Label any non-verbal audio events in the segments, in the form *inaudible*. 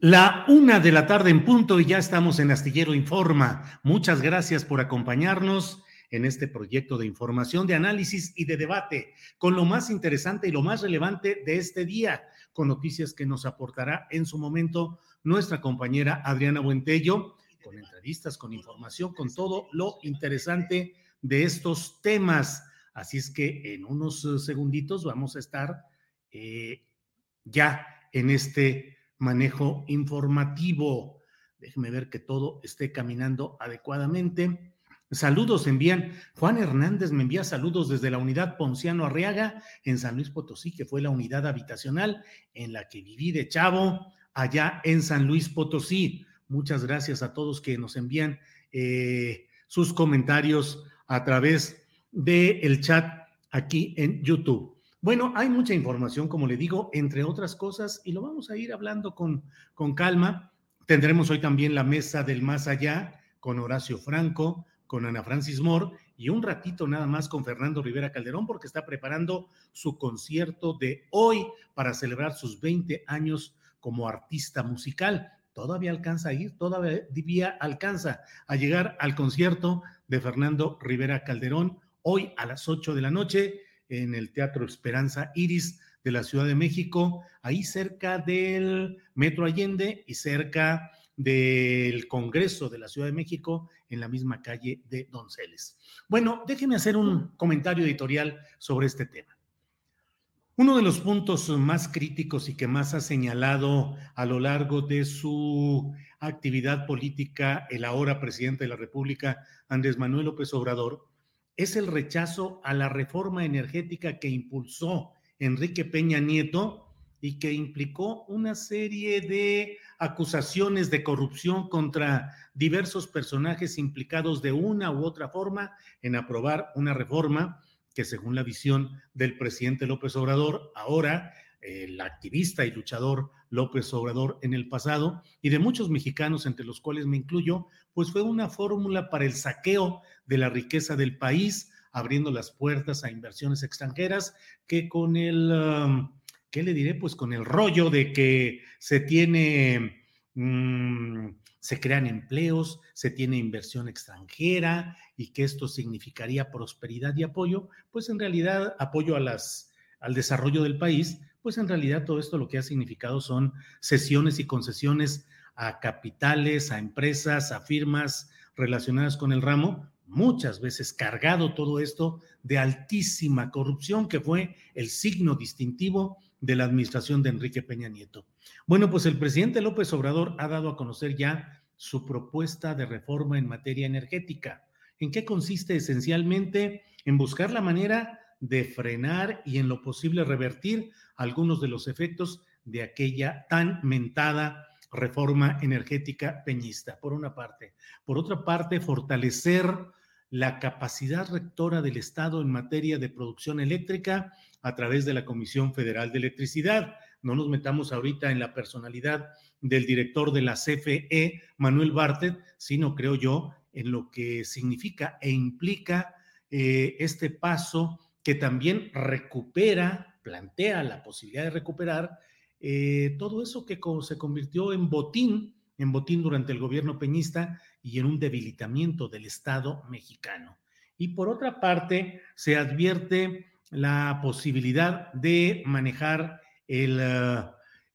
La una de la tarde en punto y ya estamos en Astillero Informa. Muchas gracias por acompañarnos en este proyecto de información, de análisis y de debate con lo más interesante y lo más relevante de este día, con noticias que nos aportará en su momento nuestra compañera Adriana Buentello, con entrevistas, con información, con todo lo interesante de estos temas. Así es que en unos segunditos vamos a estar eh, ya en este manejo informativo. Déjeme ver que todo esté caminando adecuadamente. Saludos envían. Juan Hernández me envía saludos desde la unidad Ponciano Arriaga en San Luis Potosí, que fue la unidad habitacional en la que viví de chavo allá en San Luis Potosí. Muchas gracias a todos que nos envían eh, sus comentarios a través del el chat aquí en YouTube. Bueno, hay mucha información, como le digo, entre otras cosas, y lo vamos a ir hablando con, con calma. Tendremos hoy también la mesa del más allá con Horacio Franco, con Ana Francis Moore y un ratito nada más con Fernando Rivera Calderón porque está preparando su concierto de hoy para celebrar sus 20 años como artista musical. Todavía alcanza a ir, todavía alcanza a llegar al concierto de Fernando Rivera Calderón hoy a las 8 de la noche en el Teatro Esperanza Iris de la Ciudad de México, ahí cerca del Metro Allende y cerca del Congreso de la Ciudad de México, en la misma calle de Donceles. Bueno, déjeme hacer un comentario editorial sobre este tema. Uno de los puntos más críticos y que más ha señalado a lo largo de su actividad política el ahora presidente de la República, Andrés Manuel López Obrador, es el rechazo a la reforma energética que impulsó Enrique Peña Nieto y que implicó una serie de acusaciones de corrupción contra diversos personajes implicados de una u otra forma en aprobar una reforma que según la visión del presidente López Obrador, ahora el activista y luchador López Obrador en el pasado y de muchos mexicanos, entre los cuales me incluyo, pues fue una fórmula para el saqueo de la riqueza del país, abriendo las puertas a inversiones extranjeras que con el, um, ¿qué le diré? Pues con el rollo de que se tiene, mm, se crean empleos, se tiene inversión extranjera y que esto significaría prosperidad y apoyo, pues en realidad apoyo a las, al desarrollo del país, pues en realidad todo esto lo que ha significado son sesiones y concesiones a capitales, a empresas, a firmas relacionadas con el ramo, muchas veces cargado todo esto de altísima corrupción, que fue el signo distintivo de la administración de Enrique Peña Nieto. Bueno, pues el presidente López Obrador ha dado a conocer ya su propuesta de reforma en materia energética. ¿En qué consiste esencialmente? En buscar la manera de frenar y en lo posible revertir algunos de los efectos de aquella tan mentada reforma energética peñista, por una parte. Por otra parte, fortalecer la capacidad rectora del Estado en materia de producción eléctrica a través de la Comisión Federal de Electricidad. No nos metamos ahorita en la personalidad del director de la CFE, Manuel Bartet, sino creo yo en lo que significa e implica eh, este paso que también recupera, plantea la posibilidad de recuperar eh, todo eso que se convirtió en botín, en botín durante el gobierno peñista y en un debilitamiento del Estado mexicano. Y por otra parte, se advierte la posibilidad de manejar el,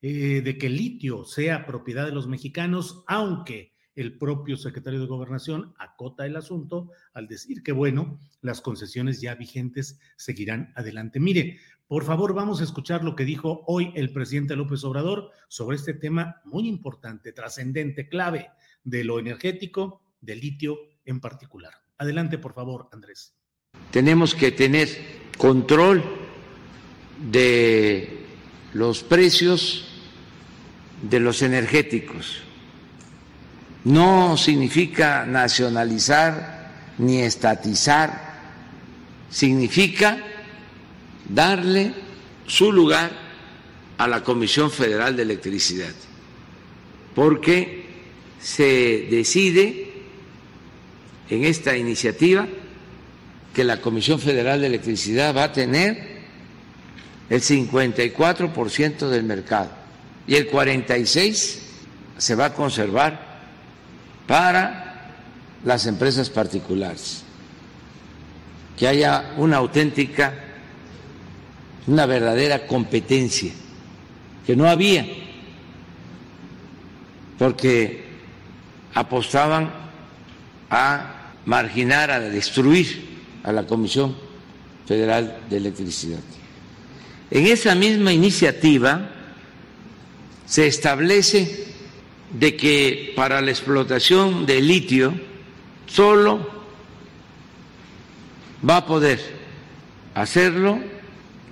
eh, de que el litio sea propiedad de los mexicanos, aunque el propio secretario de Gobernación acota el asunto al decir que, bueno, las concesiones ya vigentes seguirán adelante. Mire, por favor, vamos a escuchar lo que dijo hoy el presidente López Obrador sobre este tema muy importante, trascendente, clave de lo energético, del litio en particular. Adelante, por favor, Andrés. Tenemos que tener control de los precios de los energéticos no significa nacionalizar ni estatizar, significa darle su lugar a la Comisión Federal de Electricidad, porque se decide en esta iniciativa que la Comisión Federal de Electricidad va a tener el 54% del mercado y el 46% se va a conservar para las empresas particulares, que haya una auténtica, una verdadera competencia, que no había, porque apostaban a marginar, a destruir a la Comisión Federal de Electricidad. En esa misma iniciativa se establece de que para la explotación de litio solo va a poder hacerlo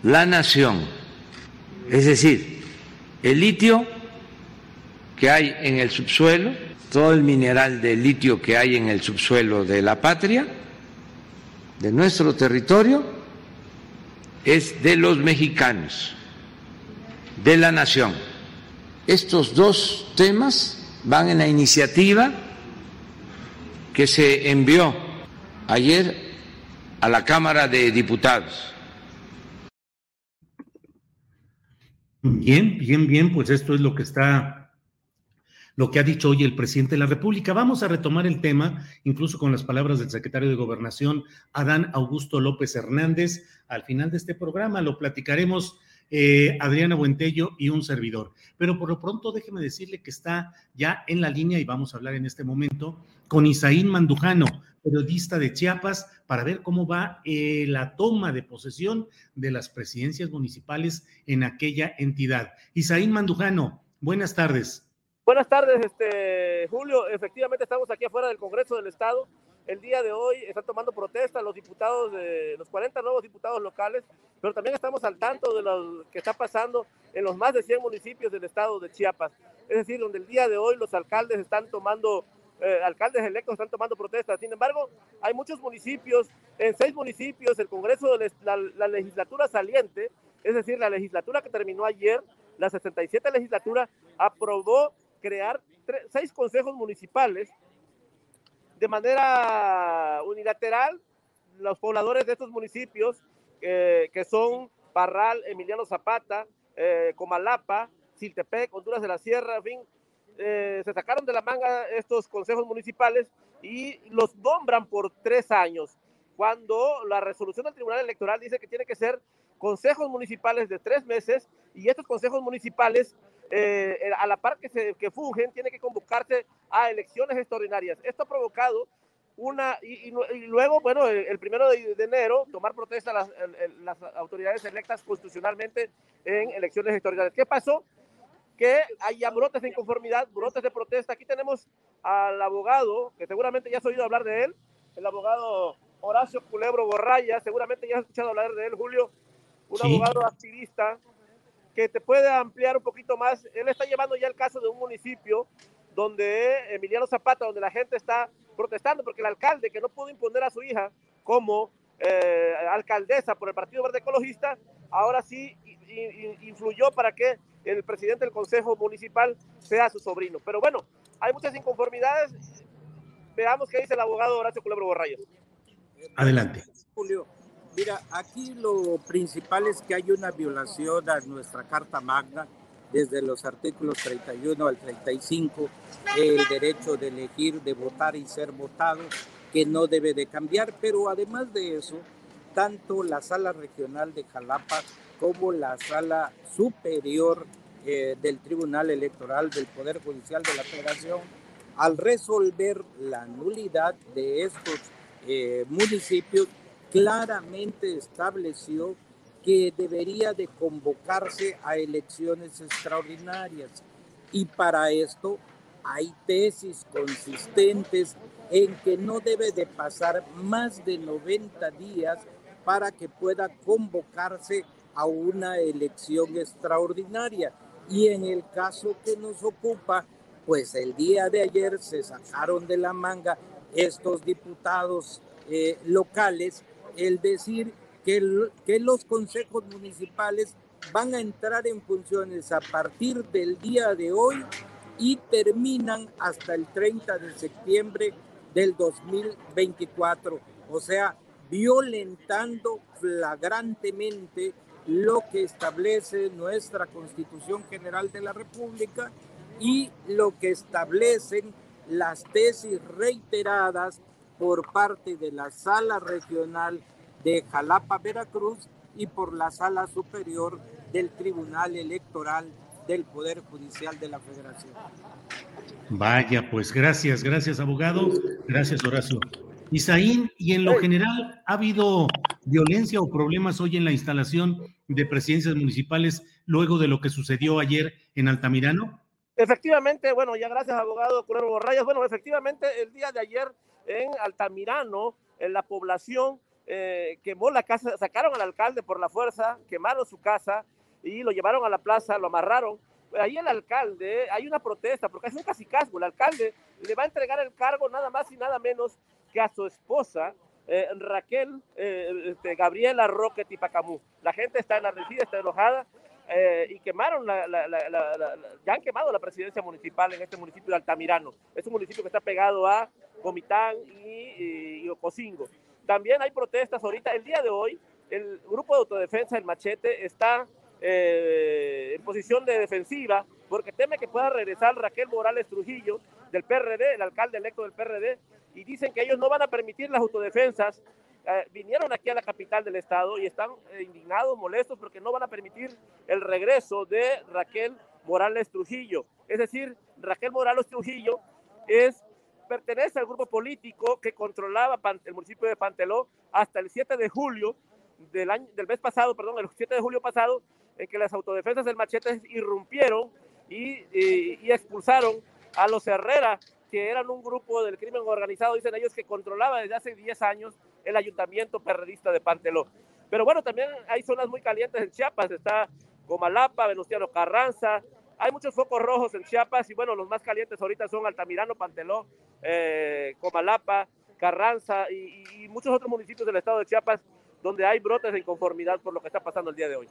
la nación. Es decir, el litio que hay en el subsuelo, todo el mineral de litio que hay en el subsuelo de la patria, de nuestro territorio, es de los mexicanos, de la nación. Estos dos temas van en la iniciativa que se envió ayer a la Cámara de Diputados. Bien, bien, bien, pues esto es lo que está, lo que ha dicho hoy el presidente de la República. Vamos a retomar el tema, incluso con las palabras del secretario de Gobernación, Adán Augusto López Hernández, al final de este programa. Lo platicaremos eh, Adriana Buentello y un servidor. Pero por lo pronto déjeme decirle que está ya en la línea y vamos a hablar en este momento con Isaín Mandujano, periodista de Chiapas, para ver cómo va eh, la toma de posesión de las presidencias municipales en aquella entidad. Isaín Mandujano, buenas tardes. Buenas tardes, este, Julio. Efectivamente estamos aquí afuera del Congreso del Estado el día de hoy están tomando protesta los diputados, de, los 40 nuevos diputados locales, pero también estamos al tanto de lo que está pasando en los más de 100 municipios del estado de Chiapas. Es decir, donde el día de hoy los alcaldes están tomando, eh, alcaldes electos están tomando protestas. Sin embargo, hay muchos municipios, en seis municipios, el Congreso de la legislatura saliente, es decir, la legislatura que terminó ayer, la 67 legislatura, aprobó crear seis consejos municipales de manera unilateral los pobladores de estos municipios, eh, que son Parral, Emiliano Zapata, eh, Comalapa, Siltepec, Honduras de la Sierra, fin, eh, se sacaron de la manga estos consejos municipales y los nombran por tres años, cuando la resolución del Tribunal Electoral dice que tiene que ser consejos municipales de tres meses y estos consejos municipales eh, a la par que, se, que fungen, tiene que convocarse a elecciones extraordinarias. Esto ha provocado una, y, luego, bueno, el, primero de, enero, tomar protesta las, las autoridades electas constitucionalmente en elecciones extraordinarias. ¿Qué pasó? Que haya brotes de inconformidad, brotes de protesta. Aquí tenemos al abogado, que seguramente ya has oído hablar de él, el abogado Horacio Culebro Borraya, seguramente ya has escuchado hablar de él, Julio, un abogado activista que te puede ampliar un poquito más. Él está llevando ya el caso de un municipio donde Emiliano Zapata, donde la gente está protestando porque el alcalde que no pudo imponer a su hija como eh, alcaldesa por el Partido Verde Ecologista, ahora sí influyó para que el presidente del Consejo Municipal sea su sobrino. Pero bueno, hay muchas inconformidades. Veamos qué dice el abogado Horacio Culebro Borrayos. Adelante. Julio, mira, aquí lo principal es que hay una violación a nuestra Carta Magna, desde los artículos 31 al 35, el derecho de elegir, de votar y ser votado, que no debe de cambiar, pero además de eso, tanto la sala regional de Jalapa como la sala superior eh, del Tribunal Electoral del Poder Judicial de la Federación, al resolver la nulidad de estos eh, municipios, claramente estableció que debería de convocarse a elecciones extraordinarias. Y para esto hay tesis consistentes en que no debe de pasar más de 90 días para que pueda convocarse a una elección extraordinaria. Y en el caso que nos ocupa, pues el día de ayer se sacaron de la manga estos diputados eh, locales el decir que, que los consejos municipales van a entrar en funciones a partir del día de hoy y terminan hasta el 30 de septiembre del 2024. O sea, violentando flagrantemente lo que establece nuestra Constitución General de la República y lo que establecen las tesis reiteradas por parte de la Sala Regional de Jalapa, Veracruz y por la Sala Superior del Tribunal Electoral del Poder Judicial de la Federación. Vaya, pues gracias, gracias abogado, gracias Horacio. Isaín, y en lo general, ¿ha habido violencia o problemas hoy en la instalación de presidencias municipales luego de lo que sucedió ayer en Altamirano? Efectivamente, bueno, ya gracias abogado Curero Borrayas. Bueno, efectivamente, el día de ayer en Altamirano, en la población eh, quemó la casa, sacaron al alcalde por la fuerza, quemaron su casa y lo llevaron a la plaza, lo amarraron. Ahí el alcalde, hay una protesta, porque es un casicazgo, el alcalde le va a entregar el cargo nada más y nada menos que a su esposa, eh, Raquel eh, este, Gabriela Roque Tipacamú. La gente está enardecida, está enojada, y quemaron la, ya han quemado la presidencia municipal en este municipio de Altamirano. Es un municipio que está pegado a Comitán y, y Ocosingo. También hay protestas ahorita. El día de hoy, el grupo de autodefensa, el machete, está eh, en posición de defensiva porque teme que pueda regresar Raquel Morales Trujillo del PRD, el alcalde electo del PRD, y dicen que ellos no van a permitir las autodefensas. Eh, vinieron aquí a la capital del estado y están eh, indignados, molestos porque no van a permitir el regreso de Raquel Morales Trujillo. Es decir, Raquel Morales Trujillo es pertenece al grupo político que controlaba el municipio de Panteló hasta el 7 de julio del, año, del mes pasado, perdón, el 7 de julio pasado, en que las autodefensas del machete irrumpieron y, y, expulsaron a los Herrera, que eran un grupo del crimen organizado, dicen ellos, que controlaba desde hace 10 años el ayuntamiento perredista de Panteló. Pero bueno, también hay zonas muy calientes en Chiapas, está Comalapa, Venustiano Carranza, hay muchos focos rojos en Chiapas y bueno, los más calientes ahorita son Altamirano, Panteló, eh, Comalapa, Carranza y, muchos otros municipios del estado de Chiapas donde hay brotes de inconformidad por lo que está pasando el día de hoy.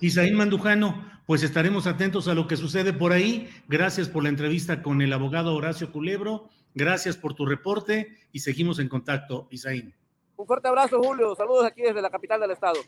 Isaín Mandujano, pues estaremos atentos a lo que sucede por ahí. Gracias por la entrevista con el abogado Horacio Culebro. Gracias por tu reporte y seguimos en contacto, Isaín. Un fuerte abrazo, Julio. Saludos aquí desde la capital del estado.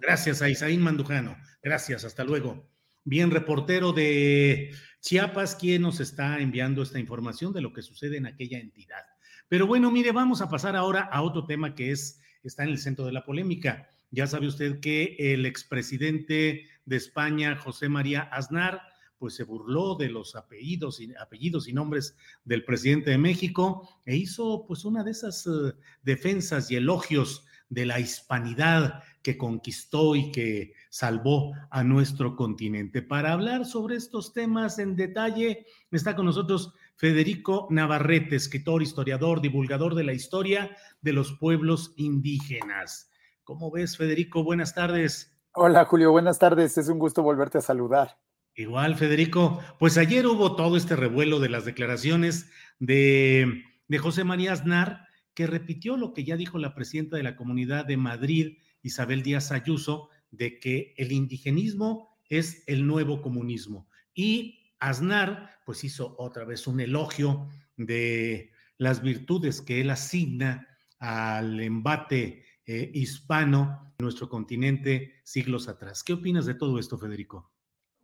Gracias a Isaín Mandujano. Gracias, hasta luego. Bien, reportero de Chiapas, ¿quién nos está enviando esta información de lo que sucede en aquella entidad? Pero bueno, mire, vamos a pasar ahora a otro tema que es, está en el centro de la polémica. Ya sabe usted que el expresidente de España, José María Aznar, pues se burló de los apellidos y, apellidos y nombres del presidente de México e hizo pues una de esas eh, defensas y elogios de la hispanidad que conquistó y que salvó a nuestro continente. Para hablar sobre estos temas en detalle, está con nosotros Federico Navarrete, escritor, historiador, divulgador de la historia de los pueblos indígenas. ¿Cómo ves, Federico? Buenas tardes. Hola, Julio, buenas tardes. Es un gusto volverte a saludar. Igual, Federico. Pues ayer hubo todo este revuelo de las declaraciones de, de José María Aznar, que repitió lo que ya dijo la presidenta de la Comunidad de Madrid, Isabel Díaz Ayuso, de que el indigenismo es el nuevo comunismo. Y Aznar, pues hizo otra vez un elogio de las virtudes que él asigna al embate eh, hispano en nuestro continente siglos atrás. ¿Qué opinas de todo esto, Federico?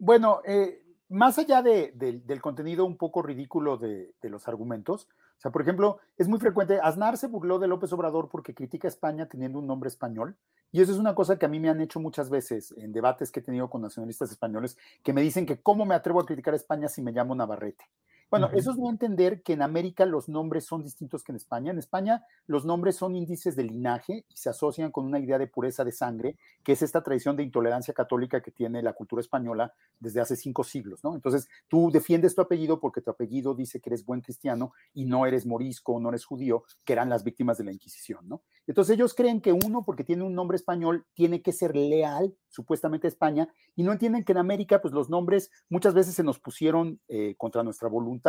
Bueno, eh, más allá del contenido un poco ridículo de, los argumentos, o sea, por ejemplo, es muy frecuente, Aznar se burló de López Obrador porque critica a España teniendo un nombre español, y eso es una cosa que a mí me han hecho muchas veces en debates que he tenido con nacionalistas españoles, que me dicen que cómo me atrevo a criticar a España si me llamo Navarrete. Bueno, eso es no entender que en América los nombres son distintos que en España. En España los nombres son índices de linaje y se asocian con una idea de pureza de sangre, que es esta tradición de intolerancia católica que tiene la cultura española desde hace cinco siglos, ¿no? Entonces, tú defiendes tu apellido porque tu apellido dice que eres buen cristiano y no eres morisco, no eres judío, que eran las víctimas de la Inquisición, ¿no? Entonces ellos creen que uno, porque tiene un nombre español, tiene que ser leal supuestamente a España y no entienden que en América, pues los nombres muchas veces se nos pusieron eh, contra nuestra voluntad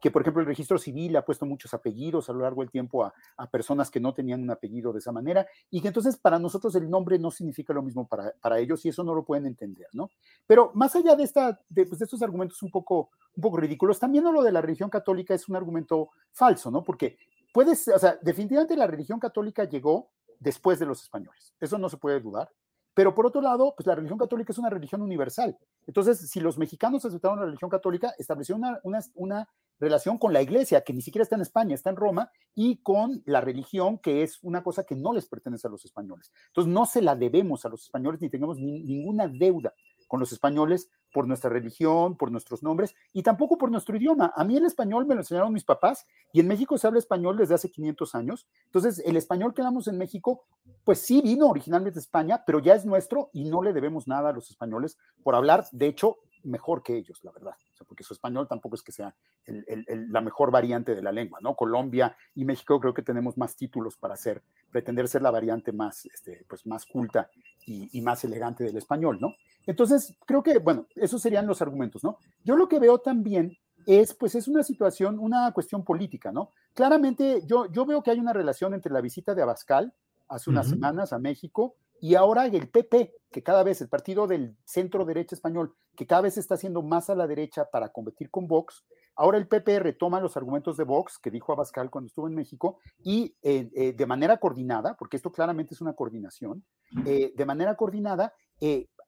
que por ejemplo el registro civil ha puesto muchos apellidos a lo largo del tiempo a, personas que no tenían un apellido de esa manera y que entonces para nosotros el nombre no significa lo mismo para, para ellos y eso no lo pueden entender, ¿no? Pero más allá de, esta, de, pues, de estos argumentos un poco, un poco ridículos, también lo de la religión católica es un argumento falso, ¿no? Porque puedes, o sea, definitivamente la religión católica llegó después de los españoles, eso no se puede dudar, pero por otro lado, pues la religión católica es una religión universal. Entonces, si los mexicanos aceptaron la religión católica, estableció una, una, relación con la iglesia, que ni siquiera está en España, está en Roma, y con la religión, que es una cosa que no les pertenece a los españoles. Entonces, no se la debemos a los españoles ni tenemos ninguna deuda con los españoles por nuestra religión, por nuestros nombres y tampoco por nuestro idioma. A mí el español me lo enseñaron mis papás y en México se habla español desde hace 500 años. Entonces, el español que hablamos en México, pues sí vino originalmente de España, pero ya es nuestro y no le debemos nada a los españoles por hablar, de hecho, mejor que ellos, la verdad. porque su español tampoco es que sea la mejor variante de la lengua, ¿no? Colombia y México creo que tenemos más títulos para ser, pretender ser la variante más, este, pues más culta y, y más elegante del español, ¿no? Entonces, creo que, bueno, esos serían los argumentos, ¿no? Yo lo que veo también es, pues, es una situación, una cuestión política, ¿no? Claramente, yo, yo veo que hay una relación entre la visita de Abascal hace unas semanas a México y ahora el PP, que cada vez, el partido del centro derecha español, que cada vez está haciendo más a la derecha para competir con Vox, ahora el PP retoma los argumentos de Vox que dijo Abascal cuando estuvo en México y eh, eh, de manera coordinada, porque esto claramente es una coordinación, eh, de manera coordinada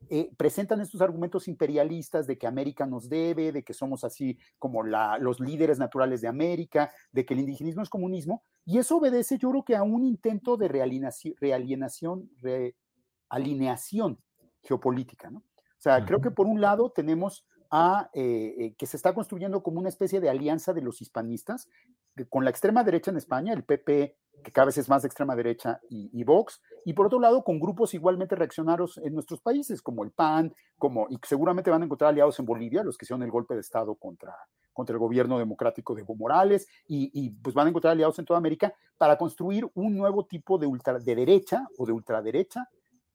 eh, presentan estos argumentos imperialistas de que América nos debe, de que somos así como los líderes naturales de América, de que el indigenismo es comunismo, y eso obedece yo creo que a un intento de realienación, realineación geopolítica, ¿no? O sea, creo que por un lado tenemos a eh, eh, que se está construyendo como una especie de alianza de los hispanistas con la extrema derecha en España, el PP, que cada vez es más de extrema derecha, y, Vox, y por otro lado con grupos igualmente reaccionarios en nuestros países, como el PAN, como, y seguramente van a encontrar aliados en Bolivia, los que hicieron el golpe de Estado contra, contra el gobierno democrático de Evo Morales, y, pues van a encontrar aliados en toda América para construir un nuevo tipo de, ultra, de derecha o de ultraderecha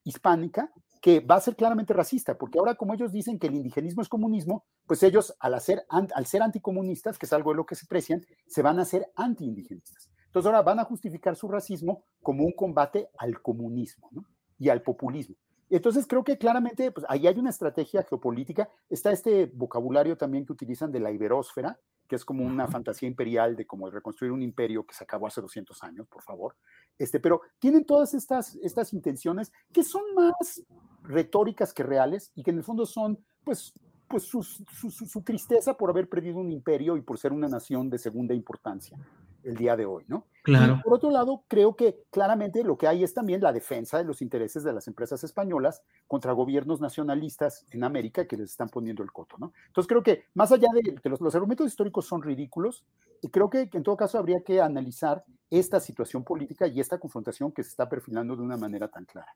hispánica que va a ser claramente racista, porque ahora como ellos dicen que el indigenismo es comunismo, pues ellos al, al ser anticomunistas, que es algo de lo que se precian, se van a hacer antiindigenistas. Entonces ahora van a justificar su racismo como un combate al comunismo y al populismo. Entonces creo que claramente pues, ahí hay una estrategia geopolítica. Está este vocabulario también que utilizan de la iberósfera, que es como una fantasía imperial de como reconstruir un imperio que se acabó hace 200 años, por favor. Este, pero tienen todas estas, estas intenciones que son más retóricas que reales y que en el fondo son, pues, pues su, su, tristeza por haber perdido un imperio y por ser una nación de segunda importancia el día de hoy, ¿no? Claro. por otro lado, creo que claramente lo que hay es también la defensa de los intereses de las empresas españolas contra gobiernos nacionalistas en América que les están poniendo el coto, ¿no? Entonces creo que más allá de que los, los argumentos históricos son ridículos, y creo que en todo caso habría que analizar esta situación política y esta confrontación que se está perfilando de una manera tan clara.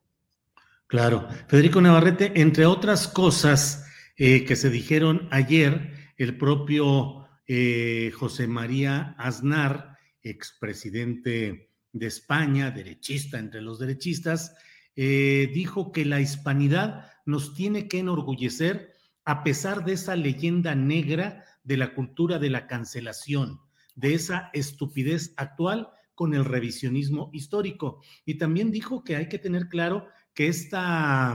Claro. Federico Navarrete, entre otras cosas eh, que se dijeron ayer, el propio eh, José María Aznar, expresidente de España, derechista entre los derechistas, eh, dijo que la hispanidad nos tiene que enorgullecer a pesar de esa leyenda negra de la cultura de la cancelación, de esa estupidez actual con el revisionismo histórico. Y también dijo que hay que tener claro que esta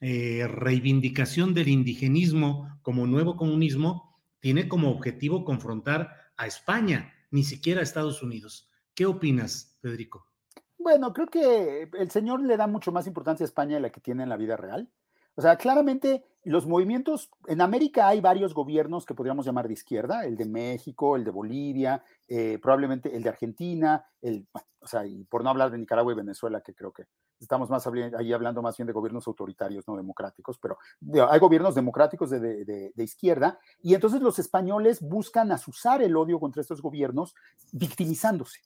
eh, reivindicación del indigenismo como nuevo comunismo tiene como objetivo confrontar a España, ni siquiera a Estados Unidos. ¿Qué opinas, Federico? Bueno, creo que el señor le da mucho más importancia a España de la que tiene en la vida real. O sea, claramente los movimientos, en América hay varios gobiernos que podríamos llamar de izquierda, el de México, el de Bolivia, eh, probablemente el de Argentina, el, o sea, y por no hablar de Nicaragua y Venezuela, que creo que estamos más ahí hablando más bien de gobiernos autoritarios, no democráticos, pero hay gobiernos democráticos de, de, izquierda, y entonces los españoles buscan asusar el odio contra estos gobiernos victimizándose.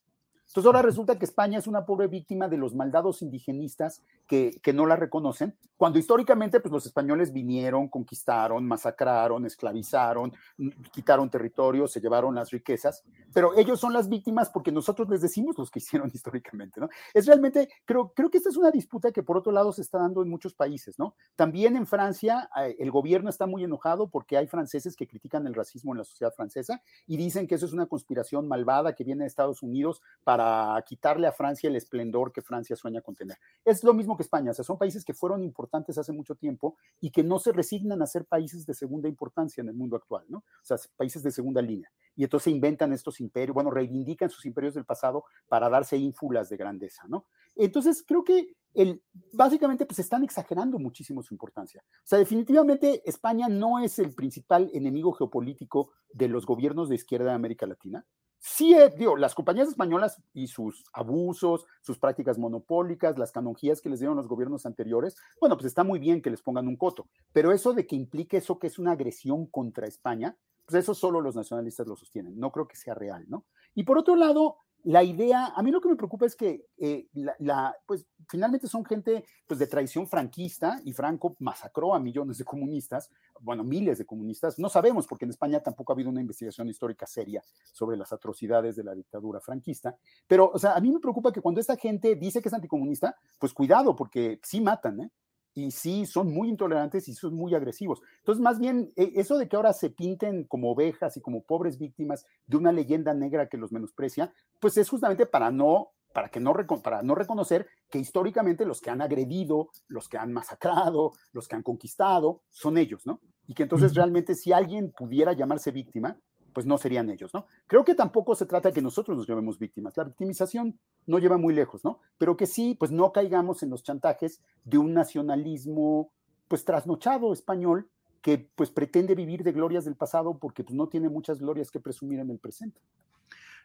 Entonces ahora resulta que España es una pobre víctima de los maldados indigenistas que, que, no la reconocen, cuando históricamente pues, los españoles vinieron, conquistaron, masacraron, esclavizaron, mm, quitaron territorios, se llevaron las riquezas, pero ellos son las víctimas porque nosotros les decimos los que hicieron *laughs* históricamente, ¿no? Es realmente, creo, creo que esta es una disputa que por otro lado se está dando en muchos países, ¿no? También en Francia eh, el gobierno está muy enojado porque hay franceses que critican el racismo en la sociedad francesa y dicen que eso es una conspiración malvada que viene de Estados Unidos para para quitarle a Francia el esplendor que Francia sueña con tener. Es lo mismo que España, o sea, son países que fueron importantes hace mucho tiempo y que no se resignan a ser países de segunda importancia en el mundo actual, ¿no? O sea, países de segunda línea. Y entonces inventan estos imperios, bueno, reivindican sus imperios del pasado para darse ínfulas de grandeza, ¿no? Entonces, creo que el, básicamente pues están exagerando muchísimo su importancia. O sea, definitivamente España no es el principal enemigo geopolítico de los gobiernos de izquierda de América Latina sí, eh, digo, las compañías españolas y sus abusos, sus prácticas monopólicas, las canonjías que les dieron los gobiernos anteriores, bueno, pues está muy bien que les pongan un coto, pero eso de que implique eso que es una agresión contra España, pues eso solo los nacionalistas lo sostienen, no creo que sea real, ¿no? Y por otro lado, la idea, a mí lo que me preocupa es que eh, la, pues finalmente son gente pues de tradición franquista y Franco masacró a millones de comunistas, bueno, miles de comunistas, no sabemos porque en España tampoco ha habido una investigación histórica seria sobre las atrocidades de la dictadura franquista, pero o sea, a mí me preocupa que cuando esta gente dice que es anticomunista, pues cuidado porque sí matan, ¿eh? Y sí son muy intolerantes y son muy agresivos. Entonces, más bien, e, eso de que ahora se pinten como ovejas y como pobres víctimas de una leyenda negra que los menosprecia, pues es justamente para no para que no, para no reconocer que históricamente los que han agredido, los que han masacrado, los que han conquistado, son ellos, ¿no? Y que entonces realmente si alguien pudiera llamarse víctima, pues no serían ellos, ¿no? Creo que tampoco se trata de que nosotros nos llamemos víctimas. La victimización no lleva muy lejos, ¿no? Pero que sí, pues no caigamos en los chantajes de un nacionalismo, pues trasnochado español que pues pretende vivir de glorias del pasado porque pues, no tiene muchas glorias que presumir en el presente.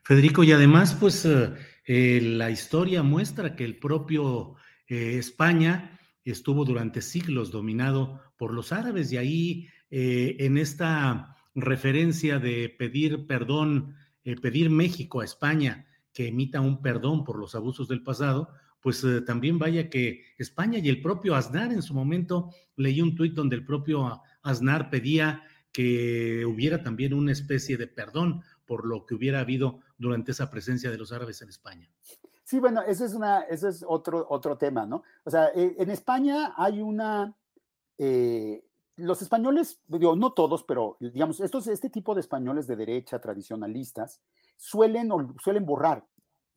Federico, y además, pues eh, eh, la historia muestra que el propio eh, España estuvo durante siglos dominado por los árabes y ahí en esta referencia de pedir perdón, eh, pedir México a España que emita un perdón por los abusos del pasado, pues eh, también vaya que España y el propio Aznar en su momento leí un tuit donde el propio Aznar pedía que hubiera también una especie de perdón por lo que hubiera habido durante esa presencia de los árabes en España. Sí, bueno, eso es, una, eso es otro, otro tema, ¿no? O sea, eh, en España hay una, los españoles, digo, no todos, pero digamos, estos, este tipo de españoles de derecha tradicionalistas suelen, suelen borrar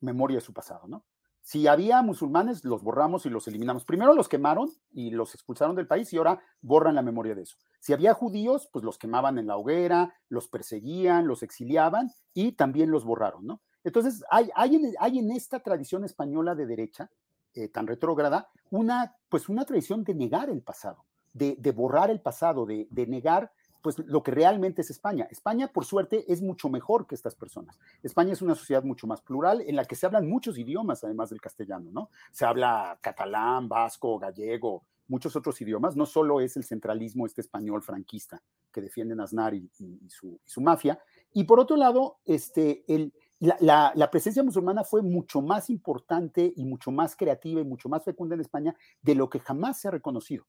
memoria de su pasado, ¿no? Si había musulmanes, los borramos y los eliminamos. Primero los quemaron y los expulsaron del país y ahora borran la memoria de eso. Si había judíos, pues los quemaban en la hoguera, los perseguían, los exiliaban y también los borraron, ¿no? Entonces, hay, hay, en, esta tradición española de derecha eh, tan retrógrada una, pues una tradición de negar el pasado de, borrar el pasado, de, negar pues lo que realmente es España. España, por suerte, es mucho mejor que estas personas. España es una sociedad mucho más plural en la que se hablan muchos idiomas, además del castellano, ¿no? Se habla catalán, vasco, gallego, muchos otros idiomas. No solo es el centralismo este español franquista que defienden Aznar y, su, mafia. Y por otro lado, este, el, la, presencia musulmana fue mucho más importante y mucho más creativa y mucho más fecunda en España de lo que jamás se ha reconocido.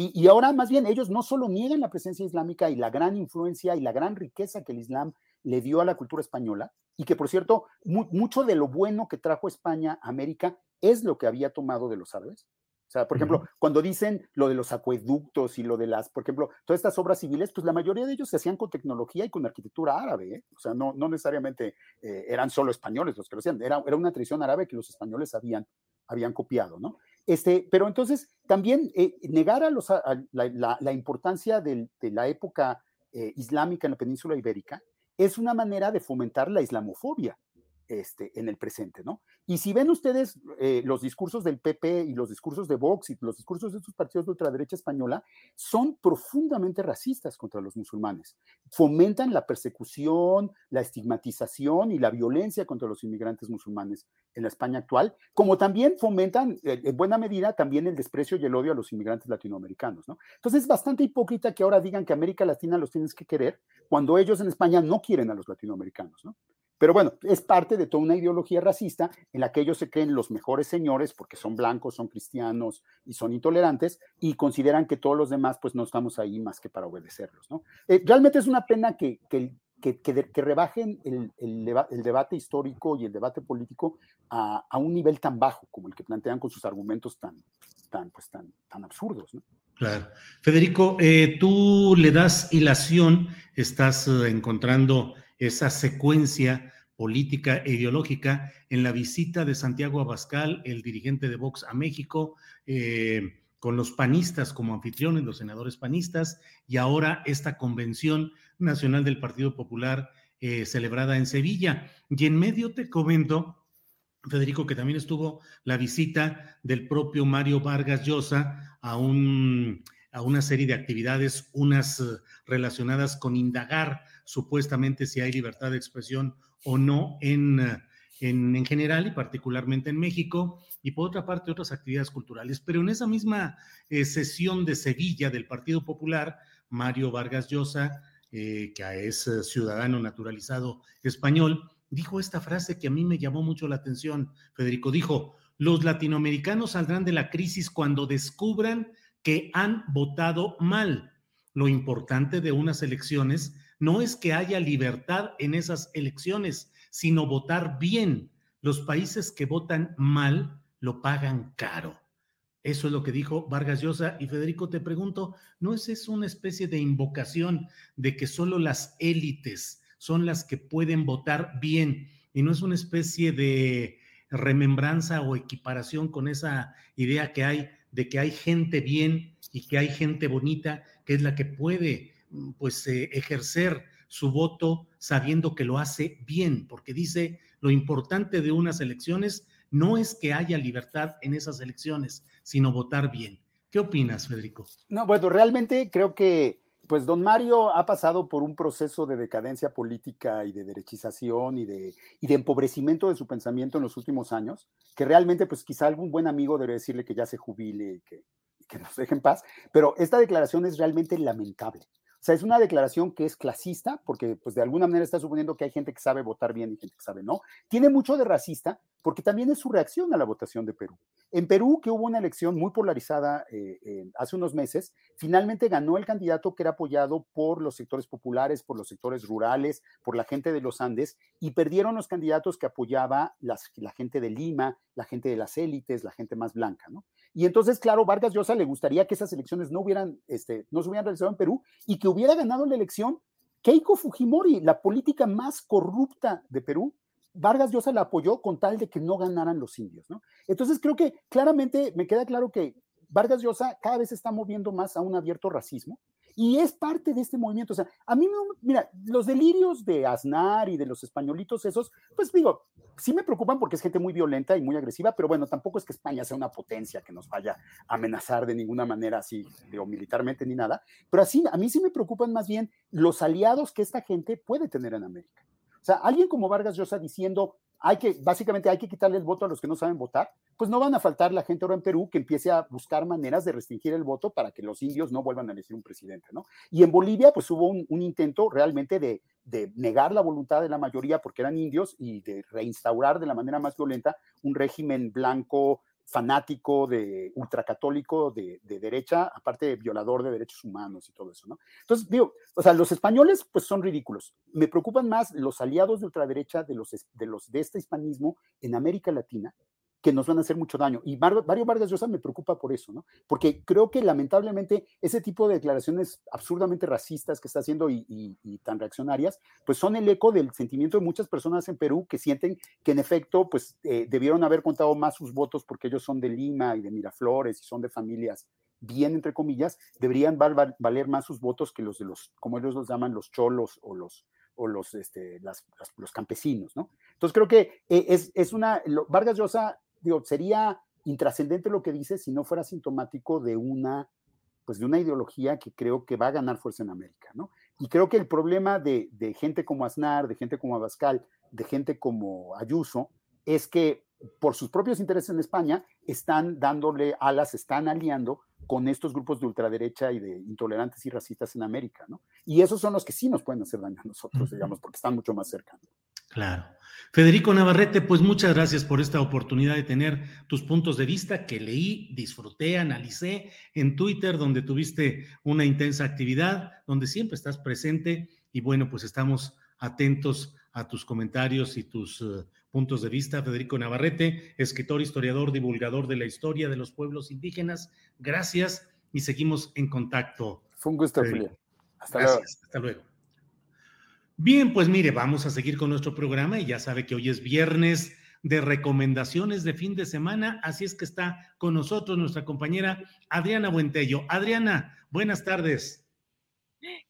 Y, ahora más bien ellos no solo niegan la presencia islámica y la gran influencia y la gran riqueza que el Islam le dio a la cultura española, y que por cierto, mucho de lo bueno que trajo España a América es lo que había tomado de los árabes. O sea, por ejemplo, cuando dicen lo de los acueductos y lo de las, por ejemplo, todas estas obras civiles, pues la mayoría de ellos se hacían con tecnología y con arquitectura árabe. ¿eh? O sea, no, no necesariamente eh, eran solo españoles los que lo hacían, era, era una tradición árabe que los españoles habían, habían copiado, ¿no? Este, pero entonces también eh, negar a, los, la, importancia de la época eh, islámica en la península ibérica es una manera de fomentar la islamofobia. Este, en el presente, ¿no? Y si ven ustedes eh, los discursos del PP y los discursos de Vox y los discursos de estos partidos de ultraderecha española, son profundamente racistas contra los musulmanes. Fomentan la persecución, la estigmatización y la violencia contra los inmigrantes musulmanes en la España actual, como también fomentan eh, en buena medida también el desprecio y el odio a los inmigrantes latinoamericanos, ¿no? Entonces es bastante hipócrita que ahora digan que América Latina los tienes que querer cuando ellos en España no quieren a los latinoamericanos, ¿no? Pero bueno, es parte de toda una ideología racista en la que ellos se creen los mejores señores porque son blancos, son cristianos y son intolerantes y consideran que todos los demás pues no estamos ahí más que para obedecerlos. ¿no? Eh, realmente es una pena que, que, que, que rebajen el, el, debate histórico y el debate político a, a, un nivel tan bajo como el que plantean con sus argumentos tan, tan, pues, tan, tan absurdos. ¿no? Claro. Federico, eh, tú le das hilación, estás eh, encontrando esa secuencia política e ideológica en la visita de Santiago Abascal, el dirigente de Vox a México, eh, con los panistas como anfitriones, los senadores panistas, y ahora esta convención nacional del Partido Popular eh, celebrada en Sevilla. Y en medio te comento, Federico, que también estuvo la visita del propio Mario Vargas Llosa a un a una serie de actividades, unas uh, relacionadas con indagar supuestamente si hay libertad de expresión o no en, uh, en, en, general y particularmente en México, y por otra parte otras actividades culturales. Pero en esa misma eh, sesión de Sevilla del Partido Popular, Mario Vargas Llosa, eh, que es ciudadano naturalizado español, dijo esta frase que a mí me llamó mucho la atención, Federico, dijo, los latinoamericanos saldrán de la crisis cuando descubran que han votado mal. Lo importante de unas elecciones no es que haya libertad en esas elecciones, sino votar bien. Los países que votan mal lo pagan caro. Eso es lo que dijo Vargas Llosa. Y Federico, te pregunto, ¿no es eso una especie de invocación de que solo las élites son las que pueden votar bien? Y no es una especie de remembranza o equiparación con esa idea que hay de que hay gente bien y que hay gente bonita que es la que puede mm, pues eh, ejercer su voto sabiendo que lo hace bien, porque dice lo importante de unas elecciones no es que haya libertad en esas elecciones, sino votar bien. ¿Qué opinas, Federico? No, bueno, realmente creo que pues don Mario ha pasado por un proceso de decadencia política y de derechización y de, y de empobrecimiento de su pensamiento en los últimos años, que realmente pues quizá algún buen amigo debe decirle que ya se jubile y que, y que nos deje en paz, pero esta declaración es realmente lamentable. O sea, es una declaración que es clasista, porque pues de alguna manera está suponiendo que hay gente que sabe votar bien y gente que sabe no. Tiene mucho de racista, porque también es su reacción a la votación de Perú. En Perú, que hubo una elección muy polarizada eh, hace unos meses, finalmente ganó el candidato que era apoyado por los sectores populares, por los sectores rurales, por la gente de los Andes, y perdieron los candidatos que apoyaba la gente de Lima, la gente de las élites, la gente más blanca, ¿no? Y entonces, claro, Vargas Llosa le gustaría que esas elecciones no hubieran, este, no se hubieran realizado en Perú y que hubiera ganado la elección Keiko Fujimori, la política más corrupta de Perú. Vargas Llosa la apoyó con tal de que no ganaran los indios, ¿no? Entonces creo que claramente me queda claro que Vargas Llosa cada vez está moviendo más a un abierto racismo y es parte de este movimiento. O sea, a mí, me, mira, los delirios de Aznar y de los españolitos esos, pues digo, sí me preocupan porque es gente muy violenta y muy agresiva, pero bueno, tampoco es que España sea una potencia que nos vaya a amenazar de ninguna manera así, digo, militarmente ni nada. Pero así, a mí sí me preocupan más bien los aliados que esta gente puede tener en América. O sea, alguien como Vargas Llosa diciendo, hay que, básicamente hay que quitarle el voto a los que no saben votar, pues no van a faltar la gente ahora en Perú que empiece a buscar maneras de restringir el voto para que los indios no vuelvan a elegir un presidente, ¿no? Y en Bolivia, pues hubo un, intento realmente de, de, negar la voluntad de la mayoría porque eran indios y de reinstaurar de la manera más violenta un régimen blanco fanático, de ultracatólico, de, de, derecha, aparte de violador de derechos humanos y todo eso, ¿no? Entonces, digo, o sea, los españoles pues son ridículos. Me preocupan más los aliados de ultraderecha de los, de los de este hispanismo en América Latina, que nos van a hacer mucho daño. Y Mario Vargas Llosa me preocupa por eso, ¿no? Porque creo que lamentablemente ese tipo de declaraciones absurdamente racistas que está haciendo y, y, y, tan reaccionarias, pues son el eco del sentimiento de muchas personas en Perú que sienten que en efecto, pues eh, debieron haber contado más sus votos porque ellos son de Lima y de Miraflores y son de familias bien, entre comillas, deberían val valer más sus votos que los de los, como ellos los llaman, los cholos o los, o los, este, las, las, los campesinos, ¿no? Entonces creo que eh, es, es una, Vargas Llosa, digo, sería intrascendente lo que dice si no fuera sintomático de una, pues de una ideología que creo que va a ganar fuerza en América, ¿no? Y creo que el problema de, de gente como Aznar, de gente como Abascal, de gente como Ayuso, es que por sus propios intereses en España están dándole alas, están aliando con estos grupos de ultraderecha y de intolerantes y racistas en América, ¿no? Y esos son los que sí nos pueden hacer daño a nosotros, digamos, porque están mucho más cerca. Claro. Federico Navarrete, pues muchas gracias por esta oportunidad de tener tus puntos de vista que leí, disfruté, analicé en Twitter, donde tuviste una intensa actividad, donde siempre estás presente y bueno, pues estamos atentos a tus comentarios y tus uh, puntos de vista. Federico Navarrete, escritor, historiador, divulgador de la historia de los pueblos indígenas. Gracias y seguimos en contacto. Fue un gusto, Julio. Hasta luego. Hasta luego. Bien, pues mire, vamos a seguir con nuestro programa y ya sabe que hoy es viernes de recomendaciones de fin de semana, así es que está con nosotros nuestra compañera Adriana Buentello. Adriana, buenas tardes.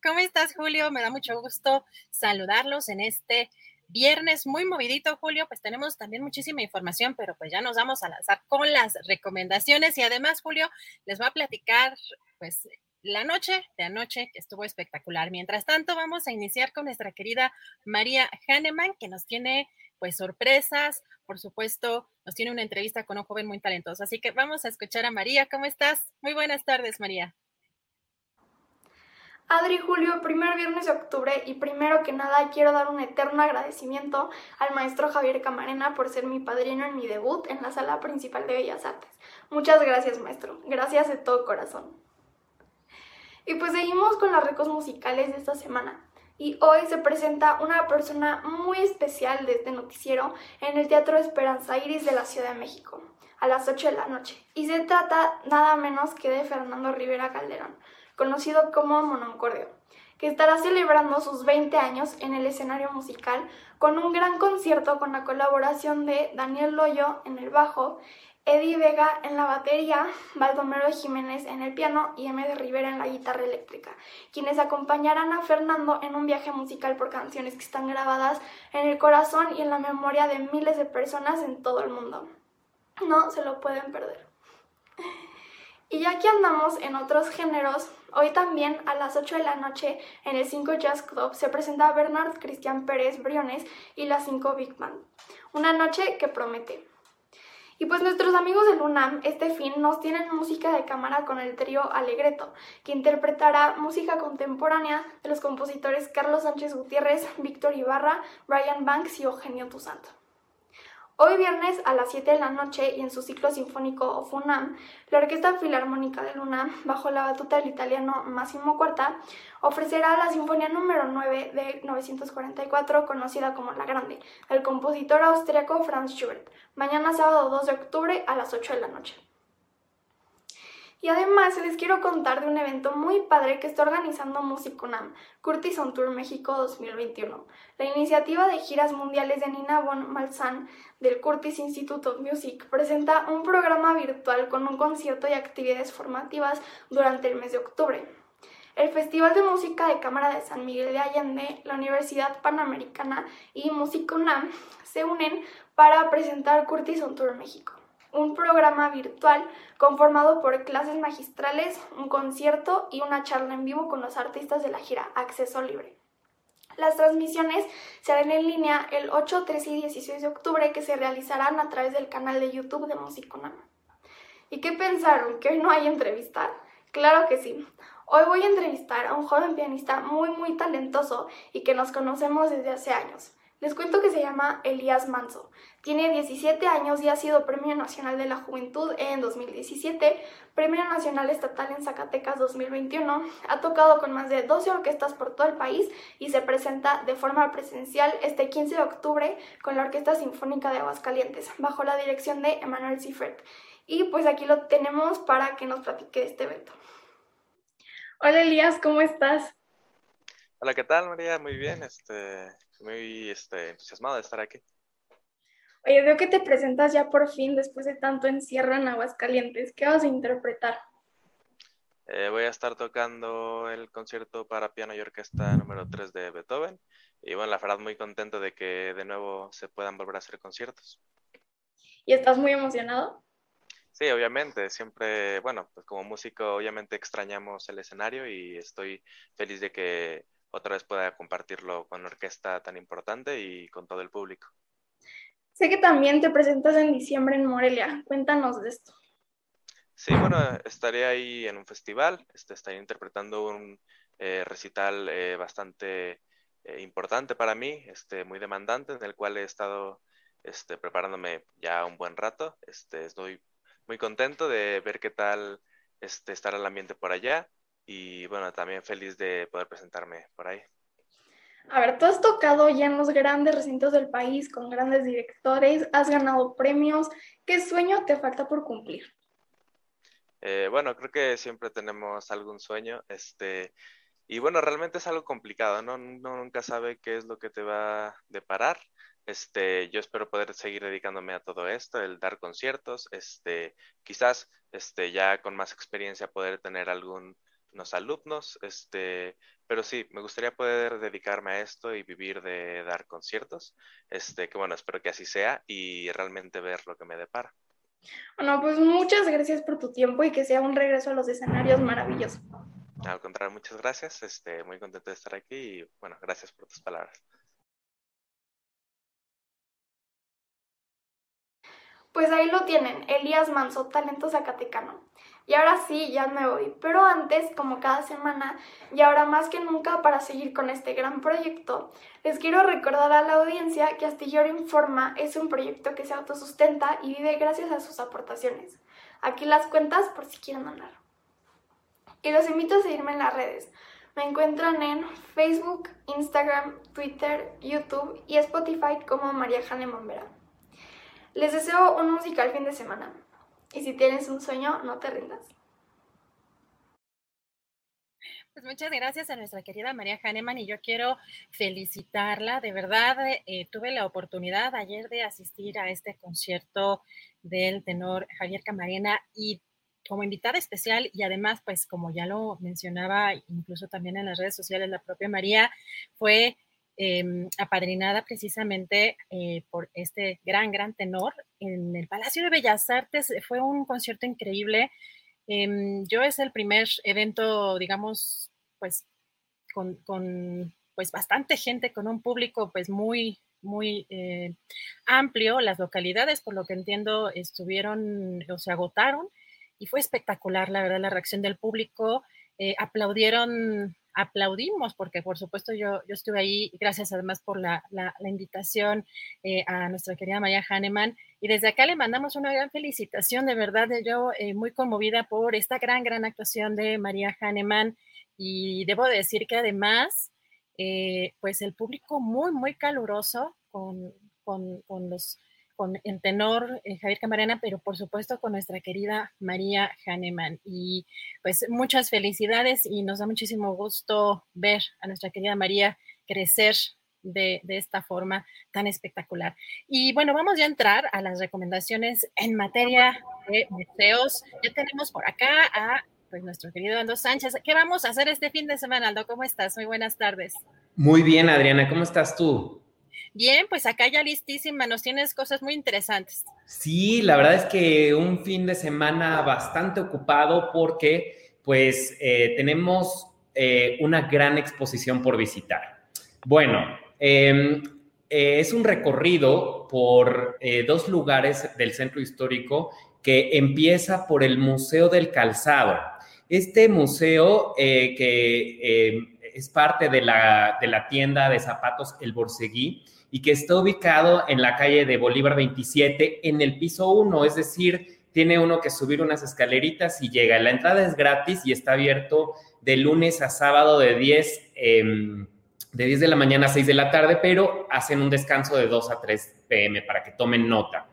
¿Cómo estás, Julio? Me da mucho gusto saludarlos en este viernes muy movidito, Julio, pues tenemos también muchísima información, pero pues ya nos vamos a lanzar con las recomendaciones y además, Julio, les voy a platicar pues la noche de anoche que estuvo espectacular. Mientras tanto, vamos a iniciar con nuestra querida María Hahnemann, que nos tiene pues sorpresas, por supuesto, nos tiene una entrevista con un joven muy talentoso. Así que vamos a escuchar a María. ¿Cómo estás? Muy buenas tardes, María. Adri Julio, primer viernes de octubre y primero que nada quiero dar un eterno agradecimiento al maestro Javier Camarena por ser mi padrino en mi debut en la sala principal de Bellas Artes. Muchas gracias maestro, gracias de todo corazón. Y pues seguimos con las recos musicales de esta semana. Y hoy se presenta una persona muy especial de este noticiero en el Teatro Esperanza Iris de la Ciudad de México a las 8 de la noche. Y se trata nada menos que de Fernando Rivera Calderón conocido como Monocordio, que estará celebrando sus 20 años en el escenario musical con un gran concierto con la colaboración de Daniel Loyo en el bajo, Eddie Vega en la batería, Baldomero Jiménez en el piano y M. de Rivera en la guitarra eléctrica, quienes acompañarán a Fernando en un viaje musical por canciones que están grabadas en el corazón y en la memoria de miles de personas en todo el mundo. No se lo pueden perder. Y ya que andamos en otros géneros, hoy también a las 8 de la noche en el 5 Jazz Club se presenta Bernard Cristian Pérez Briones y la 5 Big Band. Una noche que promete. Y pues nuestros amigos del UNAM este fin nos tienen música de cámara con el trío Alegreto, que interpretará música contemporánea de los compositores Carlos Sánchez Gutiérrez, Víctor Ibarra, Brian Banks y Eugenio Tusanto. Hoy viernes a las 7 de la noche y en su ciclo sinfónico FUNAM, la Orquesta Filarmónica del UNAM, bajo la batuta del italiano Massimo Cuarta, ofrecerá la Sinfonía número 9 de 944, conocida como La Grande, del compositor austriaco Franz Schubert, mañana sábado 2 de octubre a las 8 de la noche. Y además les quiero contar de un evento muy padre que está organizando Musicunam, Curtis on Tour México 2021. La iniciativa de giras mundiales de Nina von Malzahn del Curtis Institute of Music presenta un programa virtual con un concierto y actividades formativas durante el mes de octubre. El Festival de Música de Cámara de San Miguel de Allende, la Universidad Panamericana y Musicunam se unen para presentar Curtis on Tour México un programa virtual conformado por clases magistrales, un concierto y una charla en vivo con los artistas de la gira Acceso Libre. Las transmisiones se harán en línea el 8, 13 y 16 de octubre que se realizarán a través del canal de YouTube de Musiconama. ¿Y qué pensaron? ¿Que hoy no hay entrevista? Claro que sí. Hoy voy a entrevistar a un joven pianista muy muy talentoso y que nos conocemos desde hace años. Les cuento que se llama Elías Manso. Tiene 17 años y ha sido Premio Nacional de la Juventud en 2017, Premio Nacional Estatal en Zacatecas 2021. Ha tocado con más de 12 orquestas por todo el país y se presenta de forma presencial este 15 de octubre con la Orquesta Sinfónica de Aguascalientes, bajo la dirección de Emanuel Cifret. Y pues aquí lo tenemos para que nos platique de este evento. Hola Elías, ¿cómo estás? Hola, ¿qué tal María? Muy bien, este, muy este, entusiasmado de estar aquí. Oye, veo que te presentas ya por fin después de tanto encierro en Aguascalientes. ¿Qué vas a interpretar? Eh, voy a estar tocando el concierto para piano y orquesta número 3 de Beethoven. Y bueno, la verdad muy contento de que de nuevo se puedan volver a hacer conciertos. ¿Y estás muy emocionado? Sí, obviamente, siempre, bueno, pues como músico obviamente extrañamos el escenario y estoy feliz de que otra vez pueda compartirlo con una orquesta tan importante y con todo el público. Sé que también te presentas en diciembre en Morelia. Cuéntanos de esto. Sí, bueno, estaré ahí en un festival, este, estaré interpretando un eh, recital eh, bastante eh, importante para mí, este, muy demandante, en el cual he estado este, preparándome ya un buen rato. Este, estoy muy contento de ver qué tal este, estará el ambiente por allá y bueno, también feliz de poder presentarme por ahí. A ver, tú has tocado ya en los grandes recintos del país con grandes directores, has ganado premios. ¿Qué sueño te falta por cumplir? Eh, bueno, creo que siempre tenemos algún sueño, este, y bueno, realmente es algo complicado, ¿no? Uno nunca sabe qué es lo que te va a deparar. Este, yo espero poder seguir dedicándome a todo esto, el dar conciertos, este, quizás, este, ya con más experiencia poder tener algunos alumnos, este, pero sí, me gustaría poder dedicarme a esto y vivir de dar conciertos, este, que bueno, espero que así sea y realmente ver lo que me depara. Bueno, pues muchas gracias por tu tiempo y que sea un regreso a los escenarios maravilloso. Al contrario, muchas gracias, este, muy contento de estar aquí y bueno, gracias por tus palabras. Pues ahí lo tienen, Elías Manso, talento zacatecano. Y ahora sí, ya me voy. Pero antes, como cada semana, y ahora más que nunca para seguir con este gran proyecto, les quiero recordar a la audiencia que Astillero Informa es un proyecto que se autosustenta y vive gracias a sus aportaciones. Aquí las cuentas por si quieren donar. Y los invito a seguirme en las redes. Me encuentran en Facebook, Instagram, Twitter, YouTube y Spotify como María Jane Mambera. Les deseo un musical fin de semana. Y si tienes un sueño, no te rindas. Pues muchas gracias a nuestra querida María Hahnemann y yo quiero felicitarla. De verdad, eh, tuve la oportunidad ayer de asistir a este concierto del tenor Javier Camarena y como invitada especial y además, pues como ya lo mencionaba incluso también en las redes sociales la propia María, fue Em, apadrinada precisamente eh, por este gran, gran tenor en el Palacio de Bellas Artes. Fue un concierto increíble. Em, yo es el primer evento, digamos, pues con, pues bastante gente, con un público pues muy, muy eh, amplio. Las localidades, por lo que entiendo, estuvieron o se agotaron y fue espectacular, la verdad, la reacción del público. Eh, aplaudieron aplaudimos, porque por supuesto yo, yo estuve ahí, gracias además por la, la, invitación eh, a nuestra querida Maya Hahnemann, y desde acá le mandamos una gran felicitación, de verdad, yo eh, muy conmovida por esta gran, gran actuación de María Hahnemann, y debo decir que además, eh, pues el público muy, muy caluroso con, con, con los con el tenor eh, Javier Camarena, pero por supuesto con nuestra querida María Hahnemann. Y pues muchas felicidades y nos da muchísimo gusto ver a nuestra querida María crecer de, de, esta forma tan espectacular. Y bueno, vamos ya a entrar a las recomendaciones en materia de museos. Ya tenemos por acá a pues, nuestro querido Aldo Sánchez. ¿Qué vamos a hacer este fin de semana, Aldo? ¿Cómo estás? Muy buenas tardes. Muy bien, Adriana. ¿Cómo estás tú? Bien, pues acá ya listísima, nos tienes cosas muy interesantes. Sí, la verdad es que un fin de semana bastante ocupado porque pues eh, tenemos eh, una gran exposición por visitar. Bueno, em, eh, es un recorrido por dos lugares del centro histórico que empieza por el Museo del Calzado. Este museo que es parte de la, de la tienda de zapatos El Borseguí y que está ubicado en la calle de Bolívar 27 en el piso 1, es decir, tiene uno que subir unas escaleritas y llega. La entrada es gratis y está abierto de lunes a sábado de 10, em, de 10 de la mañana a 6 de la tarde, pero hacen un descanso de 2 a 3 pm para que tomen nota.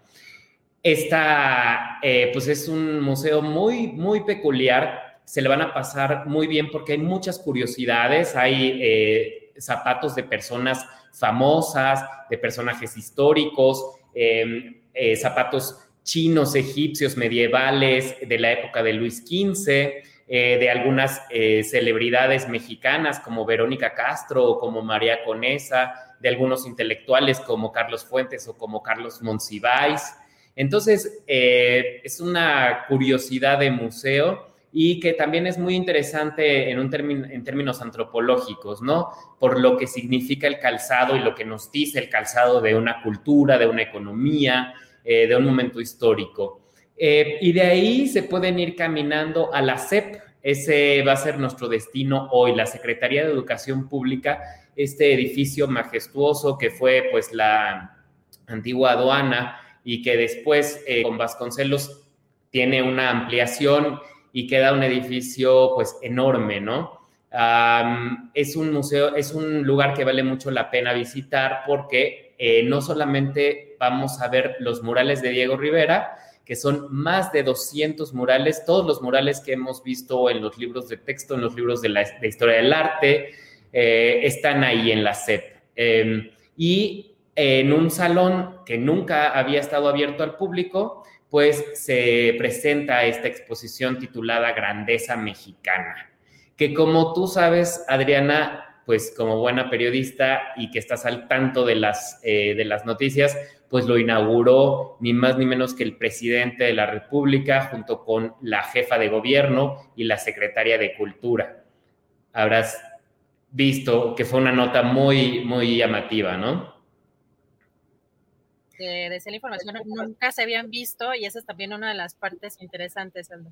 Esta, eh, pues es un museo muy, muy peculiar. Se le van a pasar muy bien porque hay muchas curiosidades. Hay eh, zapatos de personas famosas, de personajes históricos, em, eh, zapatos chinos, egipcios, medievales de la época de Luis XV, eh, de algunas celebridades mexicanas como Verónica Castro o como María Conesa, de algunos intelectuales como Carlos Fuentes o como Carlos Monsiváis. Entonces, es una curiosidad de museo y que también es muy interesante en, un en términos antropológicos, ¿no? Por lo que significa el calzado y lo que nos dice el calzado de una cultura, de una economía, de un momento histórico. Eh, y de ahí se pueden ir caminando a la SEP. Ese va a ser nuestro destino hoy, la Secretaría de Educación Pública, este edificio majestuoso que fue pues la antigua aduana y que después eh, con Vasconcelos tiene una ampliación y queda un edificio pues enorme, ¿no? es un museo, es un lugar que vale mucho la pena visitar porque eh, no solamente vamos a ver los murales de Diego Rivera, que son más de 200 murales, todos los murales que hemos visto en los libros de texto, en los libros de, la, historia del arte, eh, están ahí en la SEP. Em, y en un salón que nunca había estado abierto al público, pues se presenta esta exposición titulada Grandeza Mexicana, que como tú sabes, Adriana, pues como buena periodista y que estás al tanto de las, eh, de las noticias, pues lo inauguró ni más ni menos que el presidente de la República junto con la jefa de gobierno y la secretaria de Cultura. Habrás visto que fue una nota muy, muy llamativa, ¿no? De, esa información nunca se habían visto y esa es también una de las partes interesantes, Aldo.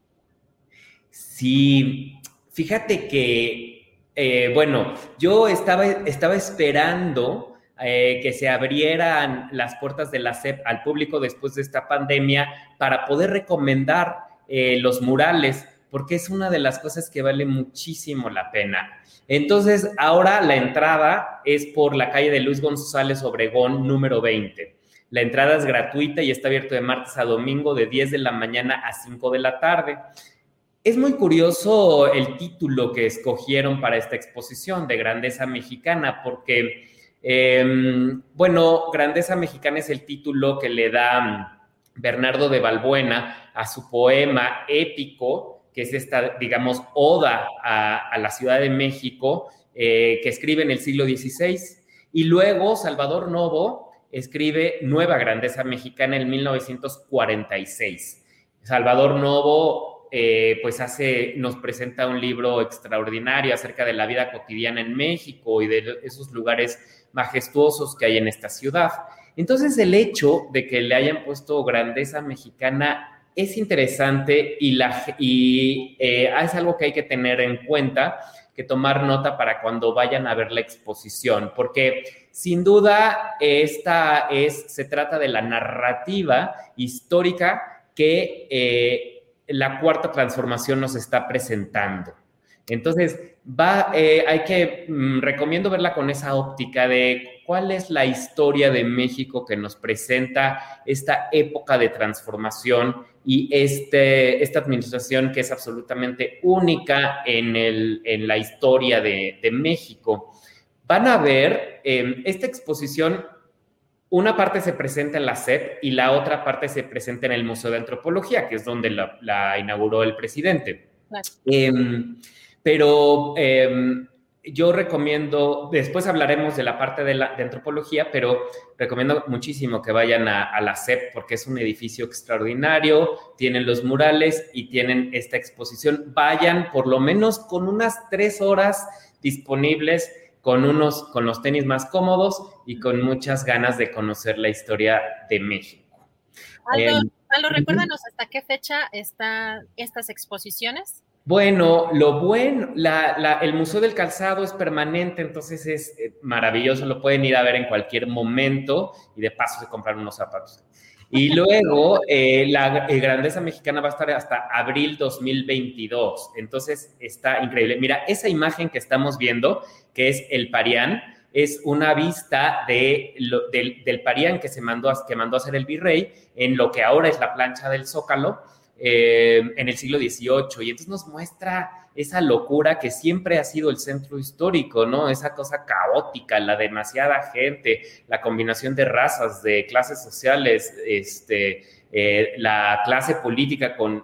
Sí, fíjate que, eh, bueno, yo estaba, estaba esperando eh, que se abrieran las puertas de la SEP al público después de esta pandemia para poder recomendar eh, los murales, porque es una de las cosas que vale muchísimo la pena. Entonces, ahora la entrada es por la calle de Luis González Obregón, número 20. La entrada es gratuita y está abierto de martes a domingo de 10 de la mañana a 5 de la tarde. Es muy curioso el título que escogieron para esta exposición de grandeza mexicana, porque Em, bueno, Grandeza Mexicana es el título que le da Bernardo de Balbuena a su poema épico, que es esta, digamos, oda a, la Ciudad de México, eh, que escribe en el siglo XVI. Y luego Salvador Novo escribe Nueva Grandeza Mexicana en 1946. Salvador Novo, eh, pues hace, nos presenta un libro extraordinario acerca de la vida cotidiana en México y de esos lugares majestuosos que hay en esta ciudad. Entonces, el hecho de que le hayan puesto grandeza mexicana es interesante y, la, y eh, es algo que hay que tener en cuenta, que tomar nota para cuando vayan a ver la exposición, porque sin duda esta es, se trata de la narrativa histórica que eh, la cuarta transformación nos está presentando. Entonces, va, eh, hay que, mm, recomiendo verla con esa óptica de cuál es la historia de México que nos presenta esta época de transformación y este, esta administración que es absolutamente única en, el, en la historia de, México. Van a ver, em, esta exposición, una parte se presenta en la SEP y la otra parte se presenta en el Museo de Antropología, que es donde la, inauguró el presidente. Em, pero em, yo recomiendo, después hablaremos de la parte de, la, de antropología, pero recomiendo muchísimo que vayan a, la CEP porque es un edificio extraordinario, tienen los murales y tienen esta exposición. Vayan por lo menos con unas tres horas disponibles con unos, con los tenis más cómodos y con muchas ganas de conocer la historia de México. Aldo, Aldo recuérdanos hasta qué fecha están estas exposiciones. Bueno, lo bueno, el Museo del Calzado es permanente, entonces es eh, maravilloso, lo pueden ir a ver en cualquier momento y de paso se compran unos zapatos. Y luego eh, la eh, Grandeza Mexicana va a estar hasta abril 2022, entonces está increíble. Mira, esa imagen que estamos viendo, que es el Parián, es una vista de del, Parián que se mandó que mandó a hacer el virrey en lo que ahora es la plancha del Zócalo eh, en el siglo XVIII y entonces nos muestra esa locura que siempre ha sido el centro histórico, ¿no? Esa cosa caótica, la demasiada gente, la combinación de razas, de clases sociales, este, eh, la clase política con,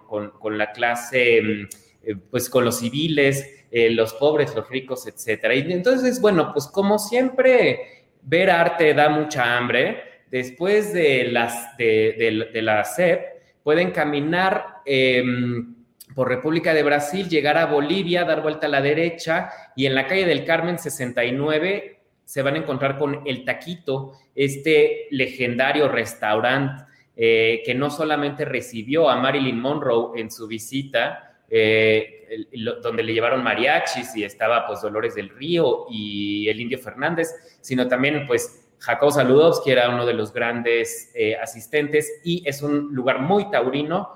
la clase mm, eh, pues con los civiles, eh, los pobres, los ricos, etcétera. Y entonces, bueno, pues como siempre, ver arte da mucha hambre. Después de, las, de, la CEP, pueden caminar em, por República de Brasil, llegar a Bolivia, dar vuelta a la derecha y en la calle del Carmen 69 se van a encontrar con El Taquito, este legendario restaurante eh, que no solamente recibió a Marilyn Monroe en su visita, eh, donde le llevaron mariachis y estaba pues Dolores del Río y el Indio Fernández, sino también pues Jacob Saludowski era uno de los grandes eh, asistentes y es un lugar muy taurino,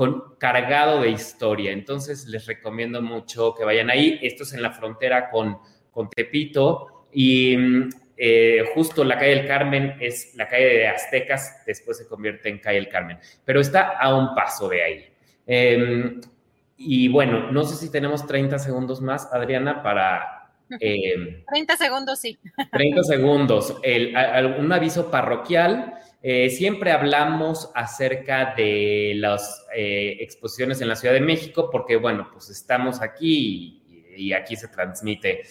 con, cargado de historia. Entonces les recomiendo mucho que vayan ahí. Esto es en la frontera con con Tepito y mm, eh, justo la calle del Carmen es la calle de Aztecas, después se convierte en calle del Carmen, pero está a un paso de ahí. Em, y bueno, no sé si tenemos 30 segundos más, Adriana, para... 30 em, segundos, sí. 30 segundos. un aviso parroquial. Eh, siempre hablamos acerca de las eh, exposiciones en la Ciudad de México porque, bueno, pues estamos aquí y aquí se transmite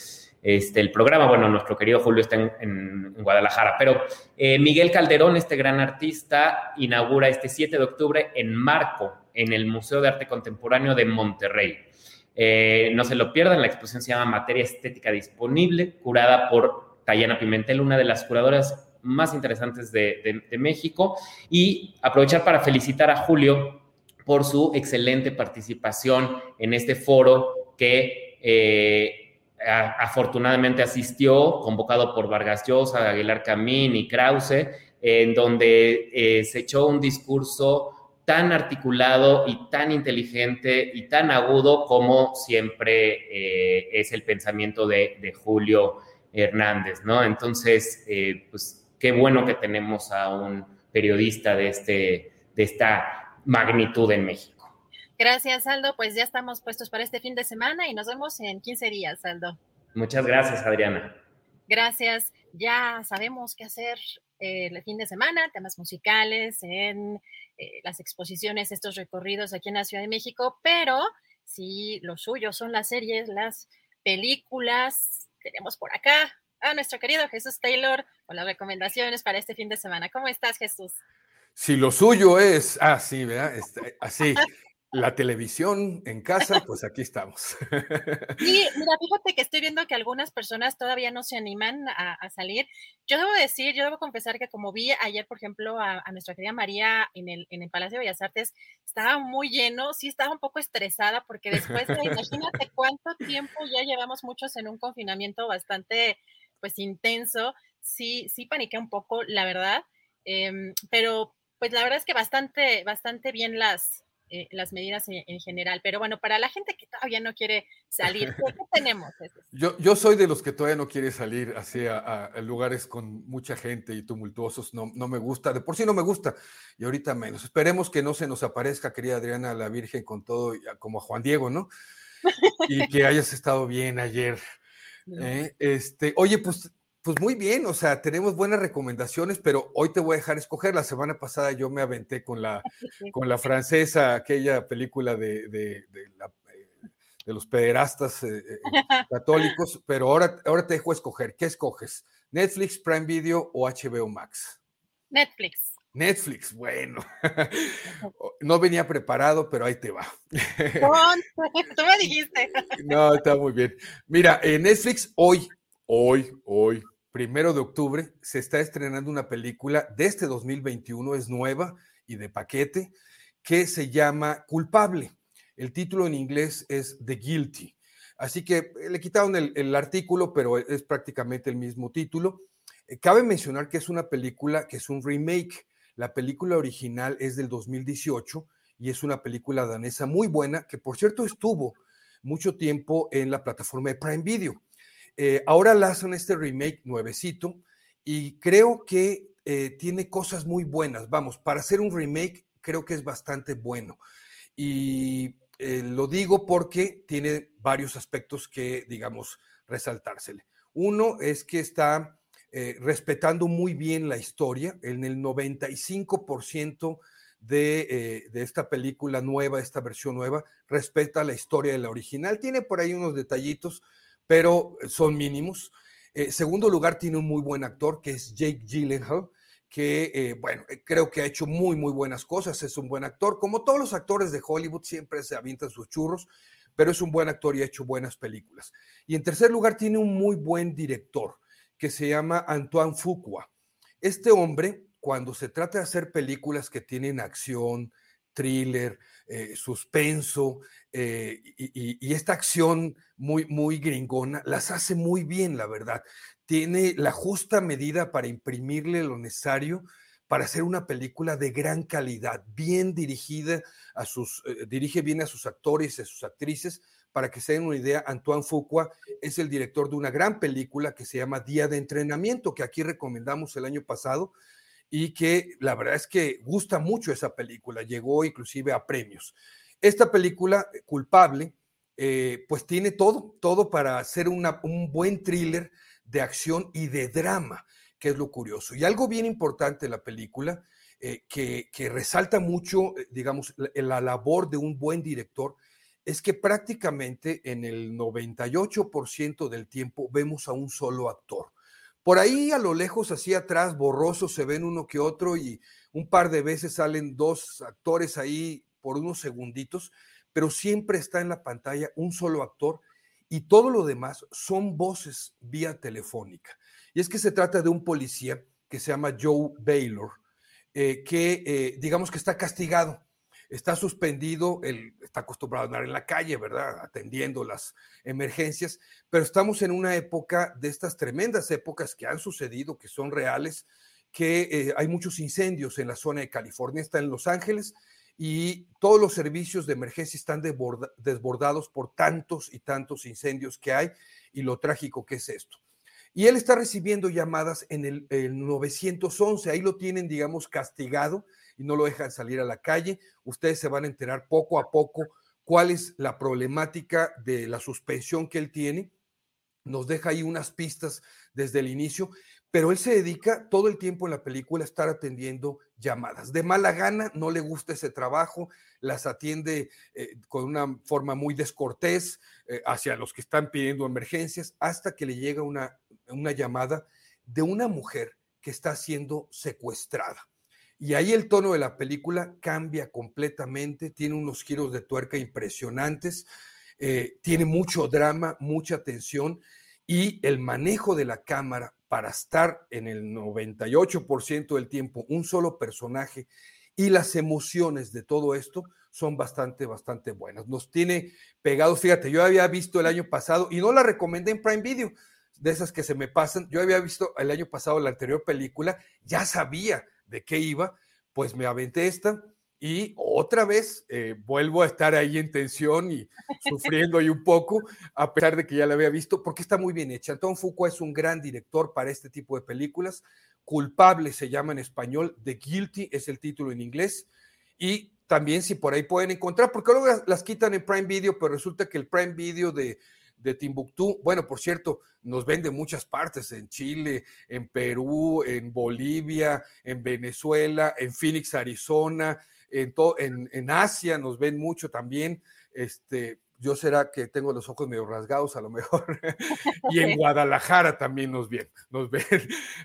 este, el programa. Bueno, nuestro querido Julio está en, Guadalajara, pero eh, Miguel Calderón, este gran artista, inaugura este 7 de octubre en Marco, en el Museo de Arte Contemporáneo de Monterrey. No se lo pierdan, la exposición se llama Materia Estética Disponible, curada por Tayana Pimentel, una de las curadoras más interesantes de, México, y aprovechar para felicitar a Julio por su excelente participación en este foro que eh, afortunadamente asistió, convocado por Vargas Llosa, Aguilar Camín y Krause, en donde eh, se echó un discurso tan articulado y tan inteligente y tan agudo como siempre eh, es el pensamiento de, Julio Hernández, ¿no? Entonces, pues qué bueno que tenemos a un periodista de, este, de esta magnitud en México. Gracias, Aldo. Pues ya estamos puestos para este fin de semana y nos vemos en 15 días, Aldo. Muchas gracias, Adriana. Gracias. Ya sabemos qué hacer eh, el fin de semana, temas musicales, en eh, las exposiciones, estos recorridos aquí en la Ciudad de México, pero si lo suyo son las series, las películas, tenemos por acá a nuestro querido Jesús Taylor con las recomendaciones para este fin de semana. ¿Cómo estás, Jesús? Si lo suyo es, ah, sí, ¿verdad? Este, así, la televisión en casa, pues aquí estamos. *laughs* Sí, mira, fíjate que estoy viendo que algunas personas todavía no se animan a, salir. Yo debo decir, yo debo confesar que como vi ayer, por ejemplo, a, nuestra querida María en el, en el Palacio de Bellas Artes, estaba muy lleno, sí estaba un poco estresada porque después de, imagínate cuánto tiempo ya llevamos muchos en un confinamiento bastante, pues, intenso. Sí, sí paniqué un poco, la verdad, em, pero pues la verdad es que bastante, bastante bien las, eh, las medidas en, general. Pero bueno, para la gente que todavía no quiere salir, ¿qué, tenemos? Yo, yo soy de los que todavía no quiere salir hacia a, lugares con mucha gente y tumultuosos. No, no me gusta, de por sí no me gusta y ahorita menos. Esperemos que no se nos aparezca, querida Adriana, la Virgen, con todo, como a Juan Diego, ¿no? Y que hayas estado bien ayer. ¿Eh? Este, oye, pues pues muy bien, o sea, tenemos buenas recomendaciones, pero hoy te voy a dejar escoger. La semana pasada yo me aventé con la, *laughs* con la francesa, aquella película de, de, de, los pederastas eh, eh, católicos, pero ahora, ahora te dejo escoger. ¿Qué escoges? ¿Netflix, Prime Video o HBO Max? Netflix. Netflix, bueno. *laughs* No venía preparado, pero ahí te va. *laughs* *laughs* Tú me dijiste. No, está muy bien. Mira, en Netflix hoy hoy, hoy, primero de octubre, se está estrenando una película de este 2021, es nueva y de paquete, que se llama Culpable. El título en inglés es The Guilty. Así que eh, le quitaron el, artículo, pero es prácticamente el mismo título. Eh, cabe mencionar que es una película que es un remake. La película original es del 2018 y es una película danesa muy buena, que por cierto estuvo mucho tiempo en la plataforma de Prime Video. Eh, ahora la hacen este remake nuevecito y creo que eh, tiene cosas muy buenas. Vamos, para hacer un remake creo que es bastante bueno. Y eh, lo digo porque tiene varios aspectos que, digamos, resaltársele. Uno es que está respetando muy bien la historia. En el 95% de, eh, de, esta película nueva, esta versión nueva, respeta la historia de la original. Tiene por ahí unos detallitos, pero son mínimos. Eh, segundo lugar, tiene un muy buen actor que es Jake Gyllenhaal, que, eh, bueno, eh, creo que ha hecho muy, muy buenas cosas, es un buen actor. Como todos los actores de Hollywood, siempre se avientan sus churros, pero es un buen actor y ha hecho buenas películas. Y en tercer lugar, tiene un muy buen director que se llama Antoine Fuqua. Este hombre, cuando se trata de hacer películas que tienen acción, thriller, eh, suspenso y, y, esta acción muy, muy gringona, las hace muy bien, la verdad tiene la justa medida para imprimirle lo necesario para hacer una película de gran calidad, bien dirigida a sus, eh, dirige bien a sus actores y a sus actrices. Para que se den una idea, Antoine Fuqua es el director de una gran película que se llama Día de Entrenamiento, que aquí recomendamos el año pasado y que la verdad es que gusta mucho esa película, llegó inclusive a premios. Esta película, eh, Culpable, eh, pues tiene todo, todo para hacer una, un buen thriller de acción y de drama, que es lo curioso. Y algo bien importante de la película, eh, que, resalta mucho, digamos, la, labor de un buen director, es que prácticamente en el 98% del tiempo vemos a un solo actor. Por ahí a lo lejos, así atrás, borroso, se ven uno que otro y un par de veces salen dos actores ahí por unos segunditos, pero siempre está en la pantalla un solo actor y todo lo demás son voces vía telefónica. Y es que se trata de un policía que se llama Joe Baylor, eh, que eh, digamos que está castigado, está suspendido, él está acostumbrado a andar en la calle, ¿verdad? Atendiendo las emergencias, pero estamos en una época de estas tremendas épocas que han sucedido, que son reales, que eh, hay muchos incendios en la zona de California, está en Los Ángeles, y todos los servicios de emergencia están desbordados por tantos y tantos incendios que hay y lo trágico que es esto. Y él está recibiendo llamadas en el, 911, ahí lo tienen, digamos, castigado y no lo dejan salir a la calle. Ustedes se van a enterar poco a poco cuál es la problemática de la suspensión que él tiene. Nos deja ahí unas pistas desde el inicio, pero él se dedica todo el tiempo en la película a estar atendiendo llamadas. De mala gana, no le gusta ese trabajo, las atiende eh, con una forma muy descortés eh, hacia los que están pidiendo emergencias, hasta que le llega una, una llamada de una mujer que está siendo secuestrada. Y ahí el tono de la película cambia completamente, tiene unos giros de tuerca impresionantes, eh, tiene mucho drama, mucha tensión y el manejo de la cámara para estar en el 98% del tiempo un solo personaje y las emociones de todo esto son bastante, bastante buenas. Nos tiene pegados, fíjate, yo había visto el año pasado y no la recomendé en Prime Video, de esas que se me pasan, yo había visto el año pasado la anterior película, ya sabía de qué iba, pues me aventé esta y otra vez eh, vuelvo a estar ahí en tensión y sufriendo ahí un poco, a pesar de que ya la había visto, porque está muy bien hecha. Anton Foucault es un gran director para este tipo de películas. Culpable se llama en español, The Guilty es el título en inglés. Y también si por ahí pueden encontrar, porque luego las quitan en Prime Video, pero resulta que el Prime Video de, de Timbuktu, bueno, por cierto, nos vende muchas partes, en Chile, en Perú, en Bolivia, en Venezuela, en Phoenix, Arizona, en, en, Asia nos ven mucho también. Este, yo será que tengo los ojos medio rasgados a lo mejor. *laughs* y en *laughs* Guadalajara también nos ven, nos ven.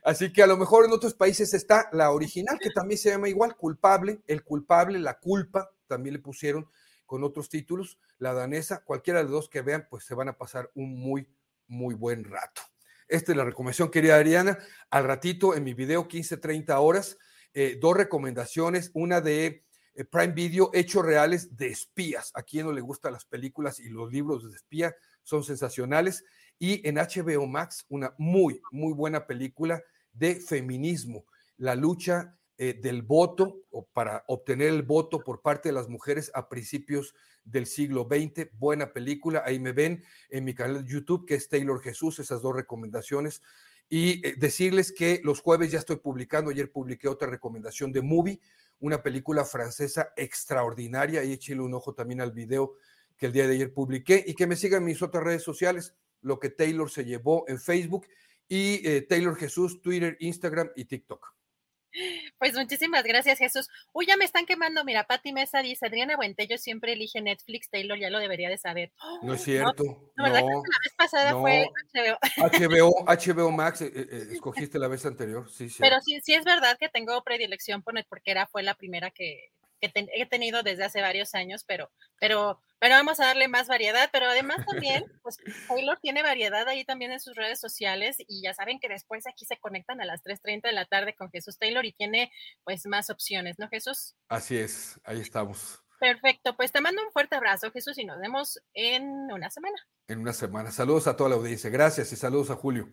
Así que a lo mejor en otros países está la original, que también se llama igual, culpable, el culpable, la culpa, también le pusieron con otros títulos, la danesa, cualquiera de los dos que vean, pues se van a pasar un muy, muy buen rato. Esta es la recomendación, querida Adriana. Al ratito en mi video 15-30 horas, eh, dos recomendaciones, una de eh, Prime Video, hechos reales de espías. A quien no le gustan las películas y los libros de espía son sensacionales. Y en HBO Max, una muy, muy buena película de feminismo, la lucha eh, del voto o para obtener el voto por parte de las mujeres a principios del siglo XX. Buena película, ahí me ven en mi canal de YouTube, que es Taylor Jesús, esas dos recomendaciones. Y eh, decirles que los jueves ya estoy publicando, ayer publiqué otra recomendación de movie, una película francesa extraordinaria, y échale un ojo también al video que el día de ayer publiqué, y que me sigan mis otras redes sociales, lo que Taylor se llevó en Facebook, y eh, Taylor Jesús, Twitter, Instagram y TikTok. Pues muchísimas gracias, Jesús. Uy, ya me están quemando. Mira, Pati Mesa dice, Adriana Buentello siempre elige Netflix, Taylor ya lo debería de saber. No es *gasps* cierto. No, ¿verdad que la vez pasada fue HBO? HBO, HBO *laughs* Max, eh, eh, escogiste la vez anterior, sí, sí. Pero sí, sí es verdad que tengo predilección por Net porque era, fue la primera que, que he tenido desde hace varios años, pero, pero, pero vamos a darle más variedad. Pero además también, pues Taylor tiene variedad ahí también en sus redes sociales y ya saben que después aquí se conectan a las 3.30 de la tarde con Jesús Taylor y tiene pues más opciones, ¿no, Jesús? Así es, ahí estamos. Perfecto, pues te mando un fuerte abrazo, Jesús, y nos vemos en una semana. En una semana. Saludos a toda la audiencia. Gracias y saludos a Julio.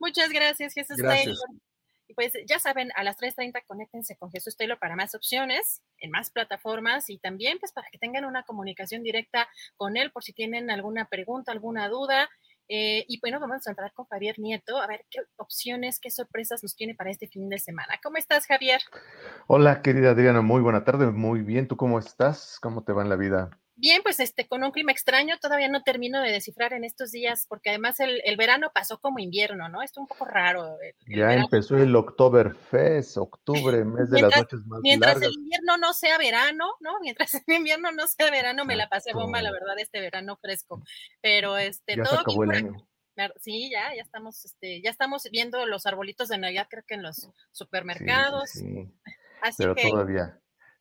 Muchas gracias, Jesús gracias. Taylor. Y pues ya saben, a las 3.30 conéctense con Jesús Taylor para más opciones en más plataformas y también pues para que tengan una comunicación directa con él por si tienen alguna pregunta, alguna duda. Eh, y bueno, vamos a entrar con Javier Nieto a ver qué opciones, qué sorpresas nos tiene para este fin de semana. ¿Cómo estás, Javier? Hola, querida Adriana, muy buena tarde, muy bien. ¿Tú cómo estás? ¿Cómo te va en la vida? Bien, pues este, con un clima extraño, todavía no termino de descifrar en estos días, porque además el, el verano pasó como invierno, ¿no? Esto un poco raro. ya empezó el Oktoberfest, octubre, mes de las noches más mientras el invierno no sea verano, ¿no? Mientras el invierno no sea verano, me la pasé bomba, la verdad, este verano fresco. Pero este, ya todo se acabó el bien año. Sí, ya, ya estamos, este, ya estamos viendo los arbolitos de Navidad, creo que en los supermercados. Sí, sí, Así pero que, todavía,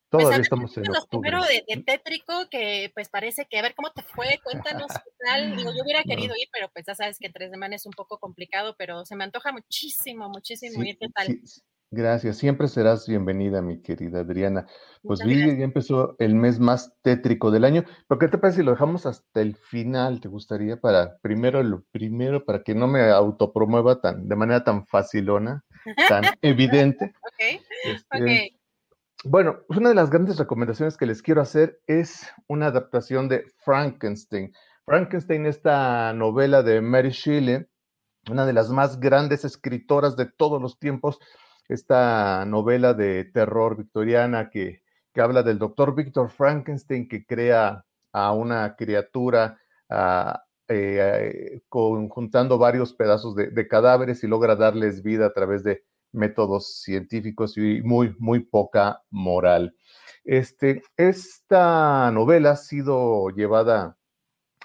todavía estamos en octubre. primero de, de Tétrico, que pues parece que, a ver cómo te fue, cuéntanos qué tal. Digo, yo hubiera querido ir, pero pues ya sabes que tres semanas es un poco complicado, pero se me antoja muchísimo, muchísimo Sí, ir. ¿Qué tal? sí. Gracias, siempre serás bienvenida, mi querida Adriana. Pues vi, ya empezó el mes más tétrico del año. ¿Pero qué te parece si lo dejamos hasta el final? ¿Te gustaría para primero lo primero, para que no me autopromueva tan, de manera tan facilona, tan *laughs* evidente? Ok, Este, ok. Bueno, una de las grandes recomendaciones que les quiero hacer es una adaptación de Frankenstein. Frankenstein, esta novela de Mary Shelley, una de las más grandes escritoras de todos los tiempos, esta novela de terror victoriana que, que habla del doctor Víctor Frankenstein que crea a una criatura ah, eh, conjuntando varios pedazos de cadáveres y logra darles vida a través de métodos científicos y muy, muy poca moral. Este, esta novela ha sido llevada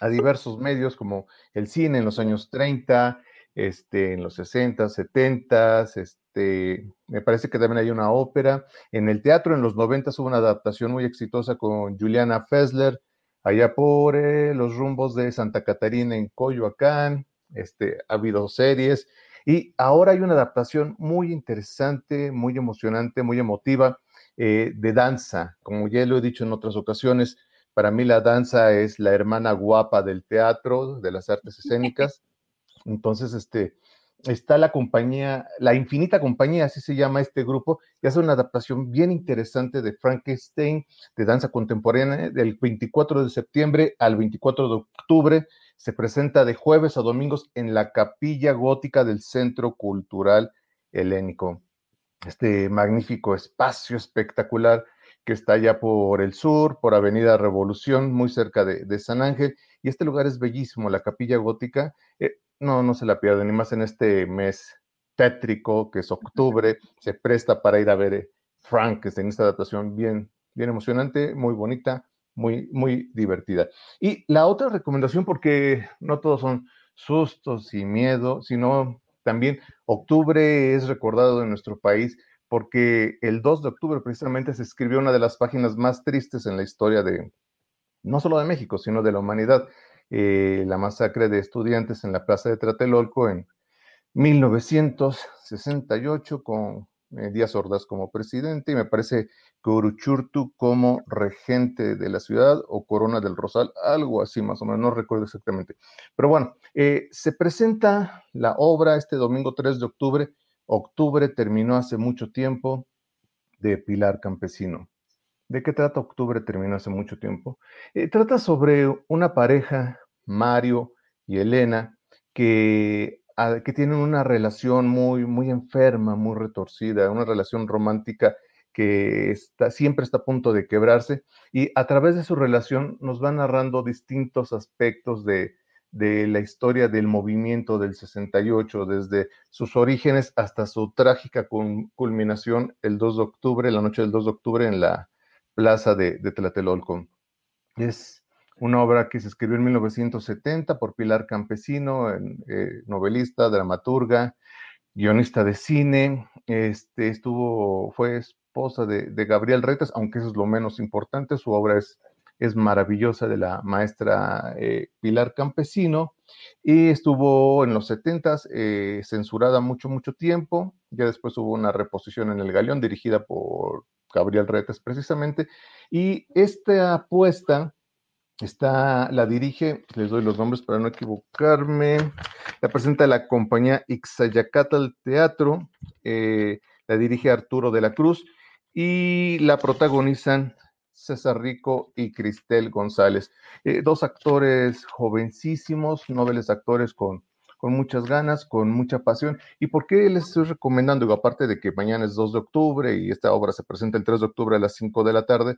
a diversos medios como el cine en los años 30, este, en los 60, 70, este, me parece que también hay una ópera. En el teatro en los 90 hubo una adaptación muy exitosa con Juliana Fessler, allá por eh, los rumbos de Santa Catarina en Coyoacán, este, ha habido series y ahora hay una adaptación muy interesante, muy emocionante, muy emotiva eh, de danza. Como ya lo he dicho en otras ocasiones, para mí la danza es la hermana guapa del teatro, de las artes *laughs* escénicas. Entonces, este, está la compañía, la infinita compañía, así se llama este grupo, y hace una adaptación bien interesante de Frankenstein, de danza contemporánea, del 24 de septiembre al 24 de octubre. Se presenta de jueves a domingos en la capilla gótica del Centro Cultural Helénico. Este magnífico espacio espectacular que está allá por el sur, por Avenida Revolución, muy cerca de, de San Ángel. Y este lugar es bellísimo, la capilla gótica. Eh, no, no se la pierdan, ni más en este mes tétrico que es octubre, se presta para ir a ver eh, Frankenstein, esta adaptación bien, bien emocionante, muy bonita, muy, muy divertida. Y la otra recomendación, porque no todos son sustos y miedo, sino también octubre es recordado en nuestro país porque el 2 de octubre precisamente se escribió una de las páginas más tristes en la historia de, no solo de México, sino de la humanidad, eh, la masacre de estudiantes en la plaza de Tlatelolco en 1968 con Díaz Ordaz como presidente y me parece que Uruchurtu como regente de la ciudad o Corona del Rosal, algo así más o menos, no recuerdo exactamente. Pero bueno, eh, se presenta la obra este domingo 3 de octubre. Octubre terminó hace mucho tiempo de Pilar Campesino. ¿De qué trata Octubre terminó hace mucho tiempo? Eh, trata sobre una pareja, Mario y Elena, que que tienen una relación muy, muy enferma, muy retorcida, una relación romántica que está, siempre está a punto de quebrarse y a través de su relación nos va narrando distintos aspectos de, de la historia del movimiento del 68, desde sus orígenes hasta su trágica culminación el 2 de octubre, la noche del 2 de octubre en la plaza de, Tlatelolco. Es una obra que se escribió en 1970 por Pilar Campesino, eh, novelista, dramaturga, guionista de cine, este, estuvo, fue esposa de, Gabriel Retes, aunque eso es lo menos importante, su obra es es maravillosa de la maestra eh, Pilar Campesino y estuvo en los 70 eh, censurada mucho, mucho tiempo. Ya después hubo una reposición en el Galeón dirigida por Gabriel Retes precisamente. Y esta apuesta está, la dirige, les doy los nombres para no equivocarme, la presenta la compañía Ixayacatl Teatro, eh, la dirige Arturo de la Cruz y la protagonizan César Rico y Cristel González. Eh, dos actores jovencísimos, nobles actores con, con muchas ganas, con mucha pasión. ¿Y por qué les estoy recomendando? aparte de que mañana es 2 de octubre y esta obra se presenta el 3 de octubre a las 5 de la tarde,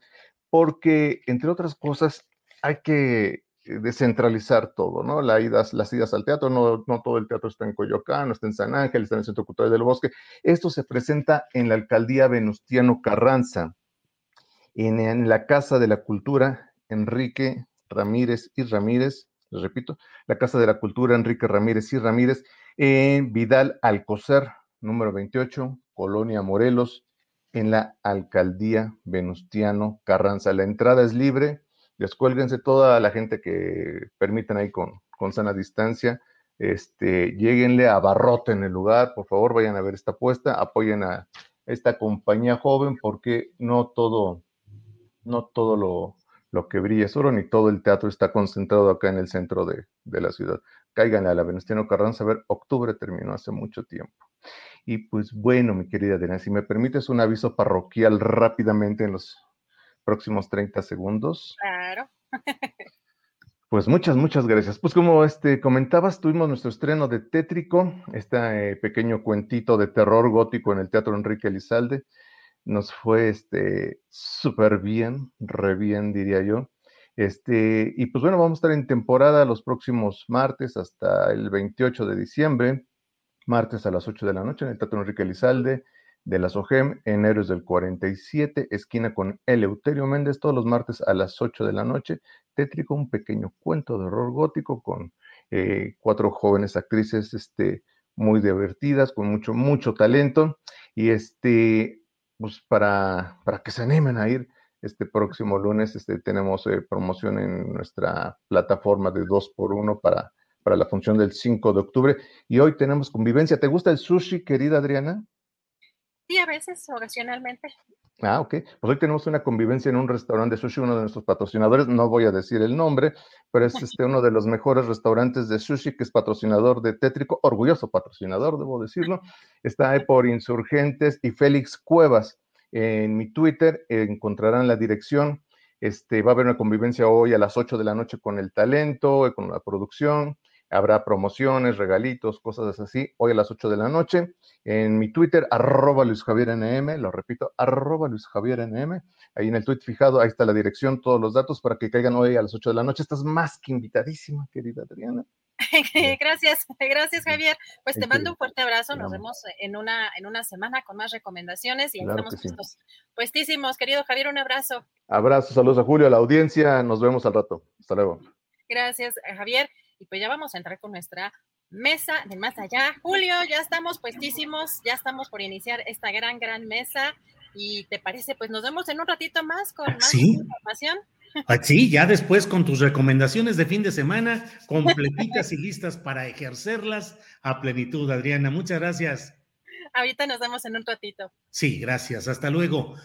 porque, entre otras cosas, hay que eh, descentralizar todo, ¿no? las idas al teatro, no, todo el teatro está en Coyoacán, está en San Ángel, está en el Centro Cultural del Bosque. Esto se presenta en la alcaldía Venustiano Carranza en, la Casa de la Cultura Enrique Ramírez y Ramírez, les repito, la Casa de la Cultura Enrique Ramírez y Ramírez, en Vidal Alcocer, número 28, Colonia Morelos, en la Alcaldía Venustiano Carranza. La entrada es libre, descuélguense toda la gente que permitan ahí con, con sana distancia. Este, lleguenle a barrote en el lugar, por favor, vayan a ver esta apuesta, apoyen a esta compañía joven porque no todo, no todo lo, que brilla es oro, ni todo el teatro está concentrado acá en el centro de, la ciudad. Cáiganle a la Venustiano Carranza, a ver, octubre terminó hace mucho tiempo. Y pues bueno, mi querida Adriana, si me permites un aviso parroquial rápidamente en los próximos 30 segundos. Claro. *laughs* Pues muchas, muchas gracias. Pues como este, comentabas, tuvimos nuestro estreno de Tétrico, este eh, pequeño cuentito de terror gótico en el Teatro Enrique Elizalde nos fue este súper bien, re bien diría yo. Este, y pues bueno, vamos a estar en temporada los próximos martes hasta el 28 de diciembre, martes a las 8 de la noche en el Teatro Enrique Elizalde de la SOGEM en Héroes del 47, esquina con Eleuterio Méndez, todos los martes a las 8 de la noche. Tétrico, un pequeño cuento de horror gótico con eh, cuatro jóvenes actrices este, muy divertidas, con mucho, mucho talento. Y este, pues para, para que se animen a ir. Este próximo lunes este, tenemos eh, promoción en nuestra plataforma de 2x1 para, para la función del 5 de octubre. Y hoy tenemos convivencia. ¿Te gusta el sushi, querida Adriana? Sí, a veces, ocasionalmente. Ah, ok. Pues hoy tenemos una convivencia en un restaurante de sushi, uno de nuestros patrocinadores, no voy a decir el nombre, pero es este, uno de los mejores restaurantes de sushi que es patrocinador de Tétrico, orgulloso patrocinador, debo decirlo. Está ahí por Insurgentes y Félix Cuevas. En mi Twitter encontrarán la dirección. Este, va a haber una convivencia hoy a las 8 de la noche con el talento, con la producción. Habrá promociones, regalitos, cosas así, hoy a las 8 de la noche. En mi Twitter, arroba Luis Javier NM, lo repito, arroba Luis Javier NM. Ahí en el tweet fijado, ahí está la dirección, todos los datos para que caigan hoy a las 8 de la noche. Estás más que invitadísima, querida Adriana. *laughs* gracias, gracias Javier. Pues te mando un fuerte abrazo. Nos vemos en una, en una semana con más recomendaciones y estamos puestísimos. Querido Javier, un abrazo. Abrazo, saludos a Julio, a la audiencia. Nos vemos al rato. Hasta luego. Gracias, Javier. Y pues ya vamos a entrar con nuestra mesa de más allá. Julio, ya estamos puestísimos, ya estamos por iniciar esta gran, gran mesa. Y te parece, pues nos vemos en un ratito más con más información. Ah, sí, ya después con tus recomendaciones de fin de semana, completitas y listas para ejercerlas a plenitud, Adriana. Muchas gracias. Ahorita nos vemos en un ratito. Sí, gracias. Hasta luego.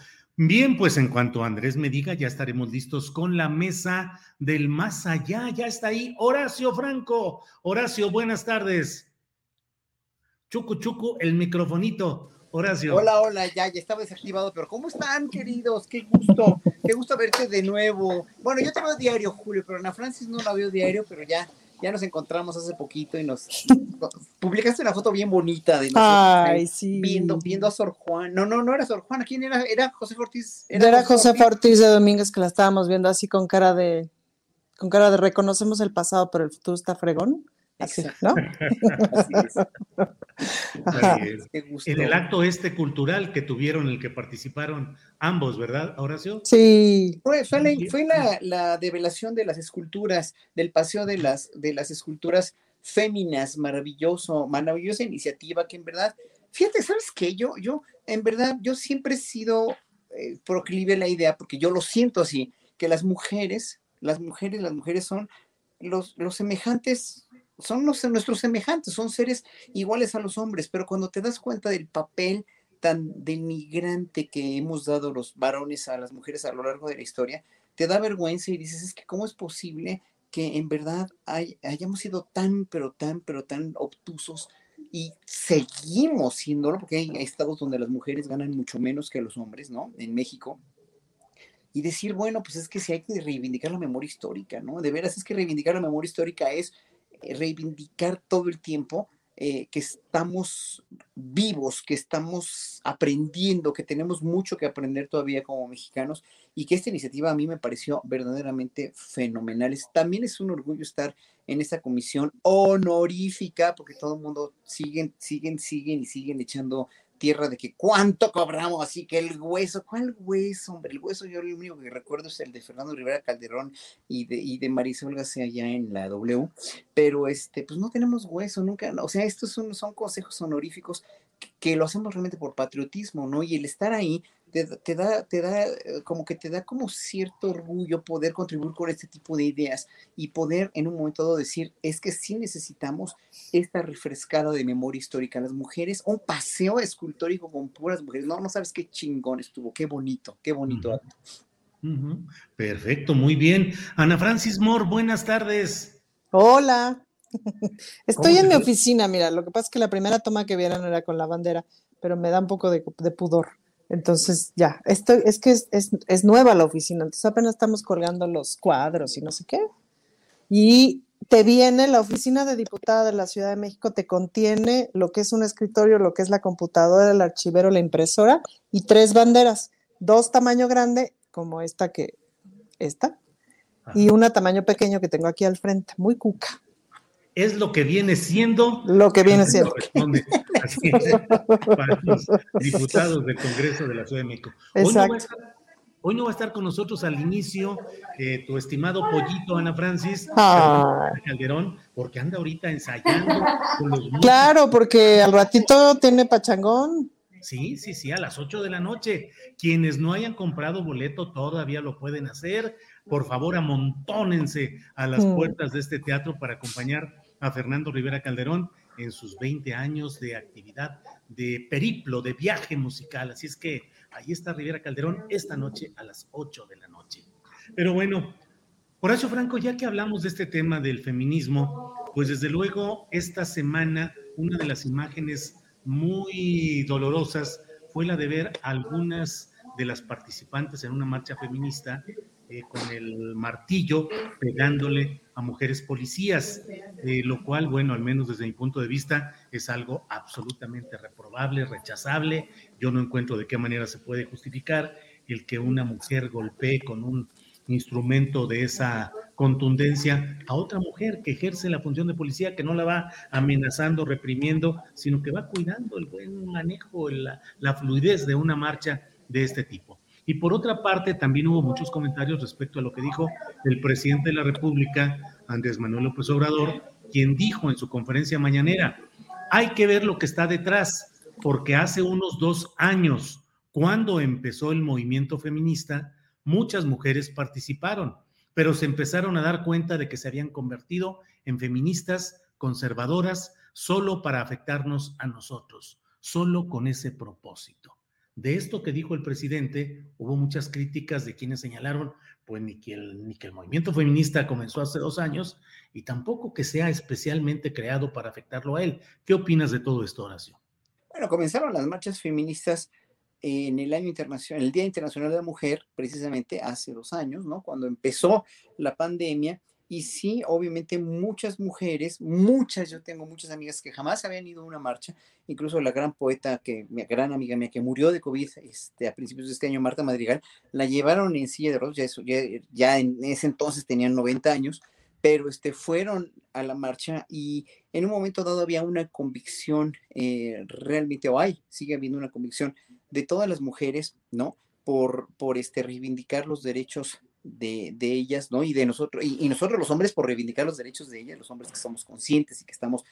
Bien, pues en cuanto Andrés me diga, ya estaremos listos con la mesa del más allá. Ya está ahí Horacio Franco. Horacio, buenas tardes. Chucu, chucu, el microfonito. Horacio. Hola, hola, ya, ya estaba desactivado, pero ¿cómo están, queridos? Qué gusto, qué gusto verte de nuevo. Bueno, yo te veo diario, Julio, pero Ana Francis no la veo diario, pero ya ya nos encontramos hace poquito y nos publicaste una foto bien bonita de nosotros viendo, viendo a Sor Juan. No, no, no era Sor Juan, ¿quién era? Era José Ortiz. Era, José Ortiz de Domínguez que la estábamos viendo así con cara de con cara de reconocemos el pasado, pero el futuro está fregón. Así, ¿no? *laughs* Así es. En el acto este cultural que tuvieron, en el que participaron ambos, ¿verdad, Horacio? Sí. Fue, fue, la, fue la, la, develación de las esculturas, del paseo de las, de las esculturas féminas, maravilloso, maravillosa iniciativa que en verdad, fíjate, ¿sabes qué? Yo, yo, en verdad, yo siempre he sido eh, proclive a la idea, porque yo lo siento así, que las mujeres, las mujeres, las mujeres son los, los semejantes son los, nuestros semejantes, son seres iguales a los hombres, pero cuando te das cuenta del papel tan denigrante que hemos dado los varones a las mujeres a lo largo de la historia, te da vergüenza y dices, es que cómo es posible que en verdad hayamos sido tan, pero tan, pero tan obtusos y seguimos siéndolo, porque hay estados donde las mujeres ganan mucho menos que los hombres, ¿no? En México. Y decir, bueno, pues es que si hay que reivindicar la memoria histórica, ¿no? De veras es que reivindicar la memoria histórica es reivindicar todo el tiempo eh, que estamos vivos, que estamos aprendiendo, que tenemos mucho que aprender todavía como mexicanos y que esta iniciativa a mí me pareció verdaderamente fenomenal. también es un orgullo estar en esta comisión honorífica porque todo el mundo siguen, siguen, siguen y siguen echando tierra de que cuánto cobramos, así que el hueso, ¿cuál hueso, hombre? El hueso yo lo único que recuerdo es el de Fernando Rivera Calderón y de, y de Marisol García allá en la W, pero este, pues no tenemos hueso, nunca, o sea, estos son, consejos honoríficos que lo hacemos realmente por patriotismo, ¿no? Y el estar ahí te, da, te da, eh, como que te da como cierto orgullo poder contribuir con este tipo de ideas y poder en un momento dado decir, es que sí necesitamos esta refrescada de memoria histórica. Las mujeres, un paseo escultórico con puras mujeres, no, no sabes qué chingón estuvo, qué bonito, qué bonito acto. Perfecto, muy bien. Ana Francis Moore, buenas tardes. Hola. *laughs* Estoy en mi oficina, mira, lo que pasa es que la primera toma que vieron era con la bandera, pero me da un poco de, pudor. Entonces, ya, esto, es que es, es, nueva la oficina, entonces apenas estamos colgando los cuadros y no sé qué. Y te viene la oficina de diputada de la Ciudad de México, te contiene lo que es un escritorio, lo que es la computadora, el archivero, la impresora y tres banderas, dos tamaño grande, como esta que, esta, y una tamaño pequeño que tengo aquí al frente, muy cuca es lo que viene siendo. Lo que viene siendo. para los diputados del Congreso de la Ciudad de México. Hoy no, va a estar, con nosotros al inicio eh, tu estimado pollito Ana Francis Calderón, porque anda ahorita ensayando con los Claro, porque al ratito tiene pachangón. Sí, sí, sí, a las 8 de la noche. Quienes no hayan comprado boleto todavía lo pueden hacer. Por favor, amontónense a las mm. puertas de este teatro para acompañar a Fernando Rivera Calderón en sus 20 años de actividad, de periplo, de viaje musical. Así es que ahí está Rivera Calderón esta noche a las 8 de la noche. Pero bueno, Horacio Franco, ya que hablamos de este tema del feminismo, pues desde luego esta semana una de las imágenes muy dolorosas fue la de ver algunas de las participantes en una marcha feminista eh, con el martillo pegándole mujeres policías, eh, lo cual, bueno, al menos desde mi punto de vista, es algo absolutamente reprobable, rechazable. Yo no encuentro de qué manera se puede justificar el que una mujer golpee con un instrumento de esa contundencia a otra mujer que ejerce la función de policía, que no la va amenazando, reprimiendo, sino que va cuidando el buen manejo, la fluidez de una marcha de este tipo. Y por otra parte, también hubo muchos comentarios respecto a lo que dijo el presidente de la República, Andrés Manuel López Obrador, quien dijo en su conferencia mañanera, hay que ver lo que está detrás, porque hace unos dos años, cuando empezó el movimiento feminista, muchas mujeres participaron, pero se empezaron a dar cuenta de que se habían convertido en feministas conservadoras solo para afectarnos a nosotros, solo con ese propósito. De esto que dijo el presidente, hubo muchas críticas de quienes señalaron, pues ni que, el, movimiento feminista comenzó hace dos años y tampoco que sea especialmente creado para afectarlo a él. ¿Qué opinas de todo esto, Horacio? Bueno, comenzaron las marchas feministas en el año internacional, el Día Internacional de la Mujer, precisamente hace dos años, ¿no? Cuando empezó la pandemia Y sí, obviamente muchas mujeres, muchas, yo tengo muchas amigas que jamás habían ido a una marcha, incluso la gran poeta, que, mi gran amiga mía que murió de COVID este, a principios de este año, Marta Madrigal, la llevaron en silla de ruedas, ya, ya, ya en ese entonces tenían 90 años, pero este, fueron a la marcha y en un momento dado había una convicción eh, realmente, o hay, sigue habiendo una convicción de todas las mujeres, ¿no? Por, por este, reivindicar los derechos de, de ellas, ¿no? Y de nosotros, y, nosotros los hombres por reivindicar los derechos de ellas, los hombres que somos conscientes y que estamos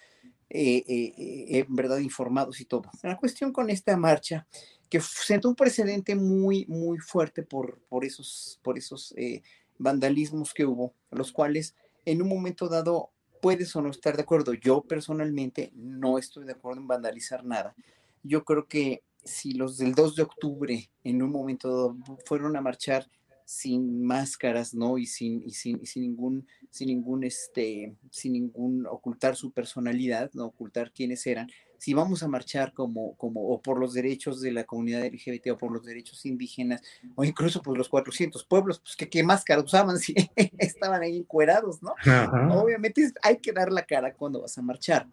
eh, eh, eh en verdad informados y todo. La cuestión con esta marcha, que sentó un precedente muy, muy fuerte por, por esos, por esos vandalismos que hubo, los cuales en un momento dado puedes o no estar de acuerdo. Yo personalmente no estoy de acuerdo en vandalizar nada. Yo creo que si los del 2 de octubre en un momento dado fueron a marchar sin máscaras, ¿no? Y sin, y sin, y sin ningún, sin ningún, este, sin ningún ocultar su personalidad, no ocultar quiénes eran. Si vamos a marchar como, como, o por los derechos de la comunidad LGBT, o por los derechos indígenas, o incluso por los 400 pueblos, pues que qué máscaras usaban *laughs* si estaban ahí encuerados, ¿no? Ajá. Obviamente hay que dar la cara cuando vas a marchar.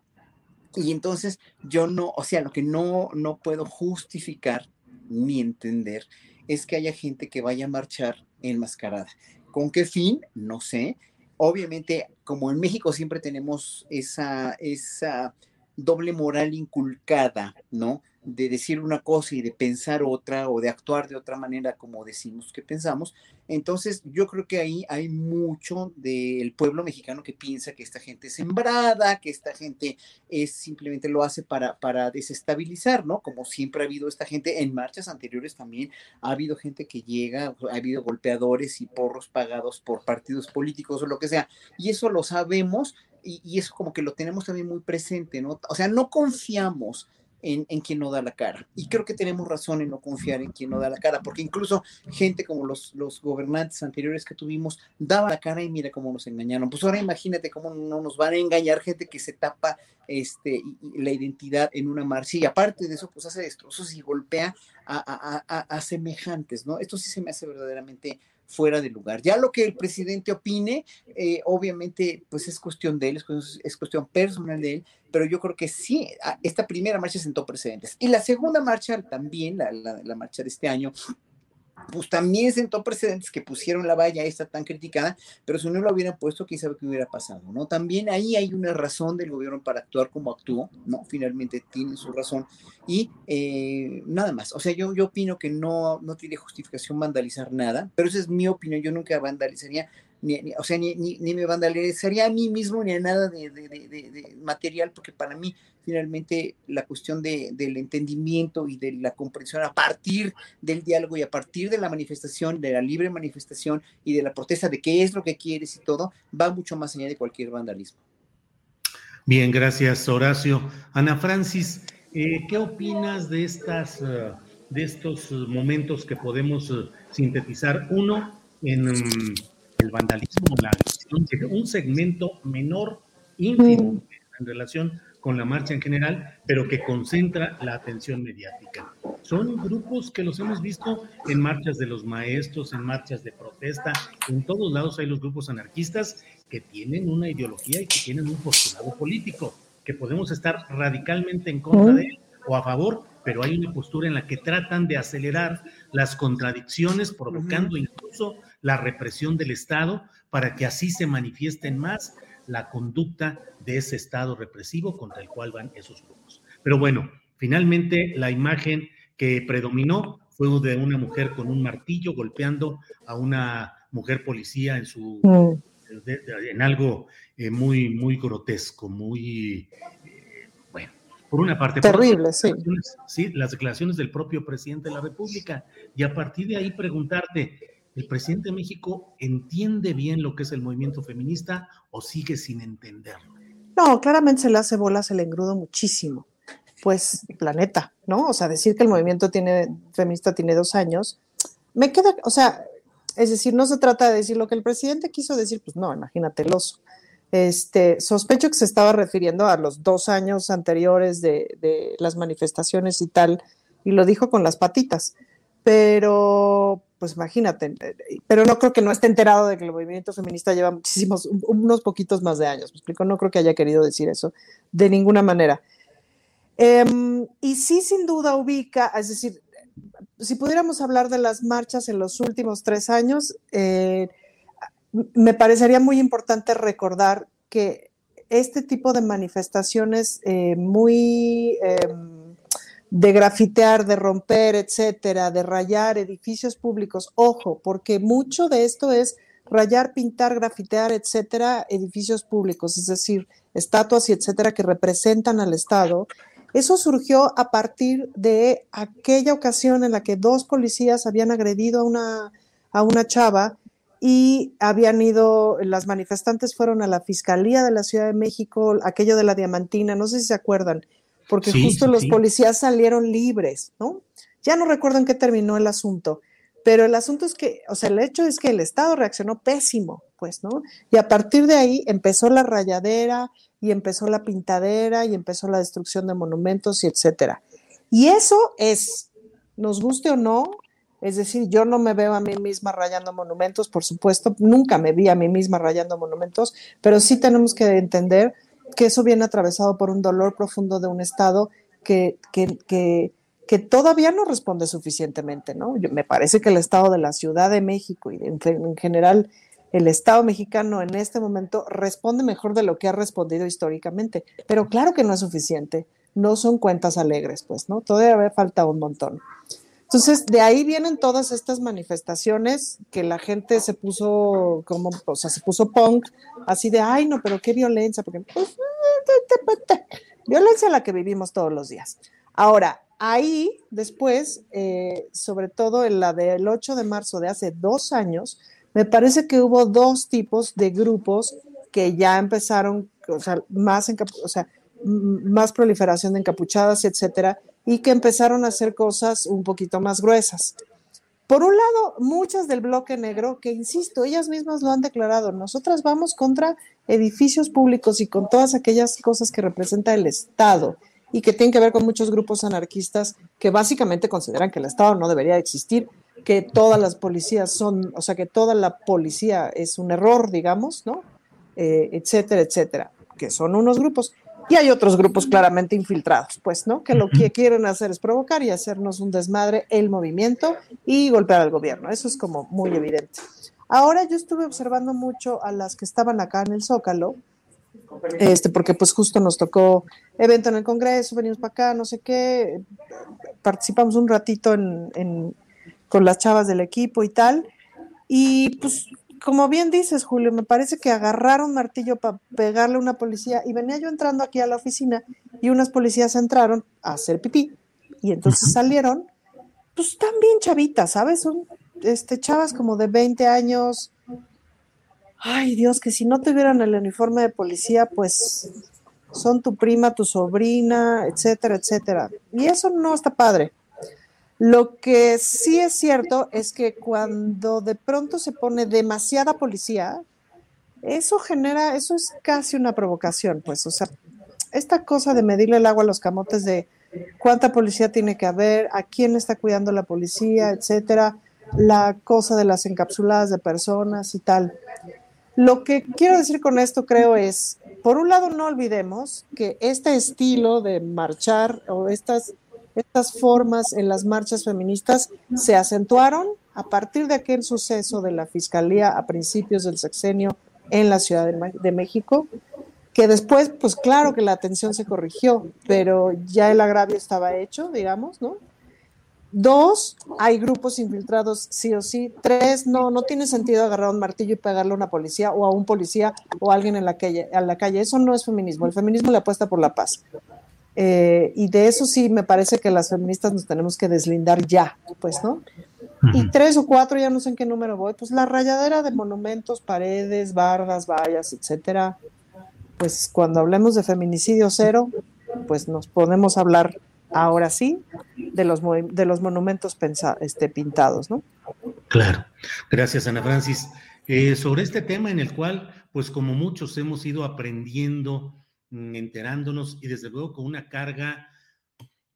Y entonces yo no, o sea, lo que no, no puedo justificar ni entender es que haya gente que vaya a marchar enmascarada. ¿Con qué fin? No sé. Obviamente, como en México siempre tenemos esa, esa doble moral inculcada, ¿no? de decir una cosa y de pensar otra o de actuar de otra manera como decimos que pensamos. Entonces yo creo que ahí hay mucho del pueblo mexicano que piensa que esta gente es sembrada, que esta gente es simplemente lo hace para, para desestabilizar, ¿no? Como siempre ha habido esta gente en marchas anteriores también, ha habido gente que llega, ha habido golpeadores y porros pagados por partidos políticos o lo que sea, y eso lo sabemos y, y eso como que lo tenemos también muy presente, ¿no? O sea, no confiamos en, en, quien no da la cara. Y creo que tenemos razón en no confiar en quien no da la cara, porque incluso gente como los, los gobernantes anteriores que tuvimos daba la cara y mira cómo nos engañaron. Pues ahora imagínate cómo no nos van a engañar gente que se tapa este, la identidad en una marcha y aparte de eso, pues hace destrozos y golpea a, a, a, a semejantes, ¿no? Esto sí se me hace verdaderamente fuera de lugar. Ya lo que el presidente opine, eh, obviamente, pues es cuestión de él, es cuestión, es cuestión, personal de él, pero yo creo que sí, esta primera marcha sentó precedentes. Y la segunda marcha también, la, la marcha de este año, pues también sentó precedentes que pusieron la valla esta tan criticada, pero si no lo hubieran puesto, quién sabe qué hubiera pasado, ¿no? También ahí hay una razón del gobierno para actuar como actuó, ¿no? Finalmente tiene su razón y eh, nada más, o sea, yo, yo opino que no, no tiene justificación vandalizar nada, pero esa es mi opinión, yo nunca vandalizaría o sea, ni, ni, me vandalizaría a mí mismo ni a nada de, de, de, material, porque para mí finalmente la cuestión del entendimiento y de la comprensión a partir del diálogo y a partir de la manifestación, de la libre manifestación y de la protesta de qué es lo que quieres y todo, va mucho más allá de cualquier vandalismo. Bien, gracias Horacio. Ana Francis, eh, ¿qué opinas de estas... Uh, de estos momentos que podemos uh, sintetizar? Uno, en el vandalismo, la agresión, un segmento menor, ínfimo, mm. en relación con la marcha en general, pero que concentra la atención mediática. Son grupos que los hemos visto en marchas de los maestros, en marchas de protesta, en todos lados hay los grupos anarquistas que tienen una ideología y que tienen un postulado político, que podemos estar radicalmente en contra de él o a favor, pero hay una postura en la que tratan de acelerar las contradicciones, provocando incluso la represión del Estado para que así se manifiesten más la conducta de ese Estado represivo contra el cual van esos grupos. Pero bueno, finalmente la imagen que predominó fue de una mujer con un martillo golpeando a una mujer policía en su en algo eh, muy muy grotesco, muy eh, bueno, por una parte terrible, sí. Sí, las declaraciones del propio presidente de la República y a partir de ahí preguntarte ¿El presidente de México entiende bien lo que es el movimiento feminista o sigue sin entenderlo? No, claramente se le hace bolas el engrudo muchísimo. Pues, planeta, ¿no? O sea, decir que el movimiento tiene, feminista tiene dos años, me queda, o sea, es decir, no se trata de decir lo que el presidente quiso decir, pues no, imagínate el oso. Este, sospecho que se estaba refiriendo a los dos años anteriores de, de las manifestaciones y tal, y lo dijo con las patitas. Pero, pues imagínate, pero no creo que no esté enterado de que el movimiento feminista lleva muchísimos, unos poquitos más de años, me explico, no creo que haya querido decir eso de ninguna manera. Em, y sí, sin duda ubica, es decir, si pudiéramos hablar de las marchas en los últimos tres años, eh, me parecería muy importante recordar que este tipo de manifestaciones eh, muy em, de grafitear, de romper, etcétera, de rayar edificios públicos, ojo, porque mucho de esto es rayar, pintar, grafitear, etcétera, edificios públicos, es decir, estatuas y etcétera que representan al Estado. Eso surgió a partir de aquella ocasión en la que dos policías habían agredido a una, a una chava y habían ido, las manifestantes fueron a la Fiscalía de la Ciudad de México, aquello de la diamantina, no sé si se acuerdan, porque justo los policías salieron libres, ¿no? Ya no recuerdo en qué terminó el asunto, pero el asunto es que, o sea, el hecho es que el Estado reaccionó pésimo, pues, ¿no? Y a partir de ahí empezó la rayadera y empezó la pintadera y empezó la destrucción de monumentos y etcétera. Y eso es, nos guste o no, es decir, yo no me veo a mí misma rayando monumentos, por supuesto, nunca me vi a mí misma rayando monumentos, pero sí tenemos que entender que eso viene atravesado por un dolor profundo de un Estado que, que, que, todavía no responde suficientemente, ¿no? me parece que el Estado de la Ciudad de México y en, en general el Estado mexicano en este momento responde mejor de lo que ha respondido históricamente, pero claro que no es suficiente, no son cuentas alegres, pues, ¿no? Todavía falta un montón. Entonces, de ahí vienen todas estas manifestaciones que la gente se puso como, o sea, se puso punk, así de, ay, no, pero qué violencia, porque pues, violencia la que vivimos todos los días. Ahora, ahí después, eh, sobre todo en la del 8 de marzo de hace dos años, me parece que hubo dos tipos de grupos que ya empezaron, o sea, más, o sea, más proliferación de encapuchadas, etcétera, y que empezaron a hacer cosas un poquito más gruesas. Por un lado, muchas del bloque negro, que insisto, ellas mismas lo han declarado, nosotras vamos contra edificios públicos y con todas aquellas cosas que representa el Estado y que tienen que ver con muchos grupos anarquistas que básicamente consideran que el Estado no debería existir, que todas las policías son, o sea, que toda la policía es un error, digamos, ¿no? Eh, etcétera, etcétera, que son unos grupos. Y hay otros grupos claramente infiltrados, pues, ¿no? Que lo que quieren hacer es provocar y hacernos un desmadre el movimiento y golpear al gobierno. Eso es como muy evidente. Ahora yo estuve observando mucho a las que estaban acá en el Zócalo, este, porque pues justo nos tocó evento en el Congreso, venimos para acá, no sé qué, participamos un ratito con las chavas del equipo y tal, y pues como bien dices, Julio, me parece que agarraron martillo para pegarle a una policía y venía yo entrando aquí a la oficina y unas policías entraron a hacer pipí y entonces salieron, pues también chavitas, ¿sabes? Son este, chavas como de 20 años. Ay, Dios, que si no tuvieran el uniforme de policía, pues son tu prima, tu sobrina, etcétera, etcétera. Y eso no está padre. Lo que sí es cierto es que cuando de pronto se pone demasiada policía, eso genera, eso es casi una provocación, pues, o sea, esta cosa de medirle el agua a los camotes de cuánta policía tiene que haber, a quién está cuidando la policía, etcétera, la cosa de las encapsuladas de personas y tal. Lo que quiero decir con esto, creo, es, por un lado, no olvidemos que este estilo de marchar o estas estas formas en las marchas feministas se acentuaron a partir de aquel suceso de la Fiscalía a principios del sexenio en la Ciudad de, México, que después, pues claro que la atención se corrigió, pero ya el agravio estaba hecho, digamos, ¿no? Dos, hay grupos infiltrados sí o sí. Tres, no, no tiene sentido agarrar un martillo y pegarle a una policía o a un policía o a alguien en la calle. A la calle. Eso no es feminismo. El feminismo le apuesta por la paz. Eh, y de eso sí me parece que las feministas nos tenemos que deslindar ya, pues, ¿no? Y tres o cuatro, ya no sé en qué número voy, pues la rayadera de monumentos, paredes, bardas, vallas, etcétera. Pues cuando hablemos de feminicidio cero, pues nos podemos hablar ahora sí de los, de los monumentos este, pintados, ¿no? Claro. Gracias, Ana Francis. Eh, sobre este tema en el cual, pues como muchos hemos ido aprendiendo enterándonos y desde luego con una carga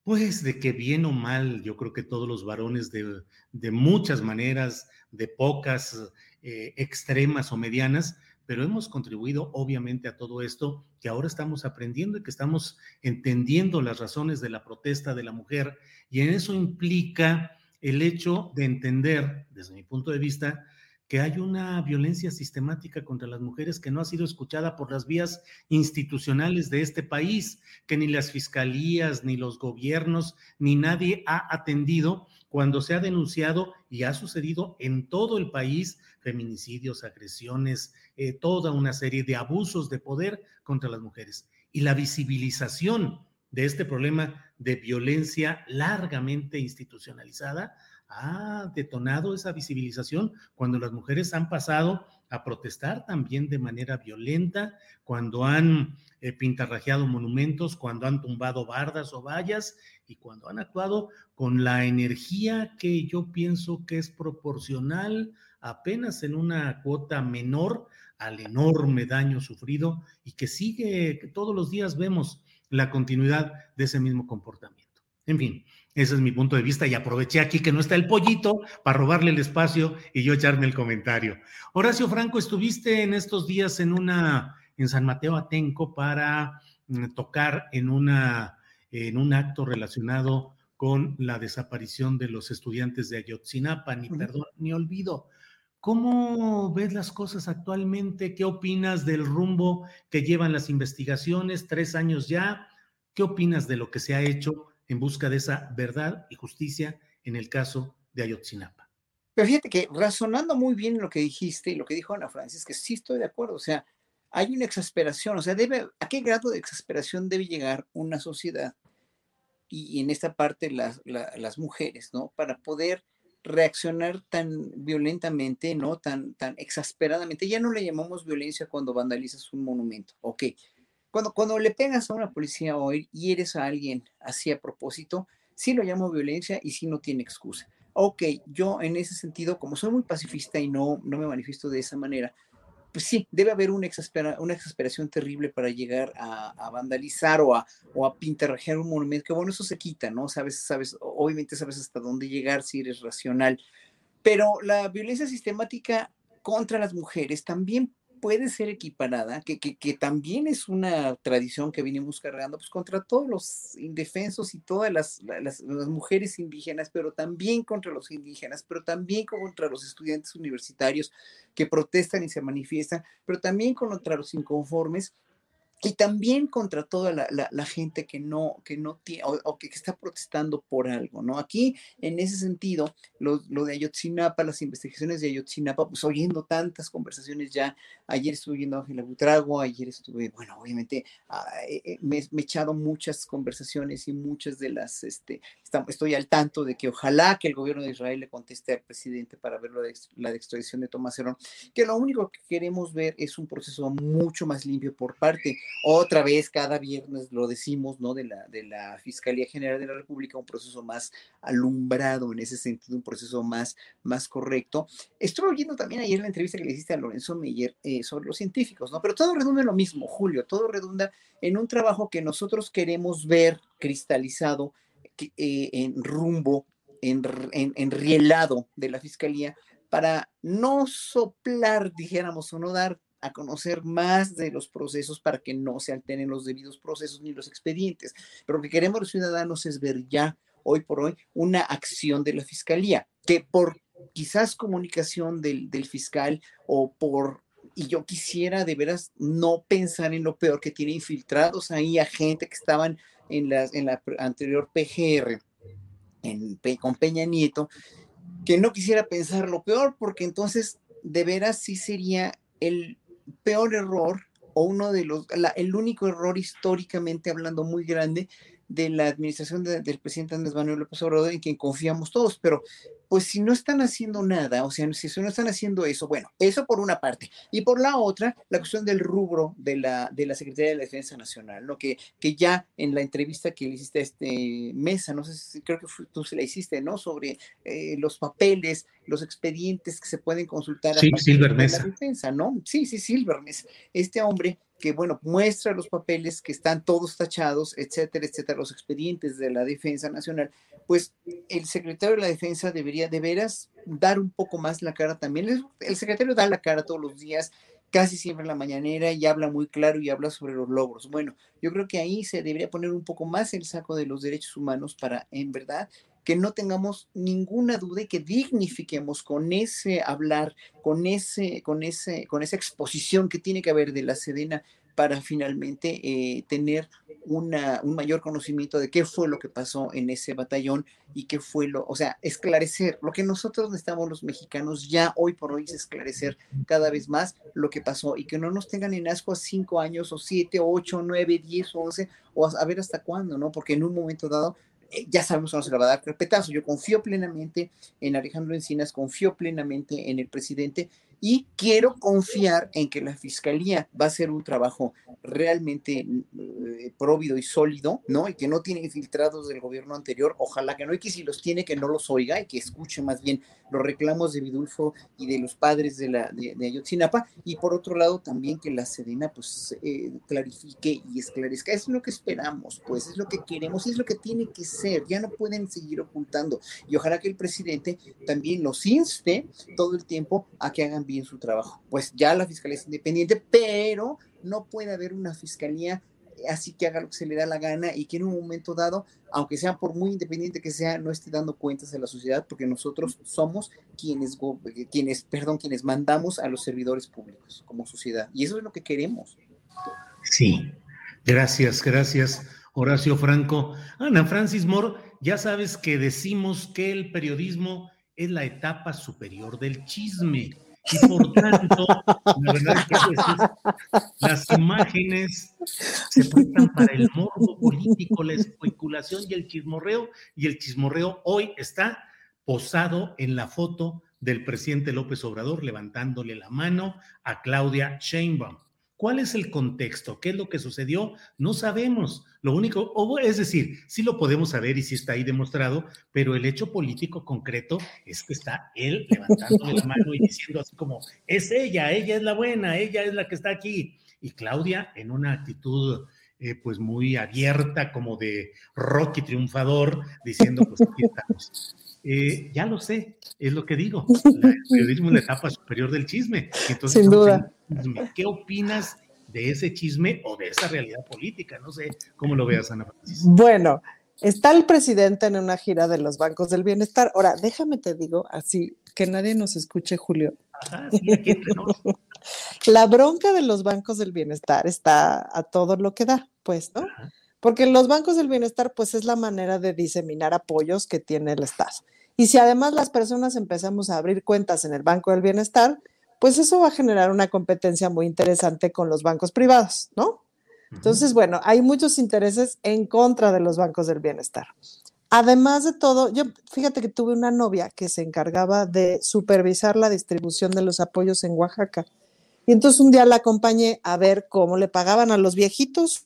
Pues de que bien o mal, yo creo que todos los varones de, de muchas maneras, de pocas, eh, extremas o medianas, pero hemos contribuido obviamente a todo esto que ahora estamos aprendiendo y que estamos entendiendo las razones de la protesta de la mujer y en eso implica el hecho de entender, desde mi punto de vista, que hay una violencia sistemática contra las mujeres que no ha sido escuchada por las vías institucionales de este país, que ni las fiscalías, ni los gobiernos, ni nadie ha atendido cuando se ha denunciado y ha sucedido en todo el país feminicidios, agresiones, eh, toda una serie de abusos de poder contra las mujeres. Y la visibilización de este problema de violencia largamente institucionalizada ha detonado esa visibilización cuando las mujeres han pasado a protestar también de manera violenta, cuando han eh, pintarrajeado monumentos, cuando han tumbado bardas o vallas y cuando han actuado con la energía que yo pienso que es proporcional apenas en una cuota menor al enorme daño sufrido y que sigue, que todos los días vemos la continuidad de ese mismo comportamiento. En fin, ese es mi punto de vista y aproveché aquí que no está el pollito para robarle el espacio y yo echarme el comentario. Horacio Franco, estuviste en estos días en una en San Mateo Atenco para mm, tocar en una en un acto relacionado con la desaparición de los estudiantes de Ayotzinapa, ni perdón ni olvido. ¿Cómo ves las cosas actualmente? ¿Qué opinas del rumbo que llevan las investigaciones? Tres años ya. ¿Qué opinas de lo que se ha hecho en busca de esa verdad y justicia en el caso de Ayotzinapa. Pero fíjate que razonando muy bien lo que dijiste y lo que dijo Ana Francis, que sí estoy de acuerdo, o sea, hay una exasperación, o sea, debe, ¿a qué grado de exasperación debe llegar una sociedad y, en esta parte las, las mujeres, ¿no? Para poder reaccionar tan violentamente, ¿no? Tan, tan exasperadamente. Ya no le llamamos violencia cuando vandalizas un monumento, ok, cuando, cuando le pegas a una policía hoy y eres a alguien así a propósito, sí lo llamo violencia y sí no tiene excusa. Ok, yo en ese sentido, como soy muy pacifista y no, no me manifiesto de esa manera, pues sí, debe haber una, exaspera, una exasperación terrible para llegar a, vandalizar o a, o a pintarrajear un monumento, que bueno, eso se quita, ¿no? Sabes, sabes, obviamente sabes hasta dónde llegar si eres racional, pero la violencia sistemática contra las mujeres también puede ser equiparada, que, que, también es una tradición que venimos cargando, pues contra todos los indefensos y todas las, las, mujeres indígenas, pero también contra los indígenas, pero también contra los estudiantes universitarios que protestan y se manifiestan, pero también contra los inconformes y también contra toda la, gente que no, que no tiene, o, que, está protestando por algo, ¿no? Aquí, en ese sentido, lo, de Ayotzinapa, las investigaciones de Ayotzinapa, pues oyendo tantas conversaciones ya, ayer estuve viendo a Ángela Butrago, ayer estuve, bueno, obviamente, ah, eh, eh, me, he echado muchas conversaciones y muchas de las, este, estoy al tanto de que ojalá que el gobierno de Israel le conteste al presidente para ver lo de, la extradición de Tomás Herón, que lo único que queremos ver es un proceso mucho más limpio por parte otra vez, cada viernes lo decimos, ¿no? De la, de la Fiscalía General de la República, un proceso más alumbrado en ese sentido, un proceso más, más correcto. Estuve oyendo también ayer la entrevista que le hiciste a Lorenzo Meyer eh, sobre los científicos, ¿no? Pero todo redunda en lo mismo, Julio, todo redunda en un trabajo que nosotros queremos ver cristalizado eh, en rumbo, en, en, en rielado de la Fiscalía para no soplar, dijéramos, o no dar a conocer más de los procesos para que no se alteren los debidos procesos ni los expedientes. Pero lo que queremos los ciudadanos es ver ya, hoy por hoy, una acción de la fiscalía, que por quizás comunicación del, fiscal o por y yo quisiera de veras no pensar en lo peor que tiene infiltrados ahí a gente que estaban en la, en la anterior PGR en, con Peña Nieto, que no quisiera pensar lo peor porque entonces de veras sí sería el peor error o uno de los, el único error históricamente hablando muy grande de la administración del presidente Andrés Manuel López Obrador en quien confiamos todos, pero pues si no están haciendo nada, o sea, si no están haciendo eso, bueno, eso por una parte. Y por la otra, la cuestión del rubro de la, de la Secretaría de la Defensa Nacional, ¿no? Que, que ya en la entrevista que le hiciste a este Mesa, no sé si creo que tú se la hiciste, ¿no? Sobre eh, los papeles, los expedientes que se pueden consultar sí, Silver la defensa, ¿no? Sí, sí, Silver Mesa. Este hombre que, bueno, muestra los papeles que están todos tachados, etcétera, etcétera, los expedientes de la Defensa Nacional, pues el secretario de la Defensa debería de veras dar un poco más la cara también. El secretario da la cara todos los días, casi siempre en la mañanera y habla muy claro y habla sobre los logros. Bueno, yo creo que ahí se debería poner un poco más el saco de los derechos humanos para, en verdad, que no tengamos ninguna duda y que dignifiquemos con ese hablar, con ese, con ese, con esa exposición que tiene que haber de la Sedena para finalmente eh, tener una, un mayor conocimiento de qué fue lo que pasó en ese batallón y qué fue lo, o sea, esclarecer. Lo que nosotros necesitamos los mexicanos ya hoy por hoy es esclarecer cada vez más lo que pasó y que no nos tengan en asco a cinco años o siete, ocho, nueve, diez, once, o a, a ver hasta cuándo, ¿no? Porque en un momento dado ya sabemos que se va a dar carpetazo. Yo confío plenamente en Alejandro Encinas, confío plenamente en el presidente y quiero confiar en que la fiscalía va a hacer un trabajo realmente eh, próvido y sólido, ¿no? Y que no tiene infiltrados del gobierno anterior, ojalá que no, y que si los tiene, que no los oiga y que escuche más bien los reclamos de Vidulfo y de los padres de, la, de, Ayotzinapa, y por otro lado también que la Sedena pues eh, clarifique y esclarezca. Es lo que esperamos, pues es lo que queremos es lo que tiene que ser, ya no pueden seguir ocultando, y ojalá que el presidente también los inste todo el tiempo a que hagan bien su trabajo. Pues ya la fiscalía es independiente, pero no puede haber una fiscalía así que haga lo que se le da la gana y que en un momento dado, aunque sea por muy independiente que sea, no esté dando cuentas a la sociedad, porque nosotros somos quienes, quienes, perdón, quienes mandamos a los servidores públicos como sociedad. Y eso es lo que queremos. Sí, gracias, gracias, Horacio Franco. Ana Francis Moore, ya sabes que decimos que el periodismo es la etapa superior del chisme. Y por tanto, la verdad es que las imágenes se prestan para el morbo político, la especulación y el chismorreo. Y el chismorreo hoy está posado en la foto del presidente López Obrador levantándole la mano a Claudia Sheinbaum. ¿Cuál es el contexto? ¿Qué es lo que sucedió? No sabemos. Lo único, es decir, sí lo podemos saber y sí está ahí demostrado, pero el hecho político concreto es que está él *laughs* levantándole la mano y diciendo así como, es ella, ella es la buena, ella es la que está aquí. Y Claudia en una actitud eh, pues muy abierta, como de Rocky triunfador, diciendo, pues aquí estamos. *laughs* Eh, ya lo sé, es lo que digo. La, el *laughs* periodismo es la etapa superior del chisme. Entonces, Sin duda. ¿Qué opinas de ese chisme o de esa realidad política? No sé cómo lo veas, Ana Francis. Bueno, está el presidente en una gira de los bancos del bienestar. Ahora, déjame te digo así, que nadie nos escuche, Julio. Ajá, sí, aquí *laughs* entre nos. La bronca de los bancos del bienestar está a todo lo que da, pues, ¿no? Porque los bancos del bienestar, pues, es la manera de diseminar apoyos que tiene el Estado. Y si además las personas empezamos a abrir cuentas en el Banco del Bienestar, pues eso va a generar una competencia muy interesante con los bancos privados, ¿no? Entonces, bueno, hay muchos intereses en contra de los bancos del bienestar. Además de todo, yo fíjate que tuve una novia que se encargaba de supervisar la distribución de los apoyos en Oaxaca. Y entonces un día la acompañé a ver cómo le pagaban a los viejitos.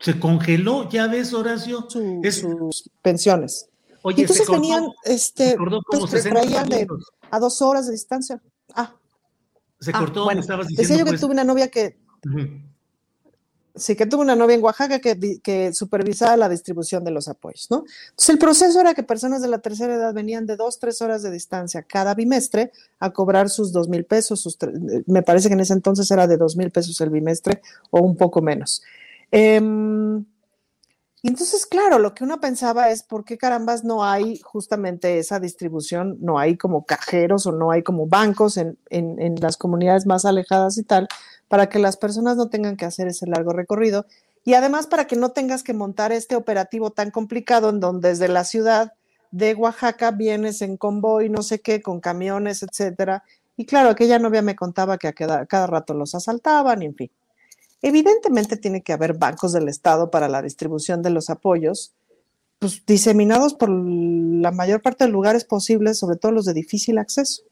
Se congeló, ya ves, Horacio. Su- Es- sus pensiones. Oye, y entonces se cortó- venían, este, pues, que 60 traían de- a dos horas de distancia. Ah, Se ah, cortó, bueno, estabas diciendo. decía yo que pues. tuve una novia que. Sí, que tuvo una novia en Oaxaca que, que, supervisaba la distribución de los apoyos, ¿no? Entonces, el proceso era que personas de la tercera edad venían de dos, tres horas de distancia cada bimestre a cobrar sus dos mil pesos, sus, me parece que en ese entonces era de dos mil pesos el bimestre o un poco menos. Eh, y entonces, claro, lo que uno pensaba es, ¿por qué carambas no hay justamente esa distribución? No hay como cajeros o no hay como bancos en, en, las comunidades más alejadas y tal, para que las personas no tengan que hacer ese largo recorrido. Y además para que no tengas que montar este operativo tan complicado en donde desde la ciudad de Oaxaca vienes en convoy, no sé qué, con camiones, etcétera. Y claro, aquella novia me contaba que a cada, cada rato los asaltaban, en fin. Evidentemente tiene que haber bancos del Estado para la distribución de los apoyos, pues diseminados por la mayor parte de lugares posibles, sobre todo los de difícil acceso.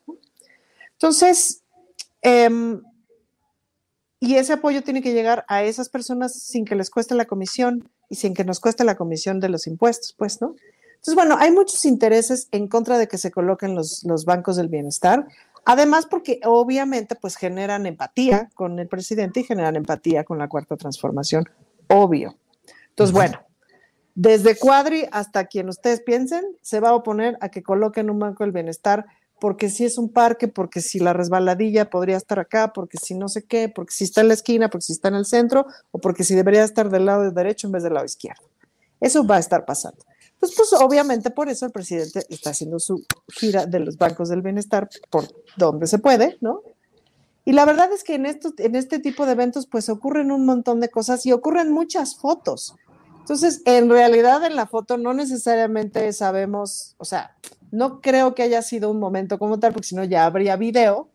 Entonces, eh, y ese apoyo tiene que llegar a esas personas sin que les cueste la comisión y sin que nos cueste la comisión de los impuestos, pues, ¿no? Entonces, bueno, hay muchos intereses en contra de que se coloquen los, los bancos del bienestar. Además, porque obviamente pues generan empatía con el presidente y generan empatía con la cuarta transformación, obvio. Entonces, bueno, desde Cuadri hasta quien ustedes piensen, se va a oponer a que coloquen un banco del bienestar, porque si es un parque, porque si la resbaladilla podría estar acá, porque si no sé qué, porque si está en la esquina, porque si está en el centro, o porque si debería estar del lado derecho en vez del lado izquierdo. Eso va a estar pasando. Pues, pues obviamente por eso el presidente está haciendo su gira de los bancos del bienestar por donde se puede, ¿no? Y la verdad es que en, estos, en este tipo de eventos pues ocurren un montón de cosas y ocurren muchas fotos. Entonces, en realidad en la foto no necesariamente sabemos, o sea, no creo que haya sido un momento como tal, porque si no ya habría video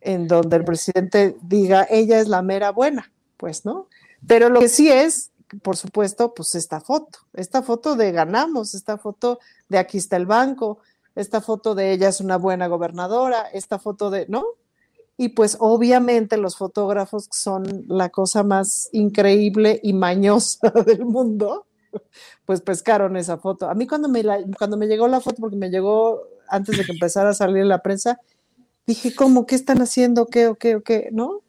en donde el presidente diga, ella es la mera buena, pues, ¿no? Pero lo que sí es por supuesto, pues esta foto, esta foto de ganamos, esta foto de aquí está el banco, esta foto de ella es una buena gobernadora, esta foto de, ¿no? Y pues obviamente los fotógrafos son la cosa más increíble y mañosa *laughs* del mundo, pues pescaron esa foto. A mí cuando me, cuando me llegó la foto, porque me llegó antes de que empezara a salir la prensa, dije, ¿cómo? ¿Qué están haciendo? ¿Qué o qué o qué? ¿No?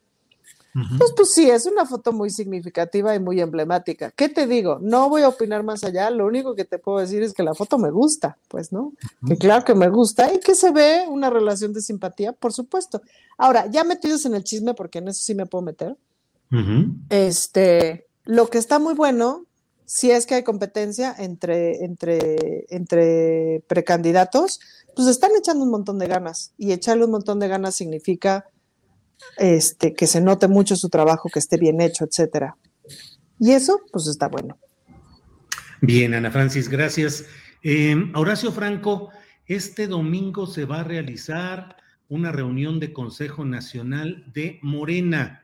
Pues, pues sí, es una foto muy significativa y muy emblemática. ¿Qué te digo? No voy a opinar más allá, lo único que te puedo decir es que la foto me gusta, pues, ¿no? Que claro que me gusta y que se ve una relación de simpatía, por supuesto. Ahora, ya metidos en el chisme, porque en eso sí me puedo meter, este, lo que está muy bueno, si es que hay competencia entre, entre, entre precandidatos, pues están echando un montón de ganas y echarle un montón de ganas significa este, que se note mucho su trabajo, que esté bien hecho, etcétera. Y eso, pues está bueno. Bien, Ana Francis, gracias. Eh, Horacio Franco, este domingo se va a realizar una reunión de Consejo Nacional de Morena.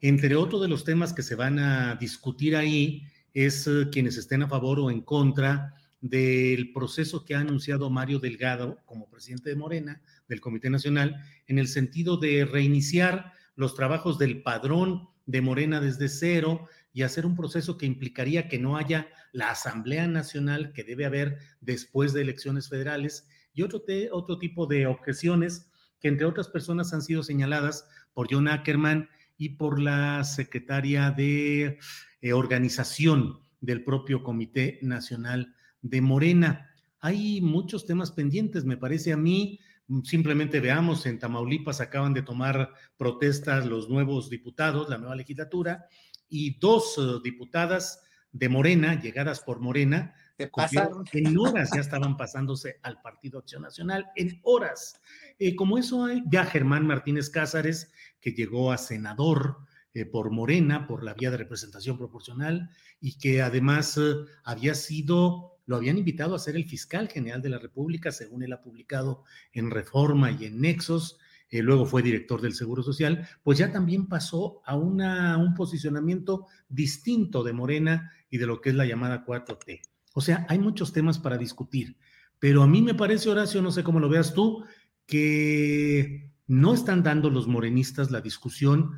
Entre otros de los temas que se van a discutir ahí es eh, quienes estén a favor o en contra del proceso que ha anunciado Mario Delgado como presidente de Morena, del Comité Nacional, en el sentido de reiniciar los trabajos del padrón de Morena desde cero y hacer un proceso que implicaría que no haya la Asamblea Nacional que debe haber después de elecciones federales y otro, otro tipo de objeciones que entre otras personas han sido señaladas por John Ackerman y por la secretaria de eh, organización del propio Comité Nacional de Morena. Hay muchos temas pendientes, me parece a mí. Simplemente veamos, en Tamaulipas acaban de tomar protestas los nuevos diputados, la nueva legislatura, y dos eh, diputadas de Morena, llegadas por Morena, en horas ya estaban pasándose al Partido Acción Nacional, en horas. Eh, como eso hay, ya Germán Martínez Cázares, que llegó a senador eh, por Morena, por la vía de representación proporcional, y que además había sido lo habían invitado a ser el fiscal general de la República, según él ha publicado en Reforma y en Nexos, eh, luego fue director del Seguro Social, pues ya también pasó a una, un posicionamiento distinto de Morena y de lo que es la llamada 4T. O sea, hay muchos temas para discutir, pero a mí me parece, Horacio, no sé cómo lo veas tú, que no están dando los morenistas la discusión,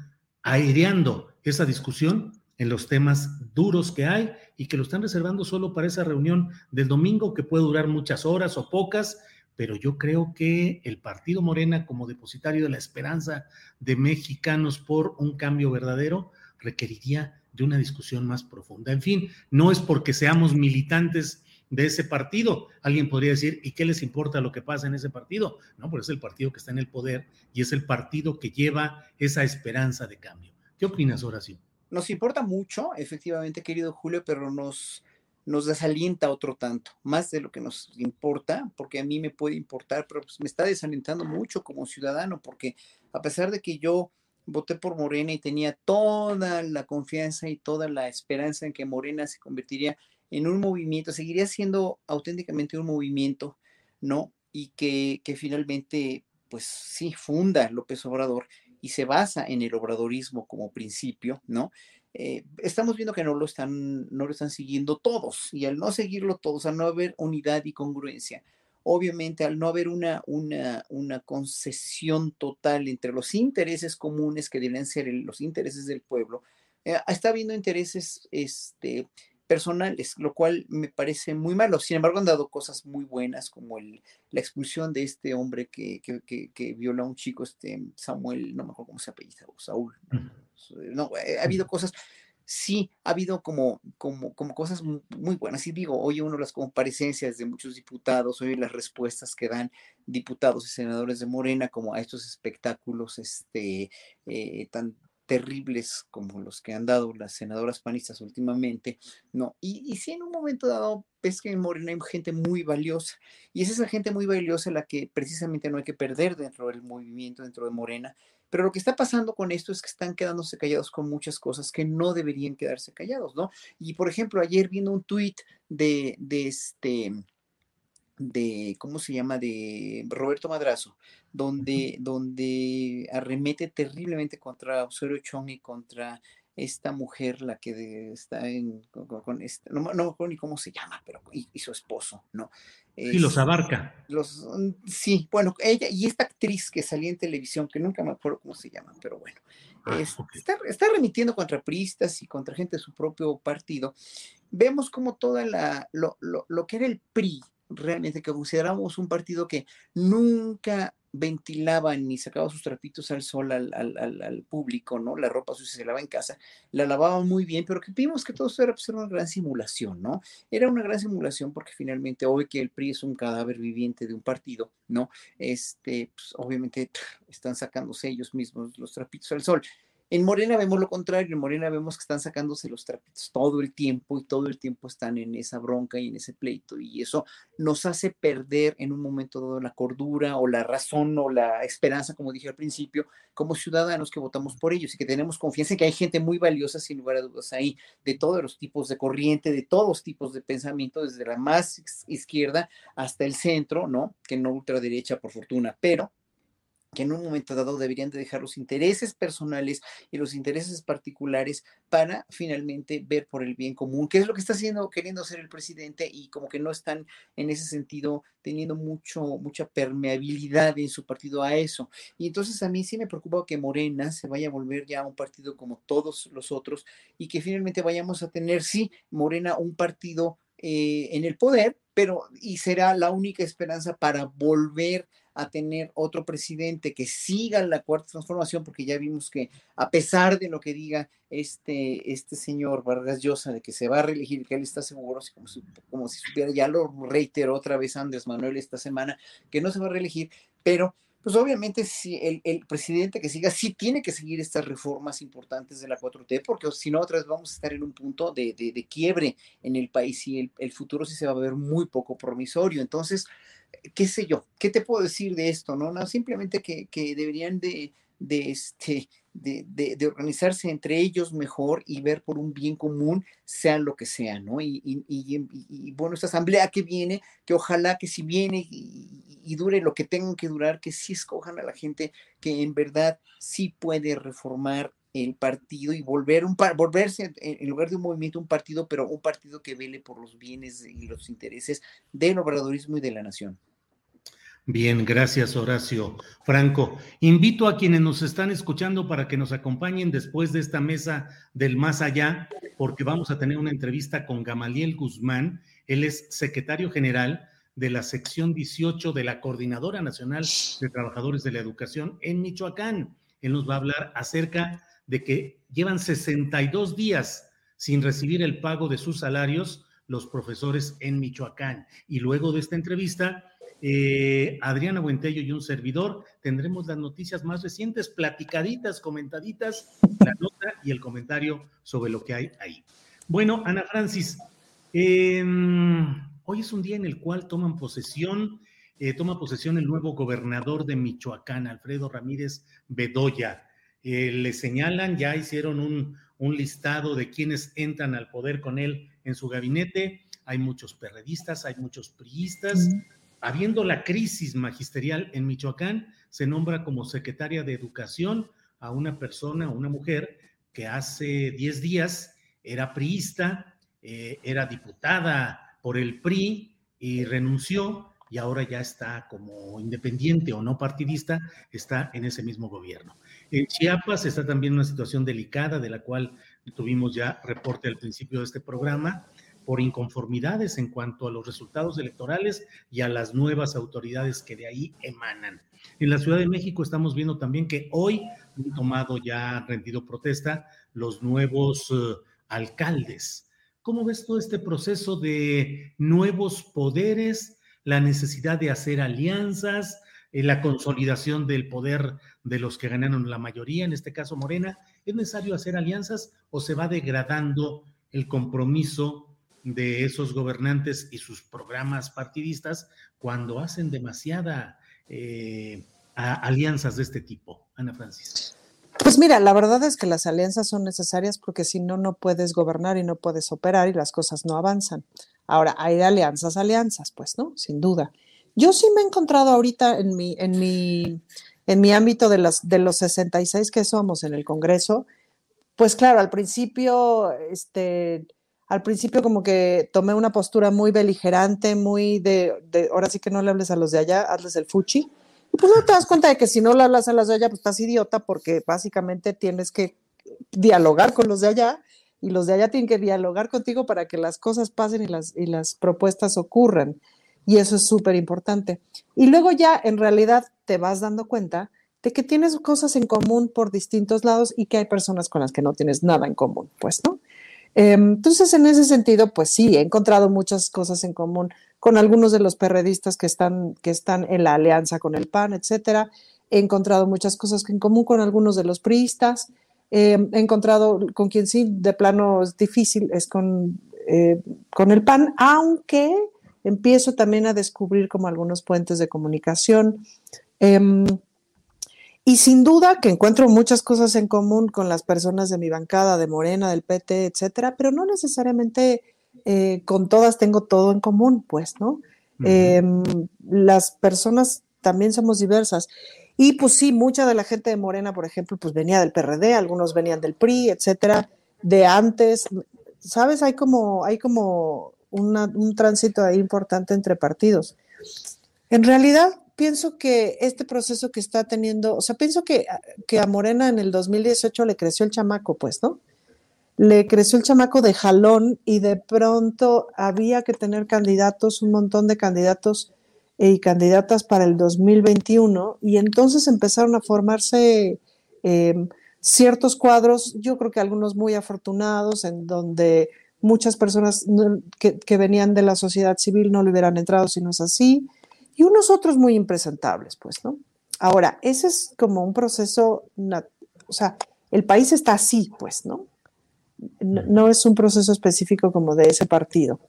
aireando esa discusión en los temas duros que hay y que lo están reservando solo para esa reunión del domingo que puede durar muchas horas o pocas, pero yo creo que el Partido Morena como depositario de la esperanza de mexicanos por un cambio verdadero requeriría de una discusión más profunda. En fin, no es porque seamos militantes de ese partido. Alguien podría decir, ¿y qué les importa lo que pasa en ese partido? No, pero es el partido que está en el poder y es el partido que lleva esa esperanza de cambio. ¿Qué opinas, Horacio? Nos importa mucho, efectivamente, querido Julio, pero nos, nos desalienta otro tanto, más de lo que nos importa, porque a mí me puede importar, pero pues me está desalentando mucho como ciudadano, porque a pesar de que yo voté por Morena y tenía toda la confianza y toda la esperanza en que Morena se convertiría en un movimiento, seguiría siendo auténticamente un movimiento, ¿no? Y que, que finalmente, pues sí, funda López Obrador y se basa en el obradorismo como principio, ¿no? Eh, estamos viendo que no lo están, no lo están siguiendo todos, y al no seguirlo todos, al no haber unidad y congruencia, obviamente al no haber una, una, una concesión total entre los intereses comunes que deben ser los intereses del pueblo, eh, está habiendo intereses este, personales, lo cual me parece muy malo. Sin embargo, han dado cosas muy buenas, como el, la expulsión de este hombre que, que, que, violó a un chico, este Samuel, no me acuerdo cómo se apellida, Saúl. No, eh, ha habido cosas, sí, ha habido como, como, como cosas muy buenas. Y digo, oye uno las comparecencias de muchos diputados, oye las respuestas que dan diputados y senadores de Morena como a estos espectáculos este, eh, tan terribles como los que han dado las senadoras panistas últimamente, ¿no? Y, y si en un momento dado ves que en Morena hay gente muy valiosa, y es esa gente muy valiosa la que precisamente no hay que perder dentro del movimiento, dentro de Morena, pero lo que está pasando con esto es que están quedándose callados con muchas cosas que no deberían quedarse callados, ¿no? Y por ejemplo, ayer viendo un tuit de, de este de, ¿cómo se llama?, de Roberto Madrazo, donde, donde arremete terriblemente contra Osorio Chong y contra esta mujer, la que está en, con, esta, no, no me ni cómo se llama, pero y, su esposo, ¿no? Sí, los abarca. Los, mm, sí, bueno, ella y esta actriz que salía en televisión, que nunca me acuerdo cómo se llama, pero bueno, ah, está, está, remitiendo contra priistas y contra gente de su propio partido. Vemos como toda la, lo, lo, lo que era el PRI, realmente que consideramos un partido que nunca ventilaba ni sacaba sus trapitos al sol al, al, público, ¿no? La ropa sucia se lava en casa, la lavaban muy bien, pero que vimos que todo esto era, pues, una gran simulación, ¿no? Era una gran simulación porque finalmente hoy que el PRI es un cadáver viviente de un partido, ¿no? Este, pues, obviamente están sacándose ellos mismos los trapitos al sol. En Morena vemos lo contrario, en Morena vemos que están sacándose los trapitos todo el tiempo y todo el tiempo están en esa bronca y en ese pleito y eso nos hace perder en un momento dado la cordura o la razón o la esperanza, como dije al principio, como ciudadanos que votamos por ellos y que tenemos confianza en que hay gente muy valiosa sin lugar a dudas ahí, de todos los tipos de corriente, de todos tipos de pensamiento, desde la más izquierda hasta el centro, ¿no? Que no ultraderecha por fortuna, pero que en un momento dado deberían de dejar los intereses personales y los intereses particulares para finalmente ver por el bien común, que es lo que está haciendo, queriendo hacer el presidente y como que no están en ese sentido teniendo mucho, mucha permeabilidad en su partido a eso. Y entonces a mí sí me preocupa que Morena se vaya a volver ya un partido como todos los otros y que finalmente vayamos a tener, sí, Morena un partido eh, en el poder, pero y será la única esperanza para volver a tener otro presidente que siga la cuarta transformación, porque ya vimos que a pesar de lo que diga este, este señor Vargas Llosa de que se va a reelegir, que él está seguro, como si, como si supiera, ya lo reiteró otra vez Andrés Manuel esta semana, que no se va a reelegir, pero pues obviamente si el, el, presidente que siga sí tiene que seguir estas reformas importantes de la 4T, porque si no, otra vez vamos a estar en un punto de, de, de quiebre en el país y el, el, futuro sí se va a ver muy poco promisorio. Entonces, qué sé yo, ¿qué te puedo decir de esto? No, no simplemente que, que deberían de, de, este, de, de, organizarse entre ellos mejor y ver por un bien común, sea lo que sea, ¿no? Y, y, y, bueno, esta asamblea que viene, que ojalá que si viene y, dure lo que tengan que durar, que sí escojan a la gente que en verdad sí puede reformar el partido y volver un volverse en lugar de un movimiento un partido, pero un partido que vele por los bienes y los intereses del obradorismo y de la nación. Bien, gracias Horacio. Franco, invito a quienes nos están escuchando para que nos acompañen después de esta mesa del más allá, porque vamos a tener una entrevista con Gamaliel Guzmán. Él es secretario general de la sección 18 de la Coordinadora Nacional de Trabajadores de la Educación en Michoacán. Él nos va a hablar acerca de que llevan 62 días sin recibir el pago de sus salarios los profesores en Michoacán. Y luego de esta entrevista, eh, Adriana Buentello y un servidor tendremos las noticias más recientes, platicaditas, comentaditas, la nota y el comentario sobre lo que hay ahí. Bueno, Ana Francis, em, hoy es un día en el cual toman posesión, eh, toma posesión el nuevo gobernador de Michoacán, Alfredo Ramírez Bedoya. Eh, le señalan, ya hicieron un, un listado de quienes entran al poder con él en su gabinete. Hay muchos perredistas, hay muchos priistas. Habiendo la crisis magisterial en Michoacán, se nombra como secretaria de Educación a una persona, una mujer, que hace 10 días era priista, eh, era diputada por el PRI y renunció y ahora ya está como independiente o no partidista, está en ese mismo gobierno. En Chiapas está también una situación delicada de la cual tuvimos ya reporte al principio de este programa por inconformidades en cuanto a los resultados electorales y a las nuevas autoridades que de ahí emanan. En la Ciudad de México estamos viendo también que hoy han tomado ya, han rendido protesta los nuevos uh, alcaldes. ¿Cómo ves todo este proceso de nuevos poderes, la necesidad de hacer alianzas, la consolidación del poder de los que ganaron la mayoría, en este caso Morena? ¿Es necesario hacer alianzas o se va degradando el compromiso de esos gobernantes y sus programas partidistas cuando hacen demasiada eh, alianzas de este tipo? Ana Francis. Pues mira, la verdad es que las alianzas son necesarias porque si no, no puedes gobernar y no puedes operar y las cosas no avanzan. Ahora, hay alianzas, alianzas, pues, ¿no? Sin duda. Yo sí me he encontrado ahorita en mi, en mi, en mi ámbito de, las, de los 66 que somos en el Congreso, pues claro, al principio, este, al principio como que tomé una postura muy beligerante, muy de, de, ahora sí que no le hables a los de allá, hazles el fuchi, y pues no te das cuenta de que si no le hablas a los de allá, pues estás idiota porque básicamente tienes que dialogar con los de allá y los de allá tienen que dialogar contigo para que las cosas pasen y las, y las propuestas ocurran. Y eso es súper importante. Y luego ya en realidad te vas dando cuenta de que tienes cosas en común por distintos lados y que hay personas con las que no tienes nada en común, pues, ¿no? Em, entonces, en ese sentido, pues sí, he encontrado muchas cosas en común con algunos de los perredistas que están, que están en la alianza con el PAN, etcétera. He encontrado muchas cosas en común con algunos de los priistas. Em, he encontrado con quien sí, de plano es difícil, es con, eh, con el PAN, aunque empiezo también a descubrir como algunos puentes de comunicación. Em, y sin duda que encuentro muchas cosas en común con las personas de mi bancada, de Morena, del PT, etcétera, pero no necesariamente eh, con todas tengo todo en común, pues, ¿no? Em, las personas también somos diversas. Y pues sí, mucha de la gente de Morena, por ejemplo, pues venía del PRD, algunos venían del PRI, etcétera, de antes. ¿Sabes? Hay como, hay como un tránsito ahí importante entre partidos. En realidad, pienso que este proceso que está teniendo, o sea, pienso que, que a Morena en el 2018 le creció el chamaco, pues, ¿no? Le creció el chamaco de jalón y de pronto había que tener candidatos, un montón de candidatos y candidatas para el 2021 y entonces empezaron a formarse eh, ciertos cuadros, yo creo que algunos muy afortunados, en donde muchas personas que, venían de la sociedad civil no le hubieran entrado si no es así, y unos otros muy impresentables, pues, ¿no? Ahora, ese es como un proceso, o sea, el país está así, pues, ¿no? ¿no? es un proceso específico como de ese partido.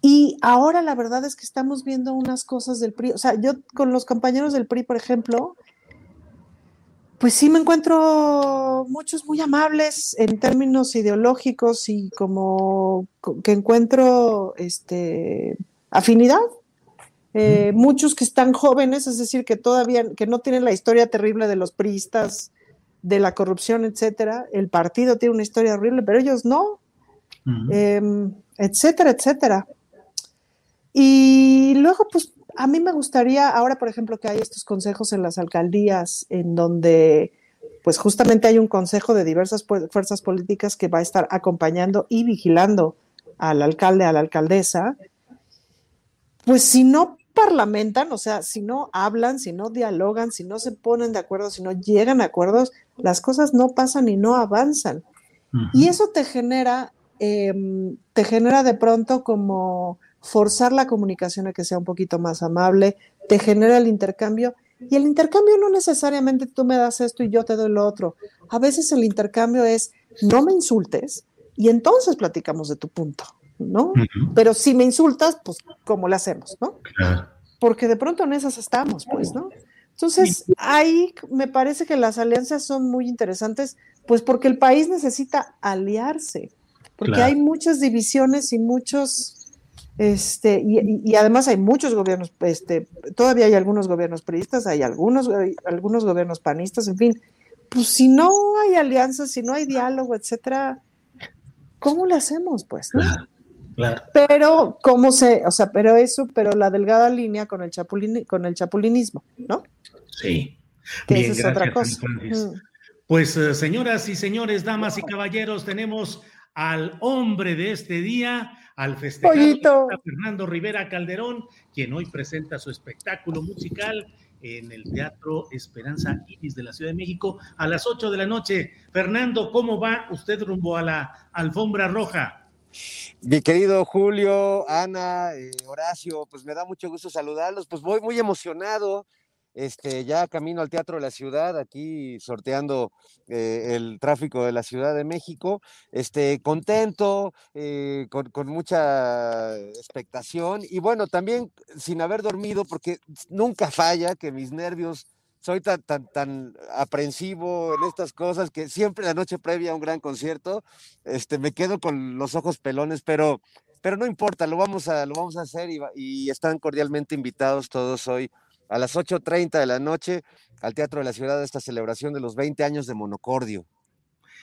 Y ahora la verdad es que estamos viendo unas cosas del PRI, o sea, yo con los compañeros del PRI, por ejemplo, pues sí me encuentro muchos muy amables en términos ideológicos y como que encuentro este, afinidad. Eh, muchos que están jóvenes, es decir, que todavía, que no tienen la historia terrible de los priistas, de la corrupción, etcétera. El partido tiene una historia horrible, pero ellos no, em, etcétera, etcétera. Y luego, pues a mí me gustaría, ahora por ejemplo, que hay estos consejos en las alcaldías, en donde pues justamente hay un consejo de diversas fuerzas políticas que va a estar acompañando y vigilando al alcalde, a la alcaldesa, pues si no parlamentan, o sea, si no hablan, si no dialogan, si no se ponen de acuerdo, si no llegan a acuerdos, las cosas no pasan y no avanzan. Y eso te genera, em, te genera de pronto como forzar la comunicación a que sea un poquito más amable, te genera el intercambio. Y el intercambio no necesariamente tú me das esto y yo te doy lo otro. A veces el intercambio es no me insultes y entonces platicamos de tu punto, ¿no? Pero si me insultas, pues ¿cómo le hacemos, no? Porque de pronto en esas estamos, pues, ¿no? Entonces, ahí me parece que las alianzas son muy interesantes, pues porque el país necesita aliarse, porque Claro. hay muchas divisiones y muchos este, y, y además hay muchos gobiernos, este, todavía hay algunos gobiernos priistas, hay algunos, hay algunos gobiernos panistas, en fin. Pues si no hay alianzas, si no hay diálogo, etcétera, ¿cómo le hacemos, pues? no? Claro. Pero, ¿cómo se, o sea, pero eso, pero la delgada línea con el chapulín, con el chapulinismo, ¿no? Sí. Que Bien, esa es otra cosa. Mm. Pues eh, señoras y señores, damas y caballeros, tenemos al hombre de este día, al festejado Fernando Rivera Calderón, quien hoy presenta su espectáculo musical en el Teatro Esperanza Iris de la Ciudad de México a las 8 de la noche. Fernando, ¿cómo va usted rumbo a la alfombra roja? Mi querido Julio, Ana, eh, Horacio, pues me da mucho gusto saludarlos. Pues voy muy emocionado. Este, ya camino al Teatro de la Ciudad, aquí sorteando eh, el tráfico de la Ciudad de México. Este, contento, eh, con, con mucha expectación y bueno, también sin haber dormido, porque nunca falla que mis nervios soy tan, tan, tan aprensivo en estas cosas que siempre la noche previa a un gran concierto, este, me quedo con los ojos pelones, pero, pero no importa, lo vamos a, lo vamos a hacer y, están cordialmente invitados todos hoy a las 8.30 de la noche al Teatro de la Ciudad esta celebración de los 20 años de Monocordio.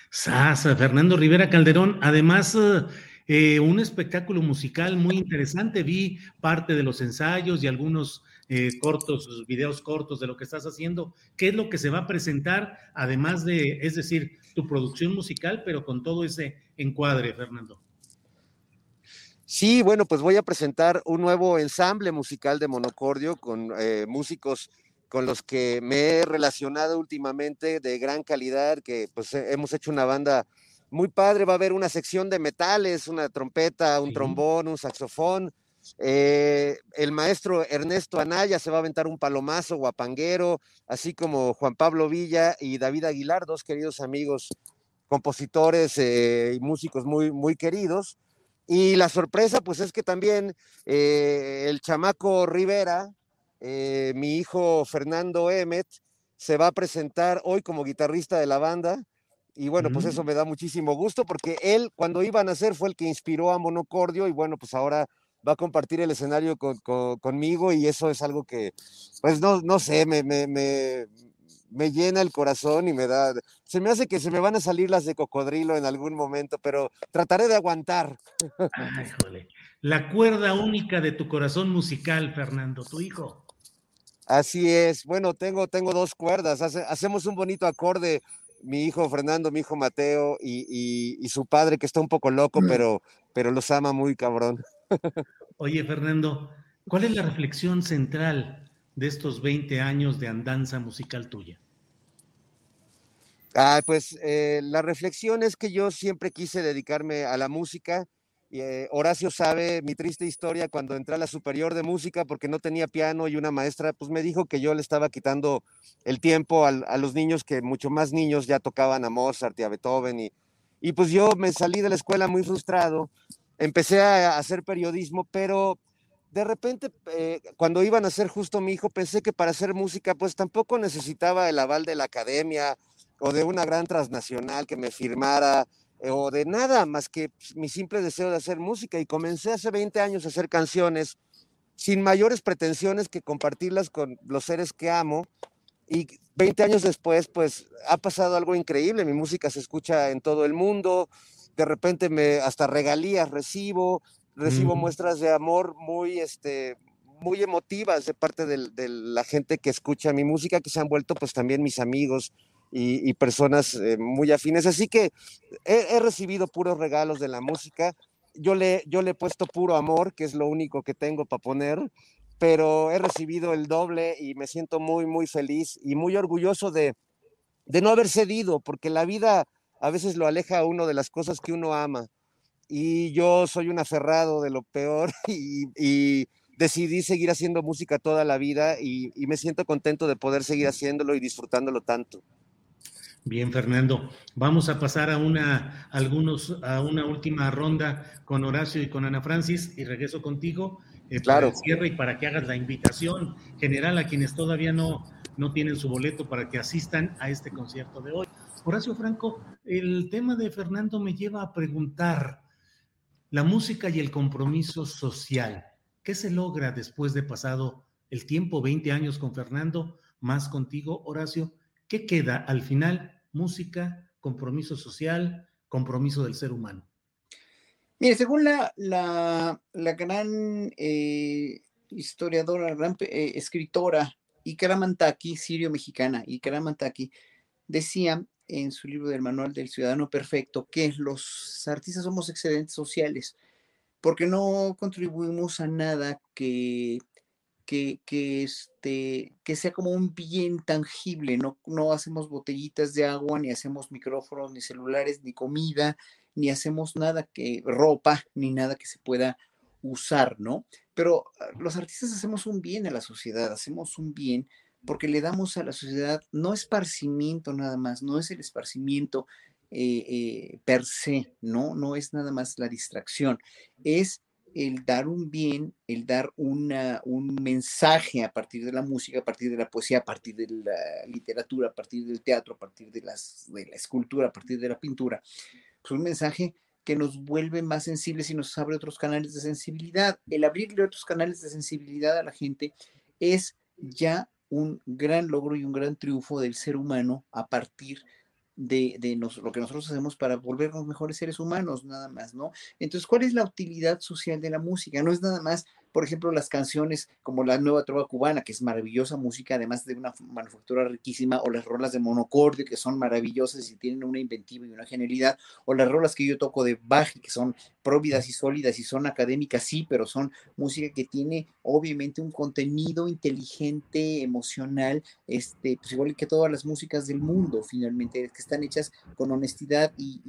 Sasa, Fernando Rivera Calderón, además eh, eh, un espectáculo musical muy *laughs* interesante. Vi parte de los ensayos y algunos eh, cortos, videos cortos de lo que estás haciendo. ¿Qué es lo que se va a presentar? Además de, es decir, tu producción musical, pero con todo ese encuadre, Fernando. Sí, bueno, pues voy a presentar un nuevo ensamble musical de Monocordio con eh, músicos con los que me he relacionado últimamente de gran calidad, que pues hemos hecho una banda muy padre. Va a haber una sección de metales, una trompeta, un trombón, un saxofón. Eh, el maestro Ernesto Anaya se va a aventar un palomazo guapanguero, así como Juan Pablo Villa y David Aguilar, dos queridos amigos compositores eh, y músicos muy, muy queridos. Y la sorpresa, pues es que también eh, el chamaco Rivera, eh, mi hijo Fernando Emmet, se va a presentar hoy como guitarrista de la banda. Y bueno, pues eso me da muchísimo gusto porque él cuando iba a nacer fue el que inspiró a Monocordio y bueno, pues ahora va a compartir el escenario con- con- conmigo y eso es algo que, pues no, no sé, me, me, me, me llena el corazón y me da, se me hace que se me van a salir las de cocodrilo en algún momento, pero trataré de aguantar. Ay, jole. La cuerda única de tu corazón musical, Fernando, tu hijo. Así es. Bueno, tengo, tengo dos cuerdas. hace- hacemos un bonito acorde. Mi hijo Fernando, mi hijo Mateo y, y- y su padre que está un poco loco, pero, pero los ama muy cabrón. Oye, Fernando, ¿cuál es la reflexión central de estos 20 años de andanza musical tuya? Ah, pues eh, la reflexión es que yo siempre quise dedicarme a la música. eh, Horacio sabe mi triste historia cuando entré a la superior de música porque no tenía piano y una maestra pues me dijo que yo le estaba quitando el tiempo a, los niños que mucho más niños ya tocaban a Mozart y a Beethoven y, y pues yo me salí de la escuela muy frustrado. Empecé a hacer periodismo, pero de repente, eh, cuando iban a ser justo mi hijo, pensé que para hacer música, pues tampoco necesitaba el aval de la academia o de una gran transnacional que me firmara eh, o de nada más que pues, mi simple deseo de hacer música. Y comencé hace 20 años a hacer canciones sin mayores pretensiones que compartirlas con los seres que amo. Y 20 años después, pues ha pasado algo increíble. Mi música se escucha en todo el mundo. De repente me hasta regalías recibo, recibo Mm. muestras de amor muy, este, muy emotivas de parte del- de, la gente que escucha mi música, que se han vuelto pues también mis amigos y, y personas eh, muy afines. Así que he, he recibido puros regalos de la música. Yo le, yo le he puesto puro amor, que es lo único que tengo para poner. pero he recibido el doble y me siento muy, muy feliz y muy orgulloso de, de no haber cedido, porque la vida a veces lo aleja a uno de las cosas que uno ama. Y yo soy un aferrado de lo peor *laughs* y, y decidí seguir haciendo música toda la vida y, y me siento contento de poder seguir haciéndolo y disfrutándolo tanto. Bien, Fernando. Vamos a pasar a una, algunos, a una última ronda con Horacio y con Ana Francis y regreso contigo eh, Claro. para el cierre y para que hagas la invitación general a quienes todavía no, no tienen su boleto para que asistan a este concierto de hoy. Horacio Franco, el tema de Fernando me lleva a preguntar, la música y el compromiso social, ¿qué se logra después de pasado el tiempo, 20 años con Fernando, más contigo, Horacio? ¿Qué queda al final? Música, compromiso social, compromiso del ser humano. Mire, según la, la, la gran eh, historiadora, gran eh, escritora Ikara Mantaki, sirio-mexicana, Ikara Mantaki, decía en su libro del Manual del Ciudadano Perfecto que los artistas somos excedentes sociales porque no contribuimos a nada que, que, que, este, que sea como un bien tangible, no, no hacemos botellitas de agua, ni hacemos micrófonos, ni celulares, ni comida, ni hacemos nada que ropa, ni nada que se pueda usar, ¿no? Pero ah, los artistas hacemos un bien a la sociedad, hacemos un bien porque le damos a la sociedad no esparcimiento nada más, no es el esparcimiento eh, eh, per se, ¿no? No es nada más la distracción, es el dar un bien, el dar una, un mensaje a partir de la música, a partir de la poesía, a partir de la literatura, a partir del teatro, a partir de, las, de la escultura, a partir de la pintura, pues un mensaje que nos vuelve más sensibles y nos abre otros canales de sensibilidad. El abrirle otros canales de sensibilidad a la gente es ya un gran logro y un gran triunfo del ser humano a partir de, de nos- lo que nosotros hacemos para volvernos mejores seres humanos, nada más, ¿no? Entonces, ¿cuál es la utilidad social de la música? No es nada más, por ejemplo, las canciones como la nueva trova cubana, que es maravillosa música, además de una manufactura riquísima, o las rolas de monocordio, que son maravillosas y tienen una inventiva y una genialidad, o las rolas que yo toco de Bach, que son próvidas y sólidas y son académicas, sí, pero son música que tiene obviamente un contenido inteligente, emocional, este, pues igual que todas las músicas del mundo, finalmente, que están hechas con honestidad y